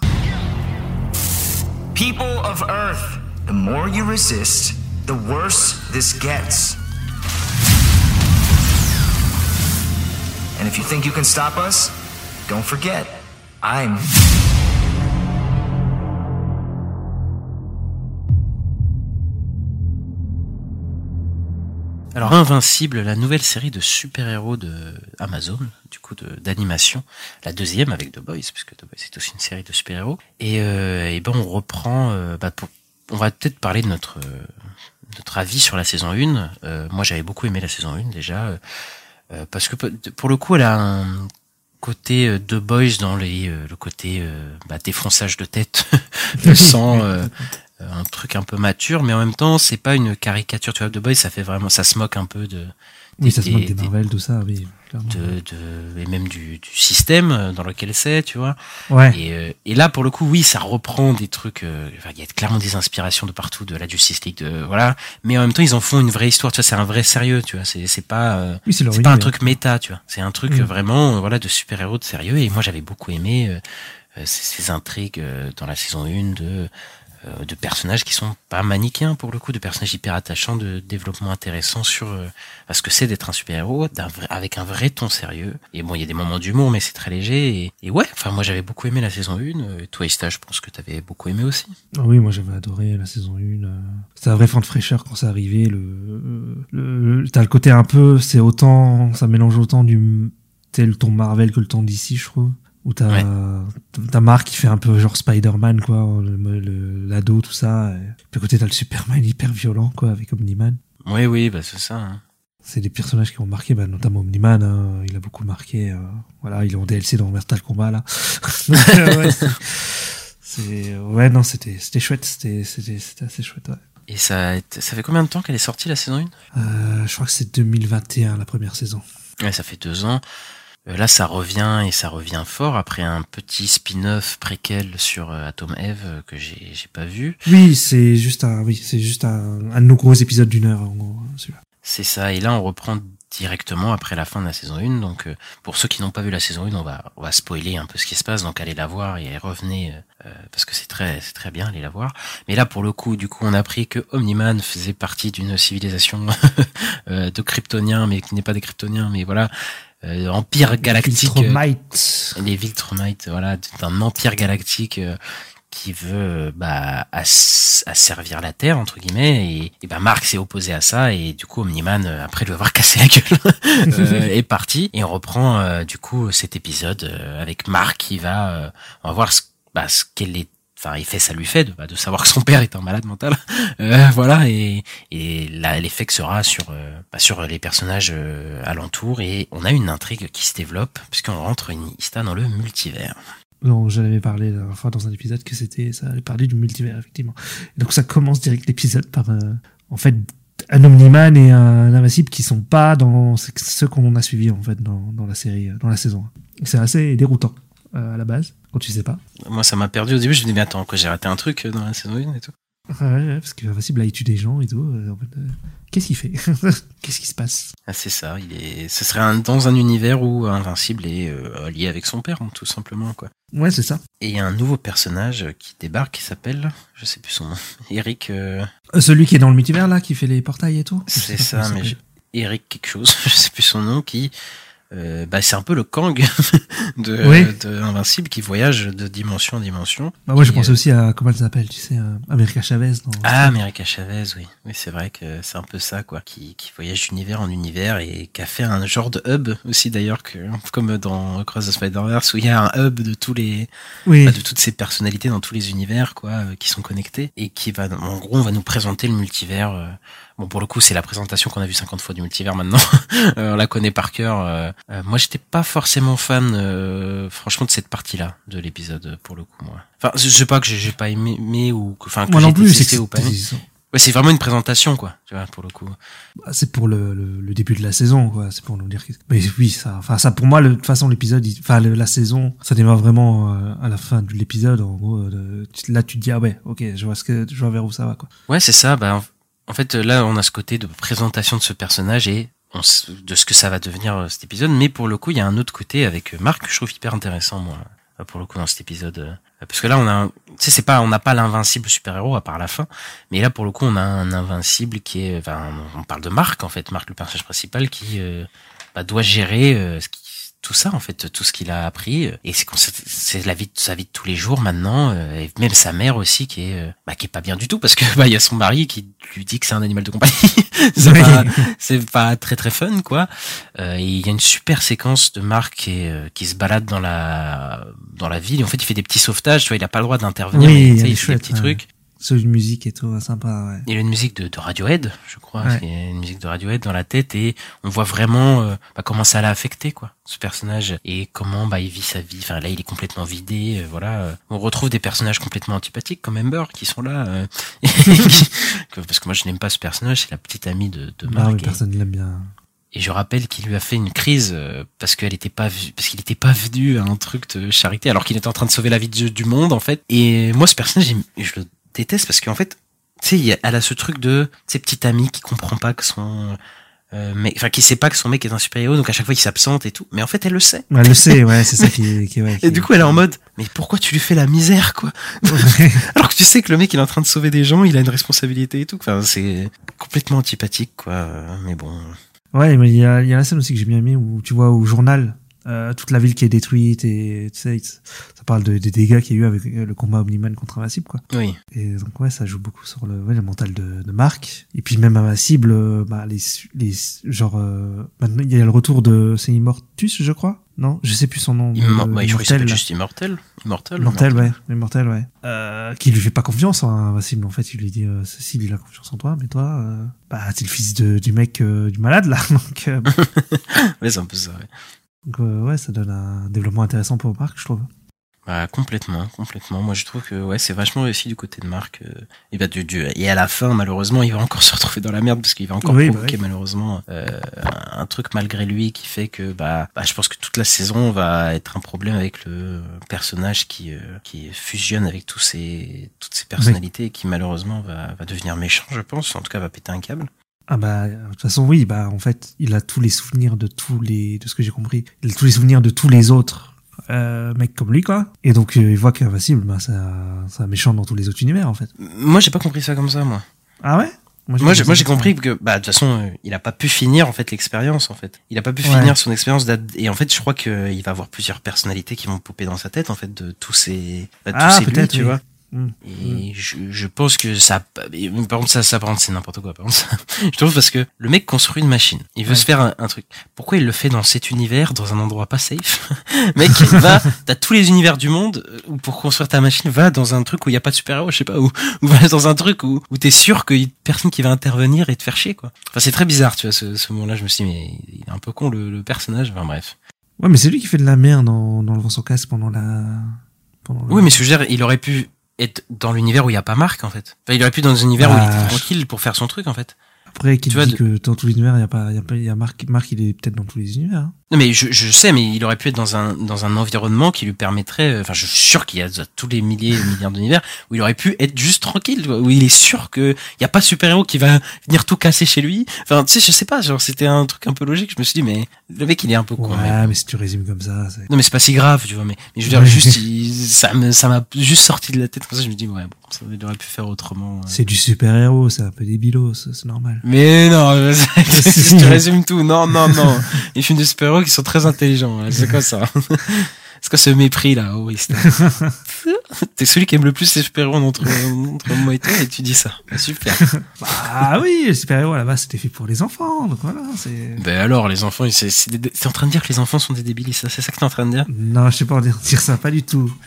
People of Earth, the more you resist, the worse this gets. And if you think you can stop us, don't forget, I'm. Alors Invincible, la nouvelle série de super-héros de Amazon, du coup d'animation, la deuxième avec The Boys, puisque The Boys c'est aussi une série de super-héros. Et, euh, et ben on reprend, euh, bah, pour- on va peut-être parler de notre euh, notre avis sur la saison 1. Euh, moi j'avais beaucoup aimé la saison 1 déjà, euh, parce que pour le coup elle a un côté euh, The Boys dans les euh, le côté euh, bah, défonçage de tête, le sang. un truc un peu mature, mais en même temps, c'est pas une caricature. Tu vois, The Boys, ça fait vraiment, ça se moque un peu de, Oui, ça se moque des des- Marvel, tout ça, oui. clairement. de, de et même du, du système euh, dans lequel c'est, tu vois. Ouais. Et, euh, et là, pour le coup, oui, ça reprend des trucs. euh, il y a clairement des inspirations de partout, de la Justice League, de voilà. Mais en même temps, ils en font une vraie histoire. Tu vois, c'est un vrai sérieux. Tu vois, c'est c'est pas euh, Oui, c'est pas un truc méta. Tu vois, c'est un truc Mm. vraiment euh, voilà de super héros de sérieux. Et moi, j'avais beaucoup aimé euh, ces, ces intrigues euh, dans la saison 1 de de personnages qui sont pas manichéens pour le coup, de personnages hyper attachants, de développement intéressant sur euh, ce que c'est d'être un super-héros, avec un vrai ton sérieux. Et bon, il y a des moments d'humour, mais c'est très léger. Et, et ouais, enfin moi j'avais beaucoup aimé la saison 1. Euh, toi, Ista, je pense que t'avais beaucoup aimé aussi. Ah oui, moi j'avais adoré la saison 1. euh, C'était un vrai fan de fraîcheur quand c'est arrivé. Le, le, le- t'as le côté un peu, c'est autant, ça mélange autant du tel ton Marvel que le ton d'ici, je trouve. Où t'as Ouais. t'as Marc qui fait un peu genre Spider-Man, quoi, l'ado, tout ça. Et puis à côté, t'as le Superman hyper violent, quoi, avec Omniman. Oui, oui, bah c'est ça. hein. C'est des personnages qui ont marqué, bah, notamment Omniman, hein, il a beaucoup marqué. euh, voilà, il est en DLC dans Mortal Kombat, là. Euh, ouais, c'est- c'est, ouais, non, c'était, c'était chouette, c'était, c'était, c'était assez chouette, ouais. Et ça, ça fait combien de temps qu'elle est sortie la saison 1 Euh, je crois que c'est 2021, la première saison. Ouais, ça fait deux ans. Euh, là, ça revient et ça revient fort après un petit spin-off préquel sur euh, Atom Eve euh, que j'ai j'ai pas vu. Oui, c'est juste un, oui, c'est juste un, un de nos gros épisodes d'une heure, en gros, celui-là. C'est ça. Et là, on reprend directement après la fin de la saison 1. Donc, euh, pour ceux qui n'ont pas vu la saison 1, on va, on va spoiler un peu ce qui se passe. Donc, allez la voir et revenez, euh, parce que c'est très, c'est très bien, allez la voir. Mais là, pour le coup, du coup, on a appris que Omniman faisait partie d'une civilisation de Kryptoniens, mais qui n'est pas des Kryptoniens, mais voilà, euh, empire galactique. euh, Viltrumite. les Viltrumites, voilà, d'un empire galactique euh, qui veut euh, bah, ass- asservir la Terre entre guillemets et, et bah Mark s'est opposé à ça et du coup Omniman après lui avoir cassé la gueule euh, est parti et on reprend euh, du coup cet épisode euh, avec Mark qui va euh, on va voir ce, bah, ce qu'elle est enfin fait ça lui fait de, bah, de savoir que son père est un malade mental Euh, voilà et, et l'effet que sera sur euh, bah, sur les personnages euh, alentours et on a une intrigue qui se développe puisqu'on rentre une Ista dans le multivers Non, j'en avais parlé la dernière fois dans un épisode que c'était, ça allait parler du multivers, effectivement. Donc ça commence direct l'épisode par, euh, en fait, un Omniman et un Invincible qui sont pas dans ce ceux qu'on a suivis, en fait, dans, dans la série, euh, dans la saison. C'est assez déroutant, à la base, tu sais pas. moi ça m'a perdu au début je me dis mais attends quoi j'ai raté un truc dans la saison 1 et tout Ouais, ouais, parce qu'Invincible, là, il tue des gens et tout. euh, en euh, Qu'est-ce qu'il fait Qu'est-ce qui se passe Ah, c'est ça. Il est. Ce serait un- dans un univers où Invincible est euh, lié avec son père, hein, tout simplement, quoi. Ouais, c'est ça. Et il y a un nouveau personnage qui débarque qui s'appelle, je sais plus son nom, Eric. Celui qui est dans le multivers, là, qui fait les portails et tout C'est ça, mais je-. Eric quelque chose, je sais plus son nom, qui euh, bah, c'est un peu le Kang de, Oui. de Invincible qui voyage de dimension en dimension. Bah, moi, je pensais euh, aussi à, comment elle s'appelle, tu sais, euh, America Chavez. Dans... Ah, America Chavez, oui. Oui, c'est vrai que c'est un peu ça, quoi. Qui, qui voyage d'univers en univers et qui a fait un genre de hub aussi, d'ailleurs, que, comme dans Cross the Spider-Verse, où il y a un hub de tous les, oui, bah, de toutes ces personnalités dans tous les univers, quoi, euh, qui sont connectés et qui va, en gros, on va nous présenter le multivers. euh, Bon, pour le coup, c'est la présentation qu'on a vu 50 fois du multivers maintenant. On la connaît par cœur. Euh. Moi, j'étais pas forcément fan, euh, franchement, de cette partie-là de l'épisode, pour le coup, moi. Enfin, je sais pas que j'ai pas aimé, ou que, enfin, que moi j'ai non plus, c'est ou pas aimé. Ouais, c'est vraiment une présentation, quoi, tu vois, pour le coup. Bah, c'est pour le, le, le début de la saison, quoi. C'est pour nous dire que... Mais oui, ça, enfin, ça, pour moi, de toute façon, l'épisode, enfin, la saison, ça démarre vraiment euh, à la fin de l'épisode. En gros, euh, là, tu te dis, ah ouais, ok, je vois ce que, je vois vers où ça va, quoi. Ouais, c'est ça. Bah, en fait, là, on a ce côté de présentation de ce personnage et de ce que ça va devenir euh, cet épisode. Mais pour le coup, il y a un autre côté avec euh, Marc que je trouve hyper intéressant, moi, euh, pour le coup, dans cet épisode. Parce que là, on a, tu sais, c'est pas, on n'a pas l'invincible super-héros à part la fin. Mais là, pour le coup, on a un invincible qui est, enfin, on parle de Marc, en fait, Marc, le personnage principal, qui bah, doit gérer ce qui, tout ça, en fait, tout ce qu'il a appris. Et c'est c'est la vie de sa vie de tous les jours maintenant, euh, et même sa mère aussi, qui est, euh, bah, qui est pas bien du tout, parce que bah, il y a son mari qui lui dit que c'est un animal de compagnie. c'est Oui. pas, c'est pas très très fun, quoi. Euh, et il y a une super séquence de Marc qui, euh, qui se balade dans la dans la ville. Et en fait, il fait des petits sauvetages. Tu vois, il a pas le droit d'intervenir. Oui, mais, il fait des petits ouais. trucs. C'est une musique et tout, sympa, ouais. Il y a une musique de, de Radiohead, je crois. Ouais. Il y a une musique de Radiohead dans la tête et on voit vraiment euh, bah, comment ça l'a affecté, quoi, ce personnage et comment bah il vit sa vie. Enfin là, il est complètement vidé. euh, voilà. euh. On retrouve des personnages complètement antipathiques comme Amber qui sont là. euh, parce que moi, je n'aime pas ce personnage. C'est la petite amie de, de Non, mais et- personne l'aime bien. et je rappelle qu'il lui a fait une crise parce qu'elle était pas parce qu'il était pas venu à un truc de charité alors qu'il était en train de sauver la vie de- du monde en fait. Et moi ce personnage je le déteste parce qu'en fait tu sais elle a ce truc de ces petite amie qui comprend pas que son euh, mec enfin qui sait pas que son mec est un super héros donc à chaque fois il s'absente et tout. Mais en fait elle le sait. Elle le sait, ouais, c'est ça qui qui est- ouais, qui Et du coup elle est en mode mais pourquoi tu lui fais la misère quoi alors que tu sais que le mec il est en train de sauver des gens il a une responsabilité et tout. Enfin c'est complètement antipathique quoi. Mais bon. Ouais, mais il y a, il y a la scène aussi que j'ai bien aimé où tu vois au journal euh, toute la ville qui est détruite et tu sais, parle de, des dégâts qu'il y a eu avec euh, le combat Omniman contre Invincible, quoi. oui Et donc ouais, ça joue beaucoup sur le, ouais, le mental de, de Marc. Et puis même Invincible, euh, bah, les, les, genre, euh, maintenant il y a le retour de, c'est Immortus, je crois? Non? Je sais plus son nom. Immor- bah, Immortel, juste Immortel. Immortel. Immortel, ouais. Immortel, ouais. Euh, qui lui fait pas confiance, hein, Invincible. En fait, il lui dit, euh, Cécile, il a confiance en toi, mais toi, euh, bah, t'es le fils de, du mec, du malade, là. Donc, euh, Ouais, c'est un peu ça, ouais. donc, ouais, ça donne un développement intéressant pour Marc, je trouve. Bah, complètement, complètement. Moi, je trouve que, ouais, c'est vachement réussi du côté de Marc. euh, et bah, du, du- et à la fin, malheureusement, il va encore se retrouver dans la merde parce qu'il va encore Oui, bah provoquer, oui. malheureusement, euh, un, truc malgré lui qui fait que, bah, bah, je pense que toute la saison va être un problème avec le personnage qui, euh, qui fusionne avec tous ces, toutes ces personnalités et qui, malheureusement, va, va devenir méchant, je pense. En tout cas, va péter un câble. Ah bah, de toute façon, oui, bah, en fait, il a tous les souvenirs de tous les, de ce que j'ai compris, il a tous les souvenirs de tous les autres, euh, mecs comme lui, quoi. Et donc, euh, il voit qu'Invincible, bah, c'est un, un méchant dans tous les autres univers, en fait. Moi, j'ai pas compris ça comme ça, moi. Ah ouais? Moi, j'ai, moi, j'ai compris que, bah, de toute façon, euh, il a pas pu finir, en fait, l'expérience, en fait. Il a pas pu Ouais. finir son expérience et en fait, je crois que il va avoir plusieurs personnalités qui vont popper dans sa tête, en fait, de tous ces, bah, de tous Ah, ces lui, peut-être, tu oui. vois. Mm. Et je, je pense que ça, par contre, ça, ça, par contre, c'est n'importe quoi, par contre. ça. je trouve parce que le mec construit une machine. Il veut Ouais. se faire un, un truc. Pourquoi il le fait dans cet univers, dans un endroit pas safe? mec, va, t'as tous les univers du monde, euh, où pour construire ta machine, va dans un truc où il y a pas de super-héros, je sais pas, ou va dans un truc où, où t'es sûr qu'il y a personne qui va intervenir et te faire chier, quoi. Enfin, c'est très bizarre, tu vois, ce, ce moment-là, je me suis dit, mais il est un peu con, le, le personnage, enfin, bref. Ouais, mais c'est lui qui fait de la merde dans, dans le vent sans casque pendant la, pendant le- Oui, mais ce je veux dire, il aurait pu être dans l'univers où il y a pas Marc, en fait. Enfin, il aurait pu être dans un univers où il Ah, était tranquille pour faire son truc, en fait. Après, qui dit de- que dans tous les univers, il y a pas, il y a pas, y a Marc, Marc, il est peut-être dans tous les univers. hein. Non mais je, je sais, mais il aurait pu être dans un dans un environnement qui lui permettrait. euh, Enfin, je suis sûr qu'il y a tous les milliers et milliards d'univers où il aurait pu être juste tranquille, où il est sûr que il y a pas super héros qui va venir tout casser chez lui. Enfin, tu sais, je sais pas, genre c'était un truc un peu logique. Je me suis dit, mais le mec il est un peu con. Ouais, mais si tu résumes comme ça, c'est... Non mais c'est pas si grave, tu vois. Mais, mais je veux dire, juste il- ça me ça m'a juste sorti de la tête comme ça. Je me dis ouais, bon, ça il aurait pu faire autrement. euh. c'est du super-héros, c'est un peu débilos, c'est normal. Mais non, Si. tu résumes tout. Non, non, non. Les films de super-héros qui sont très intelligents. hein. C'est quoi ça? C'est quoi ce mépris là oui, c'est- T'es celui qui aime le plus les super-héros entre, entre moi et toi et tu dis ça. Ah, Super. Ah oui, les super-héros là-bas, c'était fait pour les enfants, donc voilà, c'est... Ben alors, les enfants, t'es en train de dire que les enfants sont des débiles, ça C'est ça que t'es en train de dire? Non, je sais pas en dire, dire ça, pas du tout.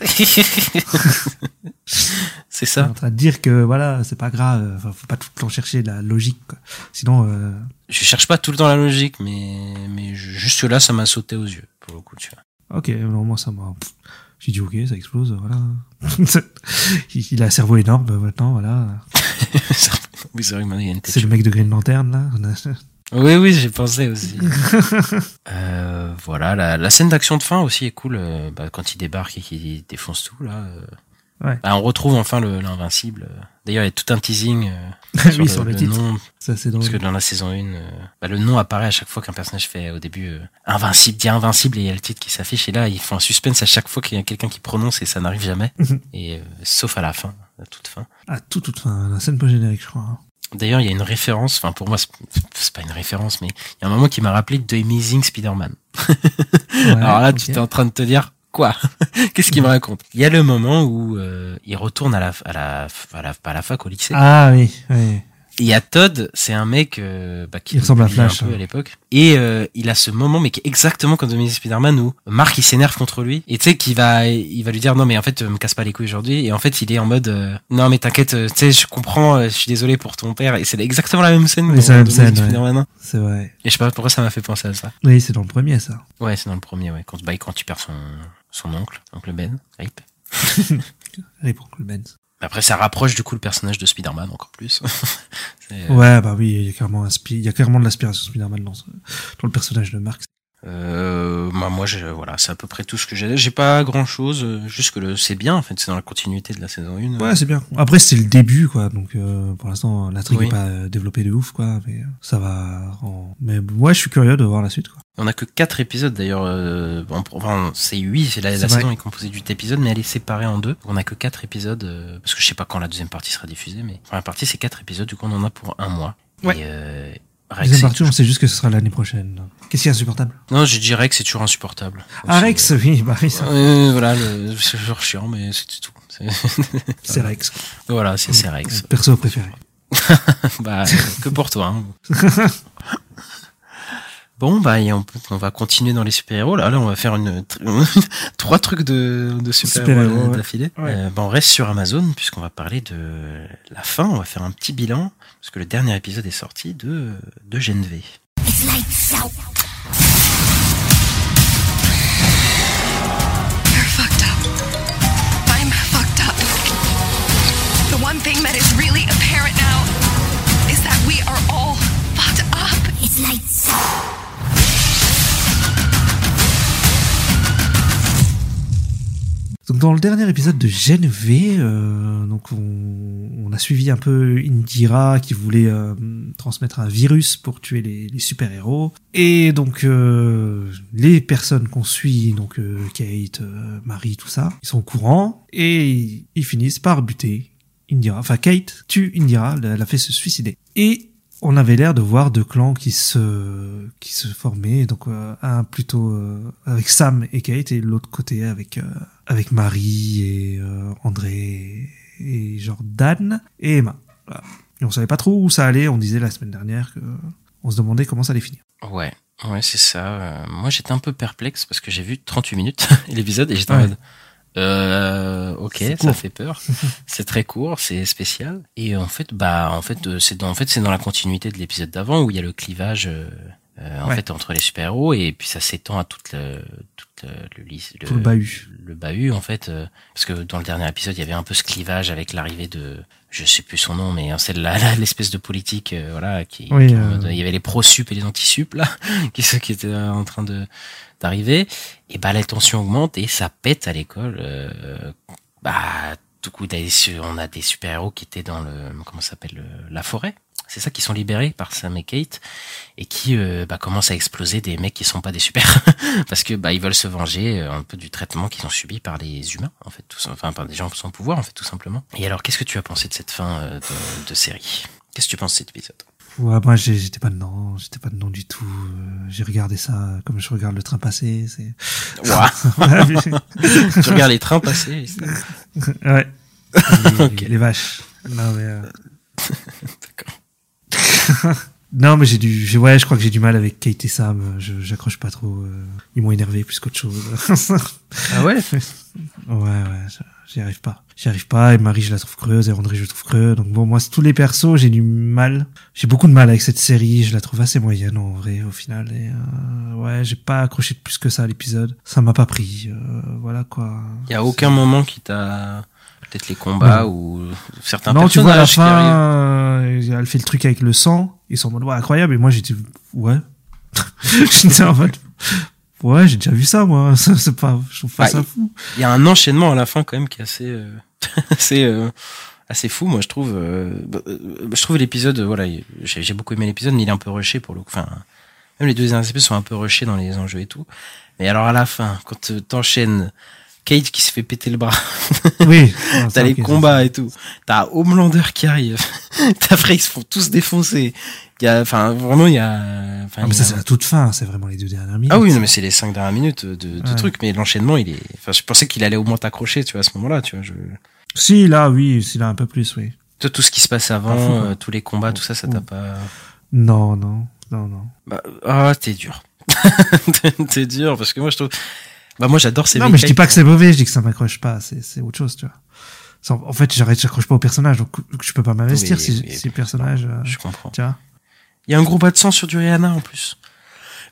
C'est suis en ça train de dire que voilà, c'est pas grave, enfin, faut pas tout le temps chercher la logique, quoi. Sinon, euh, Je cherche pas tout le temps la logique, mais, mais juste là, ça m'a sauté aux yeux, pour le coup, tu vois. Ok, non, moi ça m'a... J'ai dit ok, ça explose, voilà. il a un cerveau énorme, bah, maintenant, voilà. oui, c'est vrai que maintenant, il y a une tête C'est le mec de Green Lantern, là. Oui, oui, j'ai pensé aussi. euh, voilà, la, la scène d'action de fin aussi est cool. euh, bah, quand il débarque et qu'il défonce tout, là. euh, Ouais. bah, on retrouve enfin le- l'invincible. D'ailleurs, il y a tout un teasing euh, oui, sur le titre. nom, Ça, c'est drôle. parce que dans la saison 1, euh, bah, le nom apparaît à chaque fois qu'un personnage fait au début euh, invincible, dit invincible, et il y a le titre qui s'affiche. Et là, ils font un suspense à chaque fois qu'il y a quelqu'un qui prononce et ça n'arrive jamais. Mhm. et sauf à la fin, à toute fin. Ah, tout, toute fin, la scène post-générique, je crois. hein. D'ailleurs, il y a une référence, enfin pour moi, c'est- pas une référence, mais il y a un moment qui m'a rappelé The Amazing Spider-Man. Ouais, Alors là, tu es en train de te dire quoi Qu'est-ce qu'il me raconte? Il y a le moment où euh, il retourne à la, à la, à la, pas à la fac, au lycée. Ah oui, oui. Il y a Todd, c'est un mec euh, bah, qui Il ressemble à Flash, un peu hein. à l'époque. Et euh, il a ce moment, mais qui est exactement comme The Amazing Spider-Man, où Marc il s'énerve contre lui. Et tu sais qu'il va, il va lui dire non mais en fait me casse pas les couilles aujourd'hui. Et en fait il est en mode euh, non mais t'inquiète, euh, tu sais je comprends, je suis désolé pour ton père. Et c'est exactement la même scène. Oui, dans c'est la même scène, ouais. 1. C'est vrai. Et je sais pas pourquoi ça m'a fait penser à ça. Oui, c'est dans le premier, ça. Ouais, c'est dans le premier, ouais. Quand, bah, quand tu perds son, son oncle, oncle Ben, rip. Allez, pour le Benz. Après, ça rapproche du coup le personnage de Spider-Man encore plus. Euh, Ouais, bah oui, il y a clairement, un spi- il y a clairement de l'aspiration Spider-Man dans, dans le personnage de Mark. Euh, bah, moi, je, voilà, c'est à peu près tout ce que j'ai. J'ai pas grand chose, juste que le, c'est bien, en fait, c'est dans la continuité de la saison 1. Ouais, c'est bien. Après, c'est le début, quoi. Donc, euh, pour l'instant, l'intrigue Oui. n'est pas euh, développée de ouf, quoi. Mais euh, ça va. En... Mais ouais, je suis curieux de voir la suite, quoi. On a que quatre épisodes d'ailleurs. Euh, bon, enfin, c'est huit. C'est la, C'est la saison est composée de 8 épisodes, mais elle est séparée en deux. On a que quatre épisodes euh, parce que je sais pas quand la deuxième partie sera diffusée, mais la première partie c'est quatre épisodes. Du coup, on en a pour un mois. Ouais. Et, euh, La Rex, Deuxième partie, on sait juste que ce sera l'année prochaine. Qu'est-ce qui est insupportable? Non, je dirais que c'est toujours insupportable. Ah, Rex, oui, bah oui, ça- Euh, voilà, le- c'est toujours chiant, mais c'est tout. C'est- Rex. voilà, c'est Rex. Perso préféré. bah, que pour toi. hein. Bon, bah, et on, peut- on va continuer dans les super-héros. Là, là, on va faire une, trois trucs de, de super-héros Super-héros, ouais. d'affilée. Ouais. Euh, bah, on reste sur Amazon, puisqu'on va parler de la fin. On va faire un petit bilan, parce que le dernier épisode est sorti de, de Gen V. You're fucked up. I'm fucked up. The one thing that is really apparent now is that we are all Donc dans le dernier épisode de Gen euh, donc on, on a suivi un peu Indira qui voulait euh, transmettre un virus pour tuer les, les super-héros. Et donc euh, les personnes qu'on suit, donc euh, Kate, euh, Marie, tout ça, ils sont au courant et ils finissent par buter Indira. Enfin Kate tue Indira, elle a fait se suicider. Et on avait l'air de voir deux clans qui se qui se formaient donc euh, un plutôt euh, avec Sam et Kate et l'autre côté avec euh, avec Marie et euh, André et, Jordan et Emma. Voilà. Et on savait pas trop où ça allait. On disait la semaine dernière que on se demandait comment ça allait finir. Ouais, ouais, c'est ça. Euh, moi, j'étais un peu perplexe parce que j'ai vu 38 minutes l'épisode et j'étais en Ouais. mode. Euh, ok, ça fait peur. c'est très court, c'est spécial. Et en fait, bah, en fait, euh, c'est dans, en fait, c'est dans la continuité de l'épisode d'avant où il y a le clivage euh, en Ouais. fait entre les super-héros et puis ça s'étend à toute le toute le, le, Tout le bahut. le bahut en fait euh, parce que dans le dernier épisode il y avait un peu ce clivage avec l'arrivée de je sais plus son nom mais c'est la- la- l'espèce de politique euh, voilà qui, Oui, qui euh, il y avait les pro sup et les anti sup là qui ceux qui étaient en train de d'arriver et bah la tension augmente et ça pète à l'école euh, bah tout coup on a des super héros qui étaient dans le comment s'appelle le- la forêt c'est ça qui sont libérés par Sam et Kate et qui euh, bah, commencent à exploser des mecs qui sont pas des super parce que bah ils veulent se venger euh, un peu du traitement qu'ils ont subi par les humains en fait tout, enfin par des gens sans pouvoir en fait tout simplement et alors qu'est-ce que tu as pensé de cette fin euh, de, de série? Qu'est-ce que tu penses de cet épisode? Ouais, moi j'étais pas dedans, j'étais pas dedans du tout. J'ai regardé ça comme je regarde le train passer. C'est. Ouah. tu regardes les trains passer ouais. Les, les vaches. Non mais. euh, non mais j'ai du, ouais, je crois que j'ai du mal avec Kate et Sam. Je, j'accroche pas trop. euh, Ils m'ont énervé plus qu'autre chose. ah ouais? Ouais, ouais, je- j'y arrive pas. J'y arrive pas. Et Marie, je la trouve creuse. Et André, je le trouve creux. Donc bon, moi, c'est tous les persos, j'ai du mal. J'ai beaucoup de mal avec cette série. Je la trouve assez moyenne en vrai, au final. Et euh, ouais, j'ai pas accroché de plus que ça à l'épisode. Ça m'a pas pris. euh, voilà quoi. il y a aucun moment qui t'a peut-être les combats ou certains non, tu vois à la personnages fin, euh, elle fait le truc avec le sang. Ils sont en mode ouais, incroyable. Et moi, j'étais ouais. j'étais en mode ouais, j'ai déjà vu ça moi. C'est pas, je trouve pas Bah, ça fou. il y a un enchaînement à la fin quand même qui est assez euh, assez euh, assez fou moi je trouve euh, bah, je trouve l'épisode voilà il- j'ai j'ai beaucoup aimé l'épisode mais il est un peu rushé pour le coup enfin même les deux derniers épisodes sont un peu rushés dans les enjeux et tout mais alors à la fin quand euh, t'enchaînes Cage qui se fait péter le bras Oui. Ah, t'as ça, les combats et tout t'as Homelander qui arrive t'as après ils se font tous défoncer il y a enfin vraiment il y a enfin, Ah, mais ça, a- c'est la toute fin, c'est vraiment les deux dernières minutes. ah oui, non, mais c'est les cinq dernières minutes de, de Ouais. trucs, mais l'enchaînement, il est, enfin, je pensais qu'il allait au moins t'accrocher, tu vois, à ce moment-là, tu vois, je, Si, là, oui, si, là, un peu plus, oui. Toi, tout ce qui se passe avant, fou, euh, tous les combats, tout ça, ça t'a pas. Non, non, non, non. Bah, ah, t'es dur. t'es dur parce que moi je trouve. Bah moi j'adore ces. non, mais je dis pas que c'est mauvais, je dis que ça m'accroche pas, c'est, c'est autre chose, tu vois. En fait, j'arrête, j'accroche pas au personnage, donc je peux pas m'investir Oui, si, oui, si le personnage, euh, Je comprends. tu vois. Il y a un gros bain de sang sur du Rihanna en plus.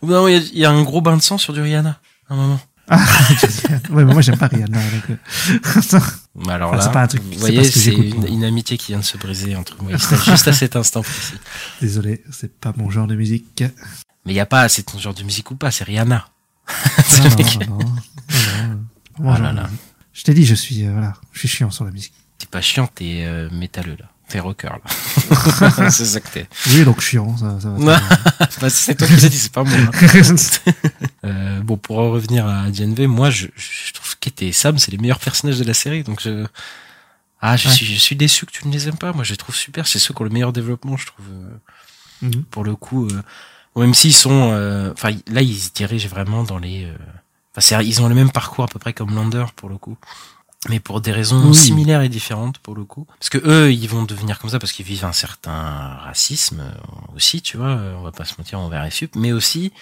Non, il y y, a un gros bain de sang sur du Rihanna. À un moment. Ah, ouais, mais moi, j'aime pas Rihanna, donc, euh, alors là, c'est pas un truc- vous voyez, ce c'est une, une amitié qui vient de se briser entre moi juste à cet instant précis. désolé, c'est pas mon genre de musique. Mais il y a pas, c'est ton genre de musique ou pas, c'est Rihanna. Je t'ai dit, je suis, euh, voilà, je suis chiant sur la musique. T'es pas chiant, t'es euh, métalleux là. T'es rocker là. c'est ça que t'es. Oui, donc chiant, ça, ça va. Bah, c'est toi qui l'as dit, c'est pas moi. hein. Euh, bon, pour en revenir à DNV, moi, je, je trouve Kate et Sam, c'est les meilleurs personnages de la série. Donc, je, ah, je Ouais. suis, je suis déçu que tu ne les aimes pas. Moi, je les trouve super. C'est ceux qui ont le meilleur développement, je trouve. euh, Mhm. Pour le coup, bon, même s'ils sont, euh, enfin, là, ils se dirigent vraiment dans les, euh, enfin, ils ont le même parcours à peu près comme Lander pour le coup. Mais pour des raisons Oui. similaires et différentes pour le coup. Parce que eux, ils vont devenir comme ça parce qu'ils vivent un certain racisme aussi, tu vois. On va pas se mentir envers les sup, mais aussi,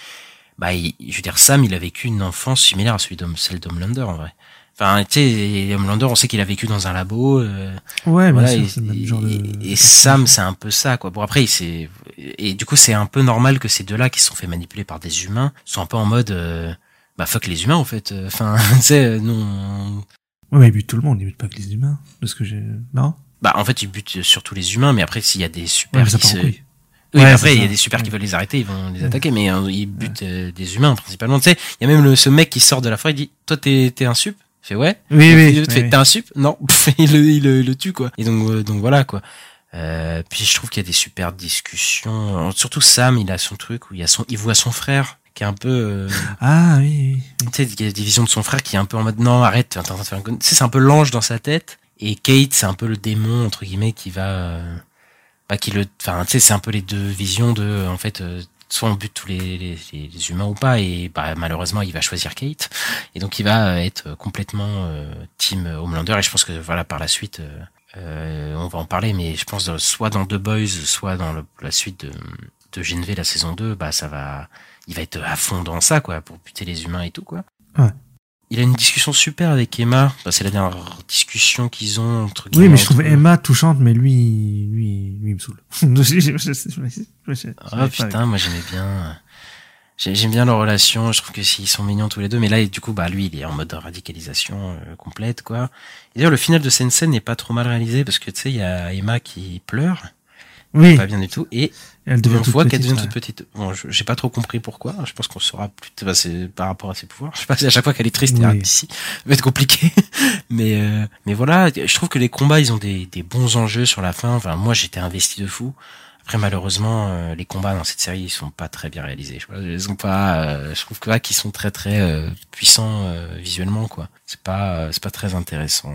bah, il- je veux dire, Sam, il a vécu une enfance similaire à celui celle d'Homelander, en vrai. Enfin, tu sais, Homelander, on sait qu'il a vécu dans un labo. euh, Ouais, bien voilà, sûr, et, c'est le même genre de. et- et Sam, c'est un peu ça, quoi. Bon, après, il s'est- et du coup, c'est un peu normal que ces deux-là, qui se sont fait manipuler par des humains, soient un peu en mode, euh, bah, fuck les humains, en fait. Enfin, tu sais, nous, on- Ouais, mais il bute tout le monde, il bute pas que les humains. De ce que j'ai. Non? bah, en fait, ils butent surtout les humains, mais après, s'il y a des Ouais, super ça qui se, couille. Oui, Ouais, c'est après, il y a des super qui Ouais. veulent les arrêter, ils vont les Ouais. attaquer, mais euh, ils butent euh, des humains principalement. Tu sais, il y a même le, ce mec qui sort de la forêt, il dit, toi, t'es, t'es un sup? Fait, ouais. Oui, oui, l'autre oui, fait, t'es un sup? Non. il, le, il, le, il le tue, quoi. Et donc, euh, donc voilà, quoi. Euh, puis je trouve qu'il y a des super discussions. Surtout Sam, il a son truc où il y a son, il voit son frère qui est un peu, euh, Ah, oui, oui. tu sais, il y a des visions de son frère qui est un peu en mode non, arrête, t'es en train de faire un con- Tu sais, c'est un peu l'ange dans sa tête. Et Kate, c'est un peu le démon, entre guillemets, qui va, euh, bah, qui le, enfin, tu sais, c'est un peu les deux visions de, en fait, euh, soit on bute tous les, les, les- humains ou pas, et bah, malheureusement, il va choisir Kate. Et donc, il va euh, être complètement euh, team Homelander. Et je pense que, voilà, par la suite, euh, euh, on va en parler, mais je pense soit dans The Boys, soit dans la suite de, de GNV, la saison 2, bah, ça va, il va être à fond dans ça, quoi, pour buter les humains et tout, quoi. Ouais. Il a une discussion super avec Emma. Bah, c'est la dernière discussion qu'ils ont entre Oui, mais je trouve Emma touchante, mais lui, lui, lui, il me sais Ah putain, moi j'aimais bien. J'ai- J'aime bien leur relation, je trouve que s'ils sont mignons tous les deux, mais là, du coup, bah, lui, il est en mode radicalisation euh, complète, quoi. D'ailleurs, le final de Sensen n'est pas trop mal réalisé, parce que, tu sais, il y a Emma qui pleure, Oui, pas bien du tout, et elle on devient toute voit qu'elle devient ouais. toute petite. Bon, je- j'ai pas trop compris pourquoi, je pense qu'on saura plus, bah, c'est par rapport à ses pouvoirs. Je sais pas si à chaque fois qu'elle est triste, Oui. ici, ça va être compliqué. mais, euh, mais voilà, je trouve que les combats, ils ont des, des bons enjeux sur la fin, enfin, moi, j'étais investi de fou. Après malheureusement euh, les combats dans cette série ils sont pas très bien réalisés. Je, vois, ils sont pas euh, je trouve que là qu'ils sont très très euh, puissants euh, visuellement quoi. C'est pas euh, c'est pas très intéressant.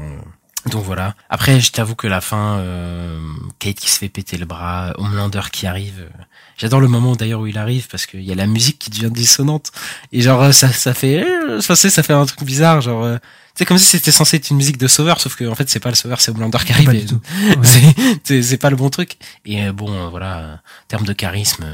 Donc voilà. Après je t'avoue que la fin euh, Kate qui se fait péter le bras, Homelander qui arrive. euh, J'adore le moment d'ailleurs où il arrive parce qu'il y a la musique qui devient dissonante et genre euh, ça ça fait euh, ça c'est ça fait un truc bizarre genre euh, c'est comme si c'était censé être une musique de sauveur sauf que en fait c'est pas le sauveur c'est Homelander qui arrive. Ouais. c'est- c'est pas le bon truc. Et bon, voilà, en termes de charisme,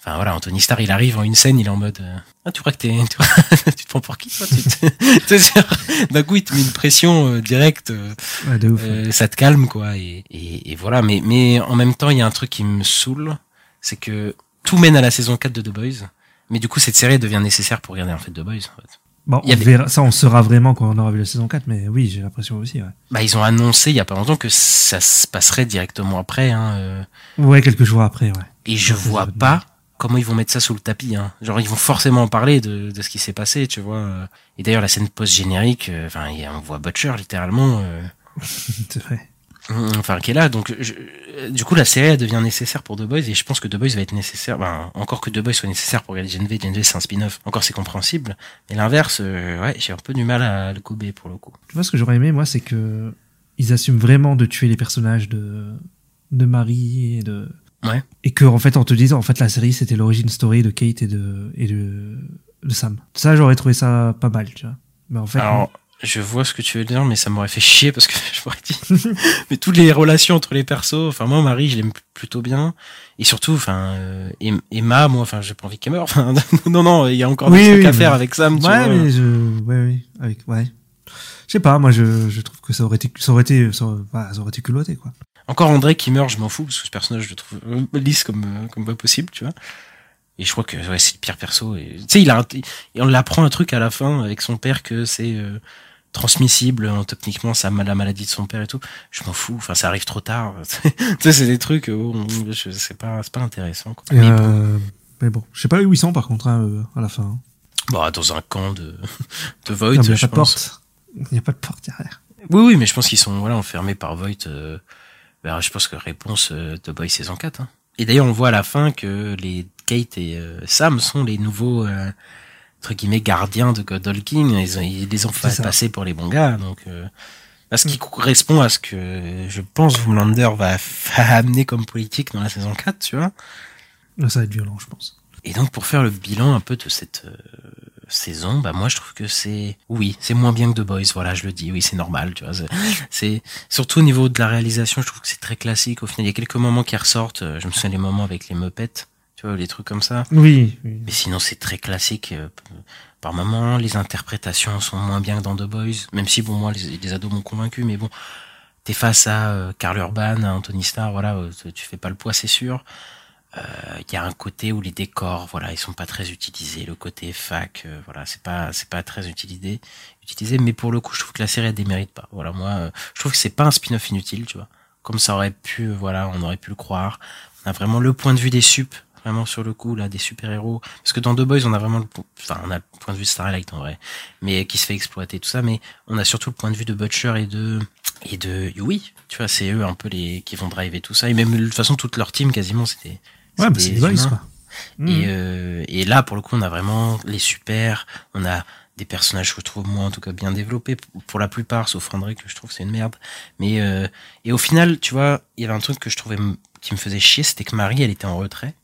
enfin voilà, Anthony Starr, il arrive en une scène, il est en mode, euh, ah tu crois que t'es, tu, tu te prends pour qui toi D'un coup, il te met une pression euh, directe, euh, Ouais, de ouf. euh, ça te calme quoi. Et, et, et voilà, mais mais en même temps, il y a un truc qui me saoule, c'est que tout mène à la saison 4 de The Boys. Mais du coup, cette série devient nécessaire pour regarder en fait The Boys. En fait. Bon, on avait- verra, ça, on saura vraiment quand on aura vu la saison 4, mais oui, j'ai l'impression aussi, ouais. Bah, ils ont annoncé il y a pas longtemps que ça se passerait directement après. Hein, euh, Ouais, quelques jours après, ouais. Et je vois pas comment ils vont mettre ça sous le tapis. Hein. Genre ils vont forcément en parler de, de ce qui s'est passé, tu vois. euh. Et d'ailleurs la scène post-générique, euh, enfin on voit Butcher littéralement, euh, C'est vrai. hum, enfin qui est là. Donc je- du coup la série elle devient nécessaire pour The Boys et je pense que The Boys va être nécessaire. Ben, encore que The Boys soit nécessaire pour regarder Gen V, Gen V c'est un spin-off. Encore c'est compréhensible. Mais l'inverse, euh, ouais j'ai un peu du mal à le gober pour le coup. Tu vois, ce que j'aurais aimé, moi, c'est que ils assument vraiment de tuer les personnages de, de Marie et de. Ouais. Et que, en fait, en te disant, en fait, la série, c'était l'origine story de Kate et de, et de, de Sam. Ça, j'aurais trouvé ça pas mal, tu vois. Mais en fait, Alors, je vois ce que tu veux dire, mais ça m'aurait fait chier parce que je m'aurais dit. mais toutes les relations entre les persos, enfin moi Marie, je l'aime plutôt bien, et surtout, enfin euh, Em- Emma, moi, enfin j'ai pas envie qu'elle meure. Enfin non non, il y a encore Oui, des trucs oui, à mais- faire avec Sam. tu ouais, vois. mais je, ouais, oui, avec, ouais. Je sais pas, moi, je, je trouve que ça aurait été, ça aurait été, ça aurait, ça aurait été culotté, quoi. Encore André qui meurt, je m'en fous parce que ce personnage, je le trouve euh, lisse comme euh, comme pas possible, tu vois. Et je crois que ouais, c'est le pire perso. Et tu sais, il a, un- et on l'apprend un truc à la fin avec son père que c'est euh, transmissible hein, techniquement ça la maladie de son père et tout je m'en fous enfin ça arrive trop tard tu sais c'est des trucs où on- je c'est pas c'est pas intéressant quoi. Mais bon, euh, mais bon, je sais pas où ils sont, par contre, hein, euh, à la fin. hein. bah, dans un camp de de Non, je pas porte. Il n'y a pas de porte derrière. oui oui mais je pense qu'ils sont voilà enfermés par Voight euh, ben, je pense que réponse euh, de Boy saison 4 hein. et d'ailleurs on voit à la fin que les Kate et euh, Sam sont les nouveaux euh, entre guillemets gardiens de Godolkin ils, ont- ils les ont fait passer pour les bons gars donc euh, à ce qui correspond à ce que je pense Homelander va, va amener comme politique dans la saison 4 tu vois Là, ça va être violent, je pense. et donc pour faire le bilan un peu de cette euh, saison, bah moi je trouve que c'est oui, c'est moins bien que The Boys, voilà, je le dis, oui, c'est normal, tu vois, c'est- surtout au niveau de la réalisation, je trouve que c'est très classique. Au final, il y a quelques moments qui ressortent, euh, je me souviens des moments avec les Muppets, tu vois, les trucs comme ça. Oui, oui. Mais sinon, c'est très classique euh, par moment, les interprétations sont moins bien que dans The Boys, même si bon moi les, les ados m'ont convaincu, mais bon, t'es face à euh, Karl Urban, à Anthony Starr, voilà, euh, tu fais pas le poids, c'est sûr. Euh, Il y a un côté où les décors, voilà, ils sont pas très utilisés. Le côté fac, euh, voilà, c'est pas, c'est pas très utilisé, utilisé. Mais pour le coup, je trouve que la série elle démérite pas. Voilà, moi, euh, je trouve que c'est pas un spin-off inutile, tu vois. Comme ça aurait pu, voilà, on aurait pu le croire. On a vraiment le point de vue des sup, vraiment sur le coup là, des super héros. Parce que dans The Boys, on a vraiment, le, enfin, on a le point de vue de Starlight en vrai, mais qui se fait exploiter tout ça. Mais on a surtout le point de vue de Butcher et de et de Yui. Tu vois, c'est eux un peu les qui vont driver tout ça. Et même de toute façon, toute leur team quasiment, c'était Ouais, bah, c'est des boys, quoi. Et, Mhm. euh, et là, pour le coup, on a vraiment les super. On a des personnages que je trouve moi en tout cas bien développés pour la plupart, sauf André que je trouve c'est une merde. Mais euh, et au final, tu vois, il y avait un truc que je trouvais qui me faisait chier, c'était que Marie, elle était en retrait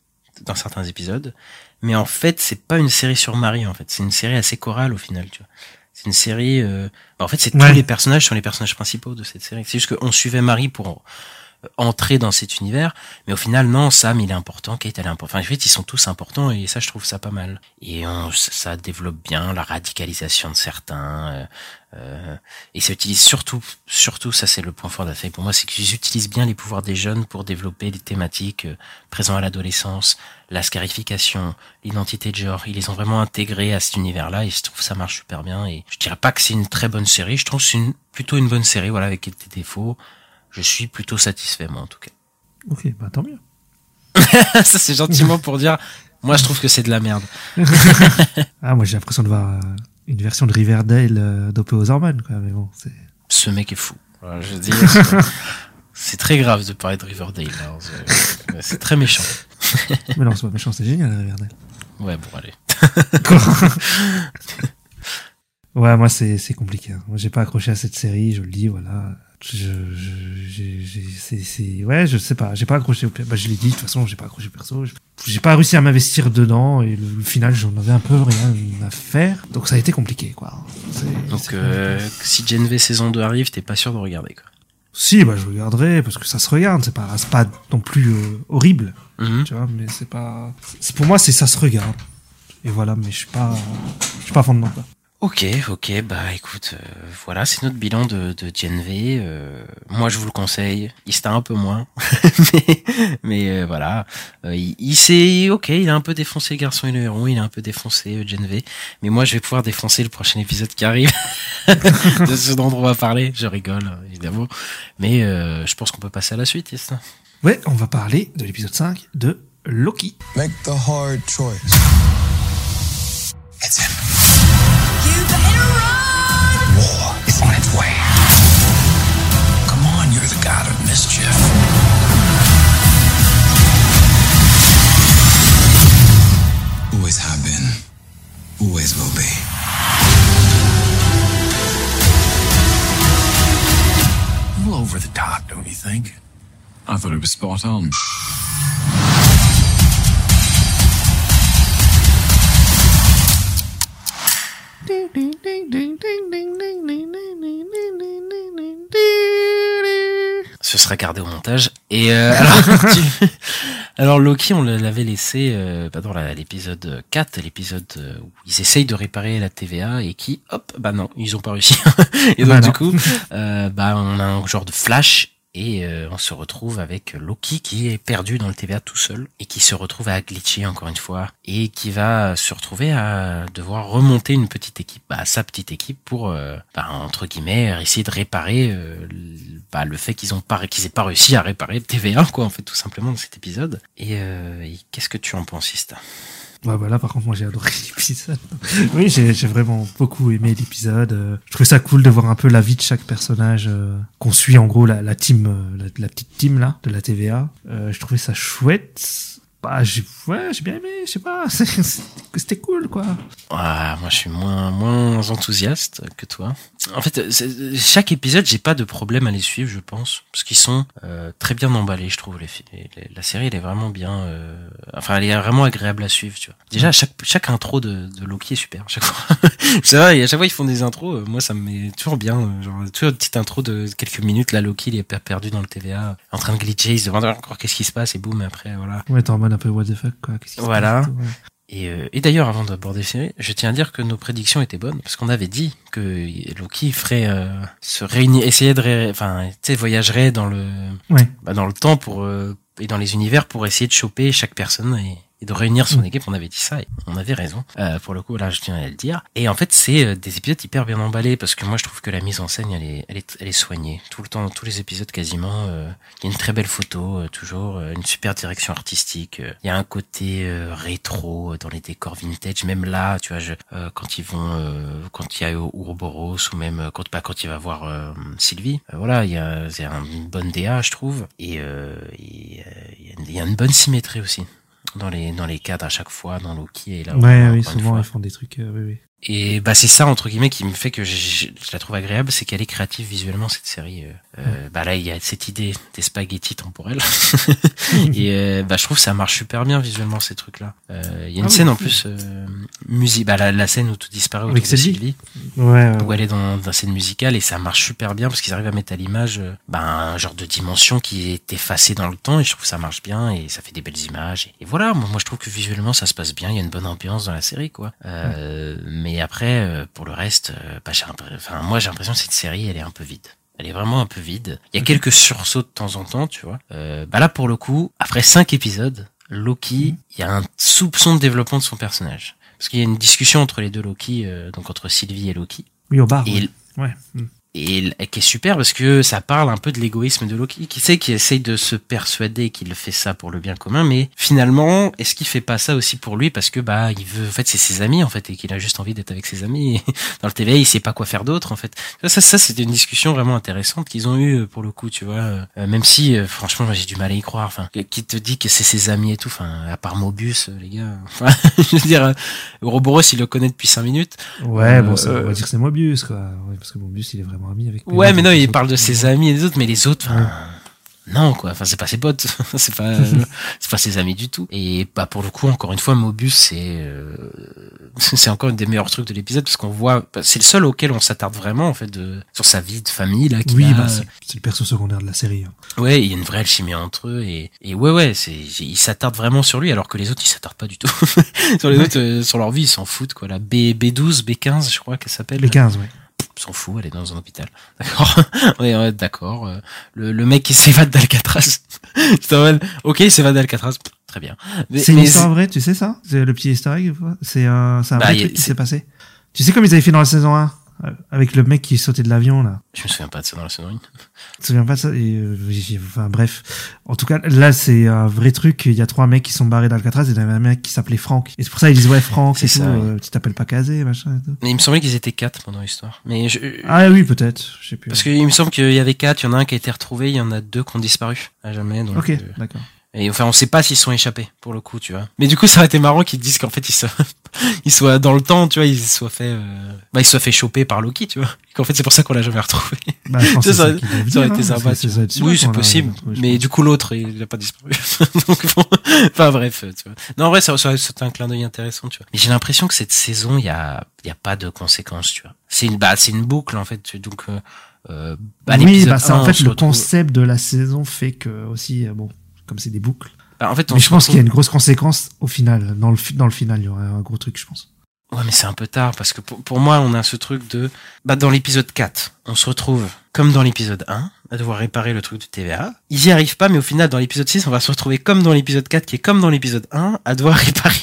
dans certains épisodes. Mais en fait, c'est pas une série sur Marie. En fait, c'est une série assez chorale au final. Tu vois, c'est une série. euh, bah, en fait, c'est Ouais. tous les personnages sont les personnages principaux de cette série. C'est juste qu'on suivait Marie pour entrer dans cet univers. Mais au final, non, Sam, il est important, Kate, elle est importante. Enfin, en fait, ils sont tous importants et ça, je trouve ça pas mal. Et on, ça, développe bien la radicalisation de certains. euh, euh, et ça utilise surtout, surtout, ça c'est le point fort de pour moi, c'est qu'ils utilisent bien les pouvoirs des jeunes pour développer les thématiques euh, présentes à l'adolescence, la scarification, l'identité de genre. Ils les ont vraiment intégrés à cet univers-là et je trouve ça marche super bien. Et je dirais pas que c'est une très bonne série, je trouve que c'est une, plutôt une bonne série, voilà, avec quelques défauts. Je suis plutôt satisfait, moi, en tout cas. Ok, bah tant mieux. ça c'est gentiment pour dire, moi je trouve que c'est de la merde. Ah, moi j'ai l'impression de voir euh, une version de Riverdale euh, dopée aux hormones, quoi. Mais bon, c'est. Ce mec est fou. Voilà, je veux dire, c'est- très grave de parler de Riverdale. C'est- très méchant. Mais non, c'est pas méchant, c'est génial, Riverdale. Ouais, bon, allez. Ouais, moi c'est c'est compliqué. hein. Moi j'ai pas accroché à cette série, je le dis, voilà. Je, je, c'est, c'est, ouais, je sais pas, j'ai pas accroché au Bah, je l'ai dit, de toute façon, j'ai pas accroché au perso. J'ai pas réussi à m'investir dedans et le, le final, j'en avais un peu rien à faire. Donc ça a été compliqué, quoi. C'est- Donc, euh, si Gen V saison 2 arrive, t'es pas sûr de regarder, quoi. Si, bah, je regarderai parce que ça se regarde. C'est pas, c'est pas non plus euh, horrible, Mhm. tu vois. Mais c'est pas. C'est pour moi, c'est ça se regarde. Et voilà, mais je suis pas, je suis pas fond dedans. Quoi. Ok, ok, bah écoute, euh, voilà, c'est notre bilan de, de Gen V. euh, moi, je vous le conseille. Il s'était un peu moins, mais, mais euh, voilà, Euh, il, il s'est ok. Il a un peu défoncé le garçon et le héros. Il a un peu défoncé euh, Gen V. Mais moi, je vais pouvoir défoncer le prochain épisode qui arrive de ce dont on va parler. Je rigole, euh, évidemment, mais euh, je pense qu'on peut passer à la suite, c'est ça Ouais, on va parler de l'épisode 5 de Loki. Make the hard choice. It's him. Way. Come on, you're the god of mischief. Always have been. Always will be. A little over the top, don't you think? I thought it was spot on. Ce sera gardé au montage. Et euh, alors, tu- alors Loki, on l'avait laissé euh, bah, dans l'épisode 4, l'épisode euh, où ils essayent de réparer la TVA et qui, hop, bah non, ils ont pas réussi. et donc Bah du coup, euh, bah on a un genre de flash et euh, on se retrouve avec Loki qui est perdu dans le TVA tout seul et qui se retrouve à glitcher encore une fois et qui va se retrouver à devoir remonter une petite équipe, bah, sa petite équipe pour euh, bah, entre guillemets essayer de réparer euh, bah, le fait qu'ils ont pas qu'ils aient pas réussi à réparer le TVA quoi en fait tout simplement dans cet épisode. Et, qu'est-ce que tu en penses Ouais, bah là, par contre, moi, j'ai adoré l'épisode. oui, j'ai vraiment beaucoup aimé l'épisode. Euh, Je trouvais ça cool de voir un peu la vie de chaque personnage euh, qu'on suit, en gros, la, la team, euh, la, petite team, là, de la TVA. Je trouvais ça chouette. Bah, j'ai, ouais, j'ai bien aimé, je sais pas, c'était cool, quoi. Ah, moi je suis moins moins enthousiaste que toi. En fait, chaque épisode, j'ai pas de problème à les suivre, je pense, parce qu'ils sont euh, très bien emballés, je trouve. Les, les- les- la série, elle est vraiment bien. euh, enfin, elle est vraiment agréable à suivre, tu vois. Déjà, chaque chaque intro de, de Loki est super. à Chaque fois, c'est vrai. et À chaque fois, ils font des intros. euh, moi, ça me met toujours bien. euh, Genre, toujours une petite intro de quelques minutes. Là, Loki, il est per- perdu dans le TVA, en train de glitcher. Il se demande encore qu'est-ce qui se passe et boum, après, voilà. Ouais, t'es en mode un peu what the fuck, quoi. Voilà. passe, ouais. Et, euh, et d'ailleurs, avant d'aborder série, je tiens à dire que nos prédictions étaient bonnes, parce qu'on avait dit que Loki ferait euh, se réunir, essayer de, ré- enfin, tu sais, voyagerait dans le, Ouais. bah, dans le temps pour euh, et dans les univers pour essayer de choper chaque personne et, et de réunir son Mm. équipe. On avait dit ça et on avait raison. Euh, pour le coup, là, je tiens à le dire. Et en fait, c'est euh, des épisodes hyper bien emballés parce que moi, je trouve que la mise en scène, elle est, elle est, elle est soignée tout le temps, dans tous les épisodes quasiment. euh, Il y a une très belle photo, euh, toujours euh, une super direction artistique. euh, Il y a un côté euh, rétro euh, dans les décors vintage. Même là, tu vois, je, euh, quand ils vont, euh, quand il y a Ouroboros ou même euh, quand, bah, quand il va voir euh, Sylvie, voilà, il y a, c'est un- une bonne DA, je trouve, et y, a il y a une bonne symétrie aussi dans les dans les cadres à chaque fois, dans Loki et là. Ouais, oui, souvent, ils font des trucs, euh, oui, oui. Et bah c'est ça entre guillemets qui me fait que je, je- je la trouve agréable, c'est qu'elle est créative visuellement cette série. Euh, euh, bah là il y a cette idée des spaghettis temporels. Et euh, bah je trouve que ça marche super bien visuellement ces trucs là. Il y a une Ah oui, scène en plus euh, musique, bah la, la scène où tout disparaît autour Avec de Sylvie. Ouais, ouais, où elle est dans, dans scène musicale et ça marche super bien parce qu'ils arrivent à mettre à l'image euh, ben, un genre de dimension qui est effacée dans le temps et je trouve que ça marche bien et ça fait des belles images. Et, et voilà moi, moi je trouve que visuellement ça se passe bien. Il y a une bonne ambiance dans la série quoi. Euh, mais après euh, pour le reste euh, bah, enfin moi j'ai l'impression que cette série elle est un peu vide elle est vraiment un peu vide. Il y a quelques sursauts de temps en temps, tu vois. Euh, bah là, pour le coup, après cinq épisodes, Loki, il y a un soupçon de développement de son personnage. Parce qu'il y a une discussion entre les deux Loki, euh, donc entre Sylvie et Loki. Oui, au bar. Et, ouais. Ouais. Mm. Et qui est super parce que ça parle un peu de l'égoïsme de Loki, qui sait qu'il essaye de se persuader qu'il fait ça pour le bien commun, mais finalement, est-ce qu'il fait pas ça aussi pour lui parce que bah il veut, en fait, c'est ses amis en fait et qu'il a juste envie d'être avec ses amis. Et dans le TVA, il sait pas quoi faire d'autre en fait. Ça, ça, ça c'était une discussion vraiment intéressante qu'ils ont eue pour le coup, tu vois. Euh, même si, euh, franchement, j'ai du mal à y croire. Enfin, qui te dit que c'est ses amis et tout. Enfin, à part Mobius, euh, les gars. Enfin, je veux dire, euh, Ouroboros, il le connaît depuis cinq minutes. Ouais, bon, Euh, ça, on euh, va dire que c'est Mobius, quoi. Ouais, parce que Mobius, il est vraiment ami avec. Ouais, mais non, il parle de ses amis et des autres, mais les autres, enfin, non, quoi. Enfin, c'est pas ses potes, c'est pas, c'est pas ses amis du tout. Et bah pour le coup, encore une fois, Mobius, c'est, euh, c'est encore une des meilleurs trucs de l'épisode parce qu'on voit, bah, c'est le seul auquel on s'attarde vraiment en fait de, sur sa vie de famille là. Oui, a. bah, c'est le perso secondaire de la série. hein. Ouais, il y a une vraie alchimie entre eux et, et ouais, ouais, c'est, ils s'attardent vraiment sur lui alors que les autres ils s'attardent pas du tout. sur les autres, euh, sur leur vie, ils s'en foutent quoi. La B, B12, B15, je crois qu'elle s'appelle. Les 15, ouais. S'en fout, elle est dans un hôpital. D'accord Ouais, ouais, d'accord. Euh, Le, le mec qui s'évade d'Alcatraz. Ok, il s'évade d'Alcatraz. Très bien. C'est une histoire vraie, tu sais ça? C'est le petit pas C'est un, un Bah, vrai y a- truc qui s'est passé. Tu sais comme ils avaient fait dans la saison 1 euh, avec le mec qui sautait de l'avion là. Je me souviens pas de ça dans la 1. Tu te souviens pas de ça? Et, euh, Enfin bref. En tout cas, là c'est un vrai truc. Il y a trois mecs qui sont barrés d'Alcatraz et il y avait un mec qui s'appelait Franck. Et c'est pour ça ils disent ouais Franck, C'est ça, tout. oui. euh, tu t'appelles pas Kazé, machin. Et tout. Mais il me semblait qu'ils étaient quatre pendant l'histoire. Mais je, Ah oui peut-être. Je sais plus. parce qu'il me semble qu'il y avait quatre, il y en a un qui a été retrouvé, il y en a deux qui ont disparu à jamais. Donc, Ok, euh, d'accord. Et enfin, on sait pas s'ils sont échappés, pour le coup, tu vois. Mais du coup, ça aurait été marrant qu'ils disent qu'en fait, ils soient, ils soient dans le temps, tu vois, ils soient fait, euh... bah, ils soient fait choper par Loki, tu vois. Qu'en fait, c'est pour ça qu'on l'a jamais retrouvé. Bah, je pense que ça, aurait dire, été hein, sympa. oui, c'est possible. mais du coup, l'autre, il a pas disparu. Donc, bon, enfin, bref, tu vois. Non, en vrai, ça, c'est un clin d'œil intéressant, tu vois. Mais j'ai l'impression que cette saison, il y a, il y a pas de conséquences, tu vois. C'est une, bah, c'est une boucle, en fait. tu- Donc, euh, euh, bah, oui, bah ça 1, en fait le concept de la saison fait que aussi euh, bon comme c'est des boucles. Bah, en fait, on Mais je pense qu'il y a une grosse conséquence au final. Dans le fi- dans le final, il y aura un gros truc, je pense. Ouais, mais c'est un peu tard parce que pour, pour moi, on a ce truc de. Bah, dans l'épisode 4, on se retrouve comme dans l'épisode 1, à devoir réparer le truc du TVA. Ils y arrivent pas, mais au final, dans l'épisode 6, on va se retrouver comme dans l'épisode 4, qui est comme dans l'épisode 1, à devoir réparer.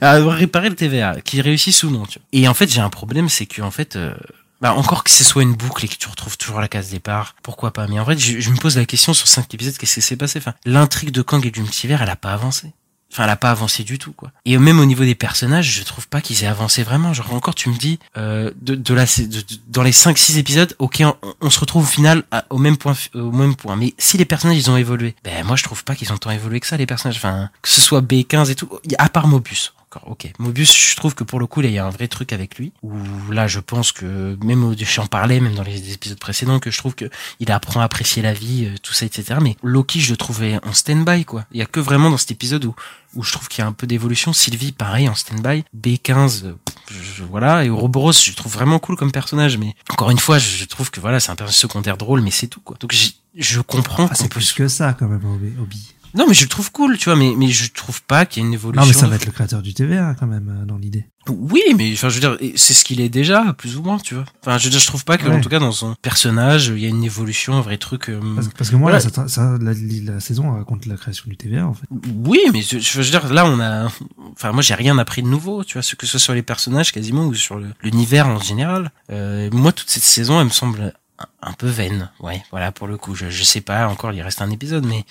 à devoir réparer le TVA, qui réussissent ou non, tu vois. Et en fait, j'ai un problème, c'est que, en fait, euh, bah, encore que ce soit une boucle et que tu retrouves toujours la case départ, pourquoi pas? Mais en fait, je, me pose la question sur 5 épisodes, qu'est-ce qui s'est passé? Enfin, l'intrigue de Kang et du multivers, elle a pas avancé. Enfin, elle a pas avancé du tout, quoi. Et même au niveau des personnages, je trouve pas qu'ils aient avancé vraiment. Genre encore, tu me dis, euh, de, de la, de- dans les 5-6 épisodes, ok, on, on se retrouve au final au même point, au même point. Mais si les personnages ils ont évolué, ben moi je trouve pas qu'ils ont tant évolué que ça, les personnages. Enfin, que ce soit B15 et tout, à part Mobius. Encore, ok. Mobius, je trouve que pour le coup, là, il y a un vrai truc avec lui. Où là, je pense que même au- j'en parlais, même dans les épisodes précédents, que je trouve que il apprend à apprécier la vie, euh, tout ça, etc. Mais Loki, je le trouvais en stand-by, quoi. Il y a que vraiment dans cet épisode où où je trouve qu'il y a un peu d'évolution. Sylvie, pareil, en stand-by. B15, euh, je- voilà. Et Ouroboros, je trouve vraiment cool comme personnage. Mais encore une fois, je, trouve que voilà, c'est un personnage secondaire drôle, mais c'est tout, quoi. Donc je comprends Ah, c'est plus que ça quand même, Obi. Non, mais je le trouve cool, tu vois, mais, mais je trouve pas qu'il y ait une évolution. Non, mais ça va être le créateur du TVA quand même euh, dans l'idée. Oui, mais enfin, je veux dire, c'est ce qu'il est déjà, plus ou moins, tu vois. Enfin, je veux dire, je trouve pas que, Ouais. en tout cas, dans son personnage, il y a une évolution, un vrai truc. euh, Parce, parce que moi, voilà. là, ça, ça- la, la saison raconte la création du TVA en fait. Oui, mais je, je veux dire, là, on a, enfin, moi, j'ai rien appris de nouveau, tu vois, ce que ce soit les personnages quasiment ou sur l'univers en général. Euh, moi, toute cette saison, elle me semble un, un peu vaine. Ouais, voilà, pour le coup, je, je sais pas encore, il reste un épisode, mais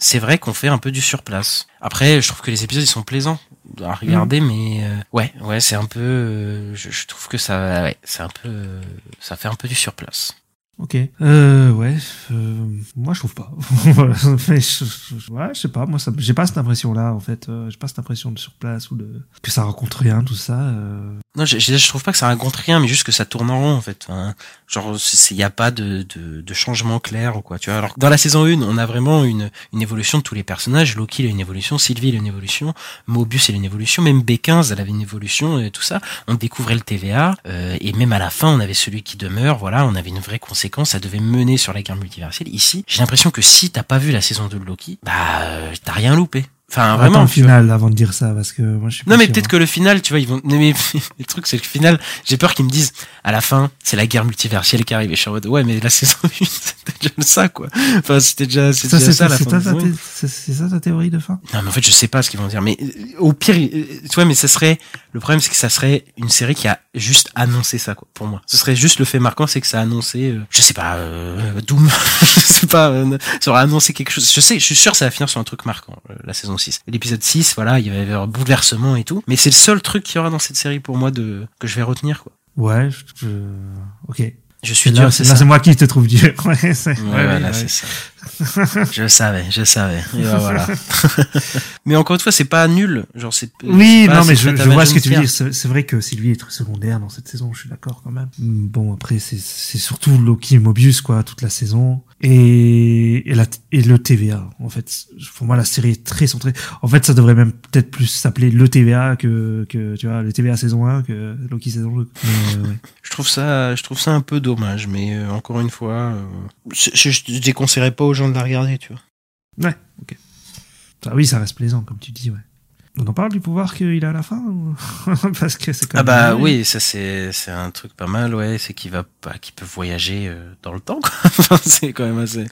c'est vrai qu'on fait un peu du surplace. Après, je trouve que les épisodes ils sont plaisants à regarder, mais euh, ouais, ouais, c'est un peu, euh, je, je trouve que ça, ouais, c'est un peu, euh, ça fait un peu du surplace. Ok. Euh, ouais. Euh, moi, je trouve pas. Ouais, je sais pas. Moi, j'ai pas cette impression-là, en fait. Euh, j'ai pas cette impression de sur place ou de que ça raconte rien, tout ça. Euh... Non, je, je, trouve pas que ça raconte rien, mais juste que ça tourne en rond en fait. Genre, il y a pas de, de, de changement clair ou quoi. Tu vois. Alors dans la saison 1, on a vraiment une, une évolution de tous les personnages. Loki il a une évolution, Sylvie il a une évolution, Mobius il a une évolution, même B15 elle avait une évolution et tout ça. On découvrait le TVA euh, et même à la fin on avait celui qui demeure. Voilà, on avait une vraie conséquence. Ça devait mener sur la guerre multiverselle. Ici, j'ai l'impression que si t'as pas vu la saison 2 de Loki, bah euh, t'as rien loupé. Enfin vraiment. Attends le final avant de dire ça, parce que moi, je suis pas Non mais peut-être hein. que le final, tu vois, ils vont. Mais le truc c'est que le final, j'ai peur qu'ils me disent à la fin, c'est la guerre multiversielle qui arrive. Et je suis en mode ouais, mais la saison 1, c'était déjà ça quoi. Enfin c'était déjà, c'était Ça, déjà ça, la c'est fin. c'est- ça ta théorie de fin? Non mais en fait je sais pas ce qu'ils vont dire. Mais euh, au pire, euh, tu vois, mais ça serait le problème, c'est que ça serait une série qui a juste annoncé ça quoi. Pour moi, ce serait juste le fait marquant, c'est que ça a annoncé, euh, je sais pas, euh, Doom, je sais pas, euh, ça aurait annoncé quelque chose. Je sais, je suis sûr, ça va finir sur un truc marquant, euh, la saison 6. L'épisode 6, voilà, il y avait un bouleversement et tout. Mais c'est le seul truc qu'il y aura dans cette série pour moi de que je vais retenir quoi. Ouais, je, je- ok. Je suis là, dur, c'est là, ça. c'est moi qui te trouve dur. Ouais, c'est Ouais, ouais, voilà, ouais. c'est ça. je savais, je savais. Et ben voilà. mais encore une fois, c'est pas nul. Genre, c'est. Oui, c'est pas- non, mais je, vois ce que tu veux dire. C'est c'est vrai que Sylvie est très secondaire dans cette saison, je suis d'accord quand même. Bon, après, c'est c'est surtout Loki et Mobius, quoi, toute la saison. Et, et, la, et le TVA, en fait. Pour moi, la série est très centrée. En fait, ça devrait même peut-être plus s'appeler le TVA que, que, tu vois, le TVA saison 1 que Loki saison 2. Mais, euh, ouais. Je trouve ça, je trouve ça un peu dommage, mais euh, encore une fois, euh, je, je, je déconseillerais pas aux gens de la regarder, tu vois. Ouais, ok. Ah oui, ça reste plaisant, comme tu dis, ouais. On en parle du pouvoir qu'il a à la fin ou- Parce que c'est quand Ah même bah bien. oui, ça c'est c'est un truc pas mal, ouais, c'est qu'il va pas, qu'il peut voyager euh, dans le temps, c'est quand même assez,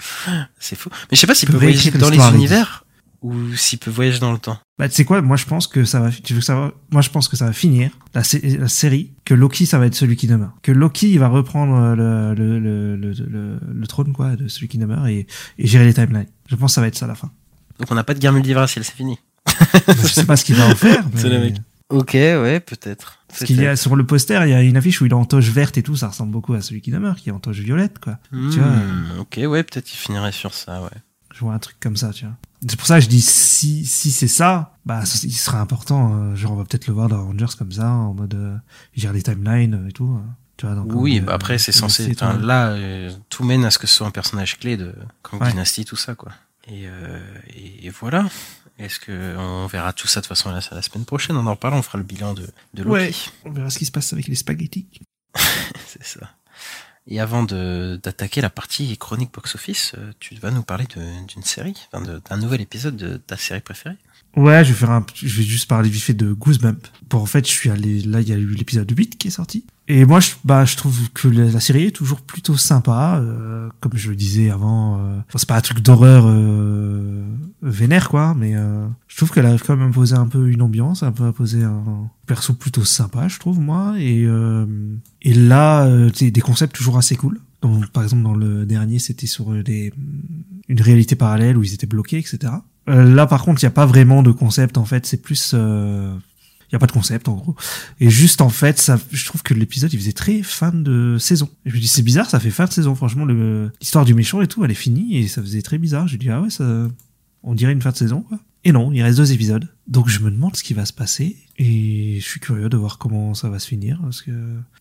c'est fou. Mais je sais pas s'il Il peut voyager dans les univers ou s'il peut voyager dans le temps. Bah, tu sais quoi, moi je pense que ça va, tu veux savoir, moi je pense que ça va finir, la, sé- la série, que Loki ça va être celui qui demeure. Que Loki il va reprendre euh, le, le, le, le, le, le trône quoi, de celui qui demeure et, et gérer les timelines. Je pense que ça va être ça à la fin. Donc on n'a pas de guerre multiverselle, c'est fini. je sais pas ce qu'il va en faire. mais- C'est le mec. Ok, ouais, peut-être. Parce qu'il y a sur le poster, il y a une affiche où il est en toge verte et tout, ça ressemble beaucoup à celui qui demeure, qui est en toge violette quoi. Tu vois, Hmm, ok, ouais, peut-être qu'il finirait sur ça, ouais. je vois un truc comme ça, tu vois. C'est pour ça que je dis si si c'est ça, bah il sera important. euh, genre on va peut-être le voir dans Avengers comme ça, en mode euh, il gère les timelines euh, et tout. euh, tu vois, donc, Oui, euh, bah après c'est censé. là, euh, tout mène à ce que ce soit un personnage clé de comme Ouais. Dynasty, tout ça, quoi. Et, euh, et, et voilà. Est-ce que on verra tout ça de toute façon la, la semaine prochaine? On en reparle, on fera le bilan de, de Loki. Ouais, on verra ce qui se passe avec les spaghettis. c'est ça. Et avant de d'attaquer la partie chronique box-office, euh, tu vas nous parler d'une série, enfin d'un nouvel épisode de ta série préférée. Ouais, je vais faire un, je vais juste parler vite fait de Goosebump. Pour en fait, je suis allé, là, il y a eu l'épisode 8 qui est sorti. Et moi, je, bah, je trouve que la, série est toujours plutôt sympa, euh, comme je le disais avant. Euh, c'est pas un truc d'horreur euh, vénère, quoi, mais euh, je trouve qu'elle arrive quand même à poser un peu une ambiance, un peu à poser un perso plutôt sympa, je trouve moi. Et euh, et là, euh, c'est des concepts toujours assez cool. Donc, par exemple, dans le dernier, c'était sur des, une réalité parallèle où ils étaient bloqués, etc. Euh, là, par contre, il n'y a pas vraiment de concept, en fait. C'est plus... euh, Il y a pas de concept, en gros. Et juste, en fait, ça, je trouve que l'épisode, il faisait très fin de saison. Et je me dis, c'est bizarre, ça fait fin de saison. Franchement, l'histoire du méchant et tout, elle est finie. Et ça faisait très bizarre. Je dis, ah ouais, ça... On dirait une fin de saison, quoi. Et non, il reste deux épisodes. Donc je me demande ce qui va se passer. Et je suis curieux de voir comment ça va se finir. Parce que,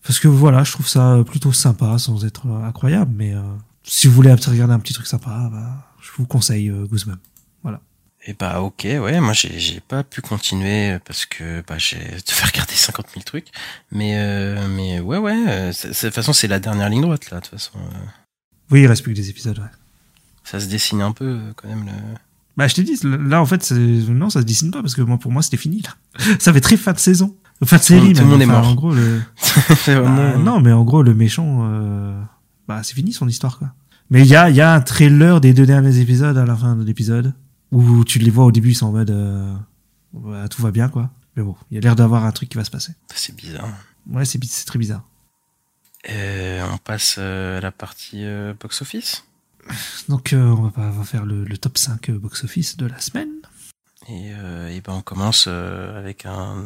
parce que voilà, je trouve ça plutôt sympa, sans être incroyable. Mais euh, si vous voulez regarder un petit truc sympa, bah, je vous conseille euh, Goosebump. Et bah ok, ouais, moi j'ai j'ai pas pu continuer parce que bah j'ai devais regarder 50 000 trucs, mais euh, mais ouais ouais, euh, de toute façon c'est la dernière ligne droite là, de toute façon, euh, Oui, il reste plus que des épisodes, ouais. ça se dessine un peu quand même le. Bah, je t'ai dit, là, en fait, c'est- non, ça se dessine pas parce que moi, pour moi, c'était fini, là. Ça fait très fin de saison. Fin de série, Tout le monde est mort. En gros, le... C'est vraiment- Bah, non, mais en gros, le méchant, euh, bah, c'est fini son histoire, quoi. Mais il y a, il y a un trailer des deux derniers épisodes à la fin de l'épisode où tu les vois au début, ils sont en mode, euh, bah, tout va bien, quoi. Mais bon, il y a l'air d'avoir un truc qui va se passer. C'est bizarre. Ouais, c'est, c'est très bizarre. On passe euh, à la partie euh, box office. Donc, euh, on va, pas- on va faire le, le top 5 box-office de la semaine. Et, euh, ben on commence euh, avec un,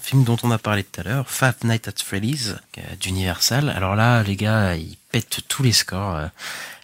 film dont on a parlé tout à l'heure, Five Nights at Freddy's, euh, d'Universal. Alors là, les gars, ils pètent tous les scores. euh.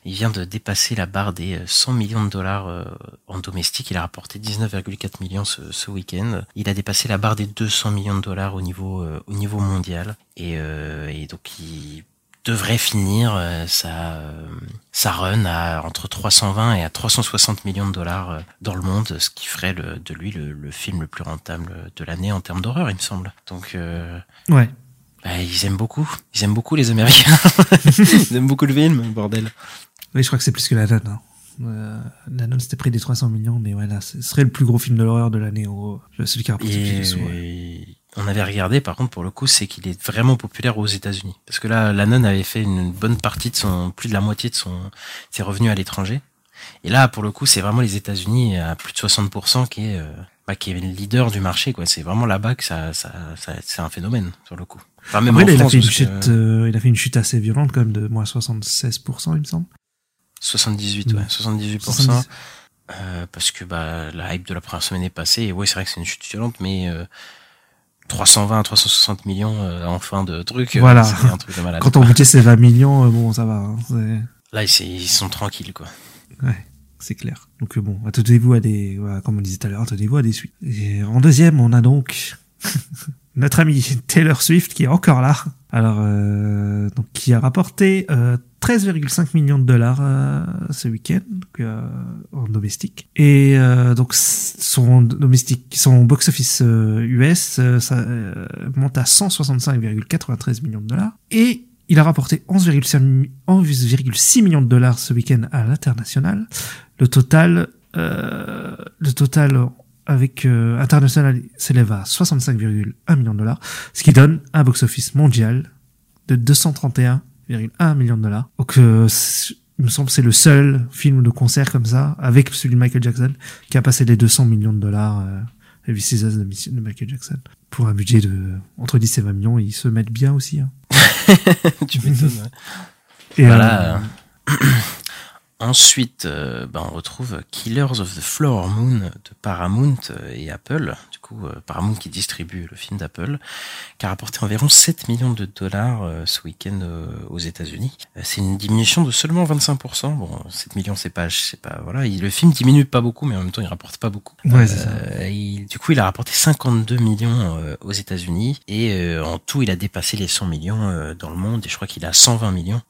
Il vient de dépasser la barre des euh, 100 millions de dollars euh, en domestique. Il a rapporté 19,4 millions ce, ce week-end. Il a dépassé la barre des 200 millions de dollars au niveau euh, au niveau mondial. Euh, et donc il devrait finir euh, sa euh, sa run à entre 320 et à 360 millions de dollars euh, dans le monde, ce qui ferait le, de lui le, le film le plus rentable de l'année en termes d'horreur, il me semble. Donc euh, Ouais. bah, ils aiment beaucoup, ils aiment beaucoup les Américains. ils aiment beaucoup le film, bordel. Oui, je crois que c'est plus que la donne. Hein. Euh, la donne c'était près des 300 millions, mais ouais, là, ce serait le plus gros film de l'horreur de l'année, en gros. Celui qui a rapporté le plus de sous. ouais. On avait regardé, par contre, pour le coup, c'est qu'il est vraiment populaire aux États-Unis. Parce que là, Lannon avait fait une bonne partie de son, plus de la moitié de son, ses revenus à l'étranger. Et là, pour le coup, c'est vraiment les États-Unis à plus de 60% qui est, euh, bah, qui est le leader du marché, quoi. C'est vraiment là-bas que ça, ça, ça c'est un phénomène, sur le coup. Enfin, même Après, en là, il, a France, fait une que- chute, euh, il a fait une chute assez violente, quand même, de moins 76%, il me semble. 78, ouais, 78%. 70. Euh, parce que bah, la hype de la première semaine est passée. Et ouais, c'est vrai que c'est une chute violente, mais euh, 320 360 millions euh, en fin de truc, euh, Voilà. c'était un truc de malade. Quand ton budget c'est 20 millions, euh, bon, ça va. hein, Là, ils, sont tranquilles, quoi. Ouais, c'est clair. Donc bon, attendez-vous à des, voilà, comme on disait tout à l'heure, attendez-vous à des suites. Et en deuxième, on a donc notre ami Taylor Swift qui est encore là. Alors, euh, donc qui a rapporté euh, 13,5 millions de dollars euh, ce week-end euh, en domestique. Et euh, donc son domestique, son box-office US, euh, ça monte à 165,93 millions de dollars. Et il a rapporté 11,6 mi- 11,6 millions de dollars ce week-end à l'international. Le total, le total avec euh, international s'élève à 65,1 millions de dollars, ce qui donne un box-office mondial de 231,1 millions de dollars. Donc, euh, il me semble que c'est le seul film de concert comme ça, avec celui de Michael Jackson, qui a passé les 200 millions de dollars. Euh, Heavy Miss- de Michael Jackson. Pour un budget de entre 10 et 20 millions, ils se mettent bien aussi. Hein. tu m'étonnes, ouais. Et, voilà. euh, Ensuite, euh, bah, on retrouve Killers of the Flower Moon de Paramount euh, et Apple. Coup, euh, Paramount qui distribue le film d'Apple, qui a rapporté environ 7 millions de dollars euh, ce week-end euh, aux États-Unis. C'est une diminution de seulement 25%. Bon, 7 millions, c'est pas, c'est pas, voilà. Il- le film diminue pas beaucoup, mais en même temps, il rapporte pas beaucoup. Ouais, c'est ça. Il- du coup, il a rapporté 52 millions aux États-Unis et en tout, il a dépassé les 100 millions dans le monde et je crois qu'il a 120 millions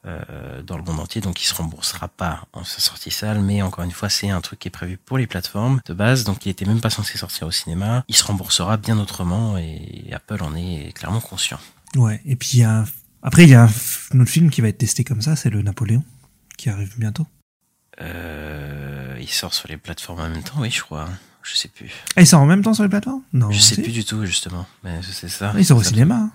dans le monde entier. Donc, il se remboursera pas en sa sortie salle, mais encore une fois, c'est un truc qui est prévu pour les plateformes de base. Donc, il était même pas censé sortir au cinéma. Il se remboursera bien autrement et Apple en est clairement conscient. Ouais, et puis il y a un... après il y a un, autre film qui va être testé comme ça, c'est le Napoléon, qui arrive bientôt. Euh, il sort sur les plateformes en même temps, oui, je crois. Je sais plus. Ah, il sort en même temps sur les plateformes? Non. je sais plus du tout, justement. Mais c'est ça. Il sort au cinéma. hein.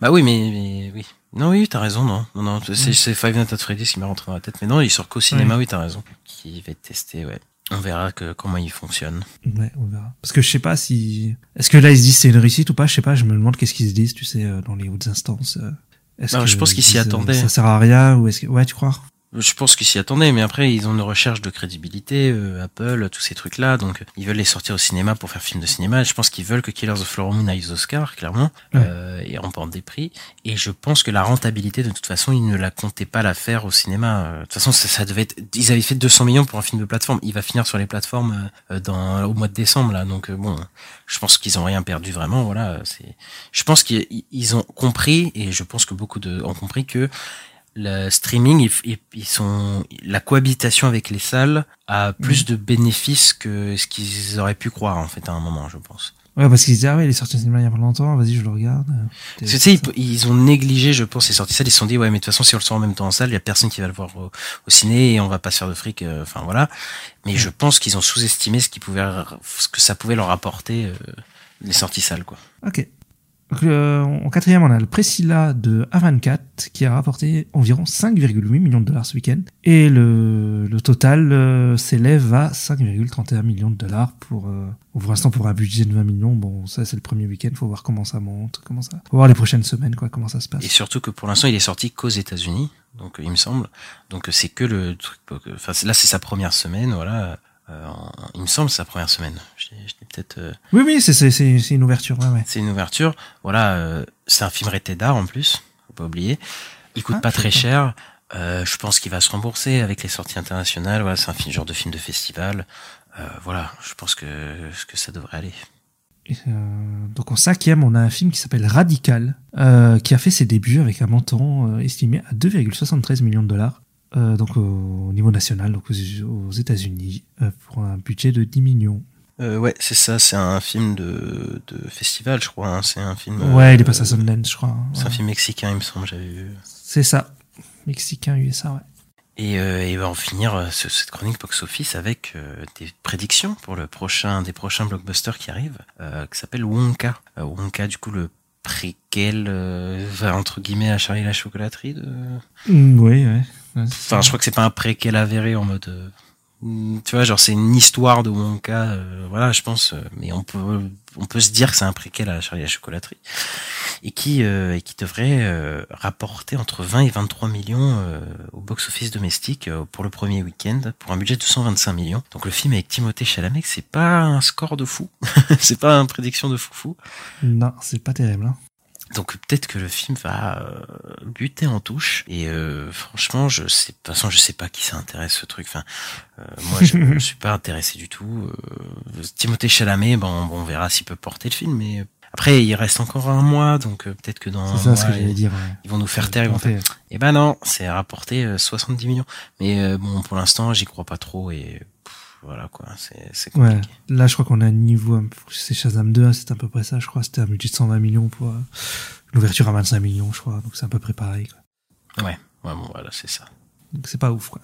Bah oui, mais, mais oui. Non, oui, t'as raison, non. Non, non, c'est, c'est Five Nights at Freddy's qui m'a rentré dans la tête. Mais non, il sort qu'au cinéma, oui, t'as raison. Qui va être testé, ouais. On verra que, comment il fonctionne. Ouais, on verra. Parce que je sais pas si... Est-ce que là ils se disent c'est une réussite ou pas? Je sais pas, je me demande qu'est-ce qu'ils se disent, tu sais, euh, dans les hautes instances. euh, Est-ce Non, que je pense ils qu'ils s'y euh, attendaient. Ça sert à rien ou est-ce que... Ouais, tu crois? Je pense qu'ils s'y attendaient, mais après, ils ont une recherche de crédibilité, euh, Apple, tous ces trucs-là. Donc, ils veulent les sortir au cinéma pour faire film de cinéma. Et je pense qu'ils veulent que Killers of Flower Moon aille aux Oscars, clairement, Ouais. euh, et remporte des prix. Et je pense que la rentabilité, de toute façon, ils ne la comptaient pas la faire au cinéma. Euh, De toute façon, ça, ça devait être, ils avaient fait 200 millions pour un film de plateforme. Il va finir sur les plateformes euh, dans, au mois de décembre, là. Donc, euh, bon, je pense qu'ils ont rien perdu vraiment. Voilà, c'est, je pense qu'ils ils ont compris, et je pense que beaucoup de ont compris que le streaming, ils, ils- sont la cohabitation avec les salles a plus de bénéfices que ce qu'ils auraient pu croire en fait à un moment, je pense. Ouais, parce qu'ils disaient, ah ouais, il est sorti au cinéma il y a pas longtemps, vas-y, je le regarde. Parce que, tu sais, ils, ils ont négligé, je pense, ces sorties salles. Ils se sont dit, ouais, mais de toute façon, si on le sort en même temps en salle, il y a personne qui va le voir au, au ciné et on va pas se faire de fric. euh, Enfin voilà. Mais je pense qu'ils ont sous-estimé ce qui pouvait, ce que ça pouvait leur apporter euh, les sorties salles, quoi. Ok. Donc, euh, en quatrième, on a le Priscilla de A24 qui a rapporté environ 5,8 millions de dollars ce week-end. Et le, total euh, s'élève à 5,31 millions de dollars pour, euh, pour l'instant pour un budget de 20 millions. Bon, ça c'est le premier week-end, faut voir comment ça monte, comment ça. Faut voir les prochaines semaines, quoi, comment ça se passe. Et surtout que pour l'instant, il est sorti qu'aux États-Unis, donc il me semble. Donc c'est que le truc. Enfin c'est- là, c'est sa première semaine, voilà. Euh, il me semble sa première semaine. L'ai peut-être. euh, Oui, oui, c'est c'est- c'est c'est une ouverture. Ouais, ouais. C'est une ouverture. Voilà, euh, c'est un film rated d'art en plus, faut pas oublier. Il coûte Ah, pas très pas. cher. Euh, je pense qu'il va se rembourser avec les sorties internationales. Voilà, c'est un film, genre de film de festival. Euh, voilà, je pense que, que ça devrait aller. Et, euh, donc en cinquième, on a un film qui s'appelle Radical, euh, qui a fait ses débuts avec un montant estimé à 2,73 millions de dollars. Euh, donc au, au niveau national, donc aux, aux États-Unis, euh, pour un budget de 10 millions. Euh, ouais, c'est ça, c'est un film de, de festival, je crois. hein. C'est un film. Ouais, il est passé à Sundance, je crois. hein. C'est un film mexicain, il me semble, j'avais vu. C'est ça. Mexicain, USA, ouais. Et, et va en finir ce- cette chronique box-office avec euh, des prédictions pour le prochain des prochains blockbusters qui arrivent, qui s'appelle Wonka. Wonka, du coup, le préquel, entre guillemets, à Charlie la chocolaterie. De... Mm, oui, ouais. Enfin, je crois que c'est pas un préquel avéré en mode. euh, mm, tu vois, genre c'est une histoire de Wonka. euh, voilà, je pense. euh, mais on peut on peut se dire que c'est un préquel à la chocolaterie et qui euh, et qui devrait rapporter entre 20 et 23 millions au box-office domestique pour le premier week-end pour un budget de 125 millions. Donc le film avec Timothée Chalamet, c'est pas un score de fou, c'est pas une prédiction de fou fou. Non, c'est pas terrible. Hein. Donc peut-être que le film va euh, buter en touche et euh, franchement je sais de toute façon je sais pas qui ça intéresse ce truc enfin euh, moi je ne suis pas intéressé du tout euh, Timothée Chalamet bon, bon, on verra s'il peut porter le film mais après il reste encore un mois donc euh, peut-être que dans un ça ce mois, que j'allais ils, dire. ouais. ils vont nous faire taire ils vont faire et ben non c'est rapporté euh, 70 millions mais euh, bon pour l'instant j'y crois pas trop et voilà quoi c'est c'est Ouais. compliqué Là, je crois qu'on a un niveau, c'est Shazam 2, hein, c'est à peu près ça, je crois. C'était un budget de 120 millions pour euh, l'ouverture à 25 millions, je crois. Donc c'est à peu près pareil. Quoi. ouais ouais bon voilà c'est ça Donc c'est pas ouf, quoi.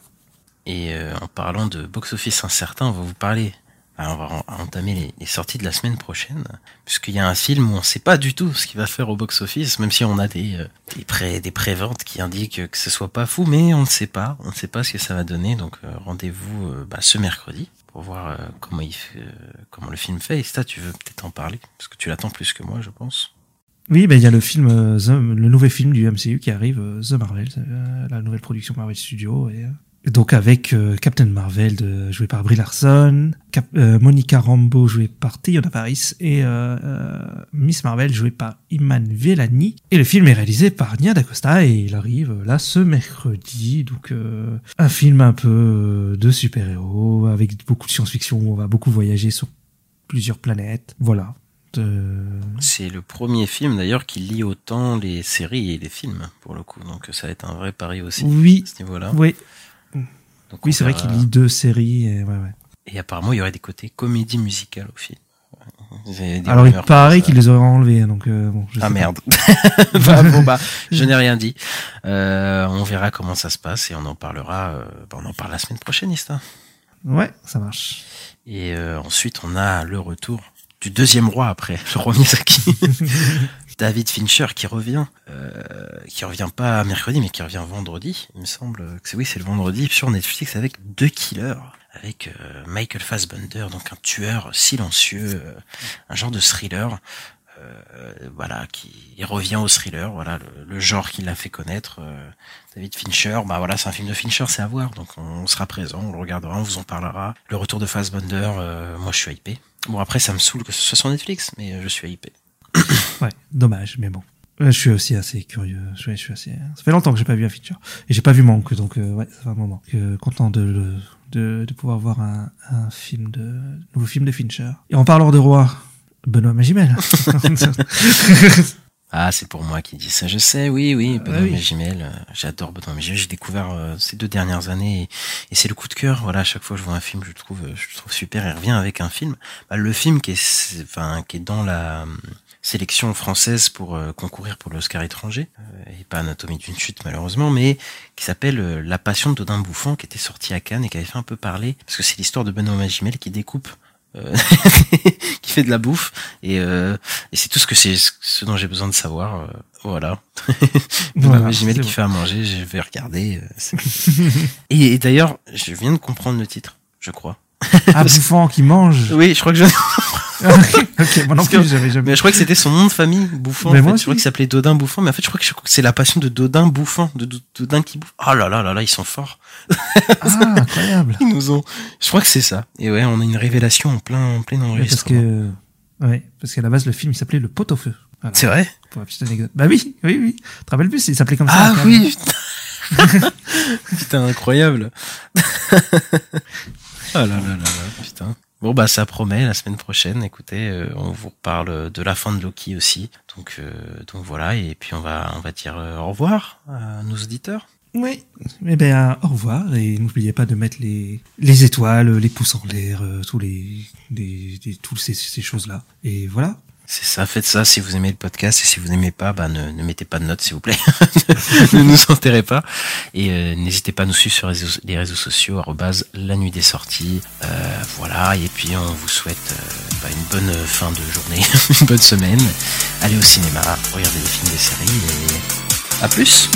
Et euh, en parlant de box-office incertain, on va vous parler, enfin, on va en- entamer les, sorties de la semaine prochaine, puisqu'il y a un film où on sait pas du tout ce qu'il va faire au box-office, même si on a des, euh, des, pré, des préventes qui indiquent que ce soit pas fou, mais on ne sait pas, on ne sait pas ce que ça va donner, donc euh, rendez-vous euh, bah, ce mercredi pour voir comment, il comment le film fait. Et ça, tu veux peut-être en parler, parce que tu l'attends plus que moi, je pense. Oui, ben il y a le film, le nouvel film du MCU qui arrive, The Marvel, la nouvelle production Marvel Studios. Et donc avec euh, Captain Marvel de, joué par Brie Larson, Cap- euh, Monica Rambeau jouée par Teyona Paris et euh, Miss Marvel jouée par Iman Vellani. Et le film est réalisé par Nia DaCosta et il arrive là ce mercredi. Donc un film un peu de super-héros avec beaucoup de science-fiction où on va beaucoup voyager sur plusieurs planètes. Voilà. C'est le premier film d'ailleurs qui lie autant les séries et les films, pour le coup, donc ça va être un vrai pari aussi oui, à ce niveau-là. oui, Donc, oui, c'est vrai qu'il lit deux séries. Et, ouais, ouais. Et apparemment, il y aurait des côtés comédie musicale au film. Alors il paraît comme ça. qu'il les aurait enlevés, donc euh, bon. Je Ah merde. bah, bon bah, je n'ai rien dit. Euh, on verra comment ça se passe et on en parlera. euh, bah, on en parle la semaine prochaine, Ista. Ouais, ça marche. Et euh, ensuite, on a le retour du deuxième roi après le roi Miyazaki. David Fincher qui revient, euh, qui revient pas mercredi mais qui revient vendredi. Il me semble que c'est oui, c'est le vendredi sur Netflix avec deux killers, avec euh, Michael Fassbender, donc un tueur silencieux, euh, un genre de thriller. euh, voilà, qui il revient au thriller, voilà le, le genre qui l'a fait connaître. euh, David Fincher, bah voilà, c'est un film de Fincher, c'est à voir, donc on sera présent, on le regardera, on vous en parlera. Le retour de Fassbender, euh, moi je suis hypé. Bon après ça me saoule que ce soit sur Netflix, mais je suis hypé. Ouais, dommage, mais bon. Euh, Je suis aussi assez curieux. Je suis, assez. Ça fait longtemps que j'ai pas vu un feature et j'ai pas vu Manque, donc euh, ouais, ça fait un moment. Que, content de, le- de de pouvoir voir un, un film de nouveau film de Fincher. Et en parlant de roi, Benoît Magimel. Ah, c'est pour moi qui dis ça, je sais, oui, oui, Benoît Ah oui. Magimel, euh, j'adore Benoît Magimel, j'ai découvert euh, ces deux dernières années et, et c'est le coup de cœur, voilà, à chaque fois que je vois un film, je le trouve, euh, je le trouve super, il revient avec un film, bah, le film qui est, enfin, qui est dans la euh, sélection française pour euh, concourir pour l'Oscar étranger, euh, et pas Anatomie d'une chute malheureusement, mais qui s'appelle euh, La Passion de Dodin Bouffant, qui était sorti à Cannes et qui avait fait un peu parler, parce que c'est l'histoire de Benoît Magimel qui découpe qui fait de la bouffe et, euh, et c'est tout ce que c'est ce dont j'ai besoin de savoir euh, voilà Benoît Voilà, Magimel c'est qui bon. fait à manger je vais regarder euh, et, et d'ailleurs je viens de comprendre le titre je crois Ah, bouffant qui mange. oui je crois que je ok, moi non plus, j'avais jamais. Mais je crois que c'était son nom de famille, Bouffant. Mais en moi fait. Je crois qu'il s'appelait Dodin Bouffant, mais en fait, je crois que c'est la passion de Dodin Bouffant, de Do- Dodin qui bouffe. Oh là là là là, ils sont forts. Ah, incroyable. Ils nous ont. Je crois que c'est ça. Et ouais, on a une révélation en plein, en plein Ouais, parce enregistrement. que, ouais, parce qu'à la base, le film, il s'appelait Le pot au feu. Voilà. C'est vrai Pour la petite anecdote. Bah oui, oui, oui. Tu te rappelles plus, il s'appelait comme ça. Ah oui putain. Putain, incroyable Ah là là là là, putain. Bon bah ça promet la semaine prochaine. Écoutez, euh, on vous reparle de la fin de Loki aussi. Donc euh, donc voilà et puis on va on va dire euh, au revoir à nos auditeurs. Oui. Eh ben, au revoir et n'oubliez pas de mettre les, les étoiles, les pouces en l'air, euh, tous les, les, toutes ces, ces choses-là. Et voilà. C'est ça, faites ça si vous aimez le podcast et si vous n'aimez pas, bah ne, mettez pas de notes s'il vous plaît. ne nous enterrez pas et euh, n'hésitez pas à nous suivre sur les réseaux, les réseaux sociaux la nuit des sorties. Euh, voilà et puis on vous souhaite euh, bah, une bonne fin de journée, une bonne semaine. Allez au cinéma, regardez des films, des séries et à plus.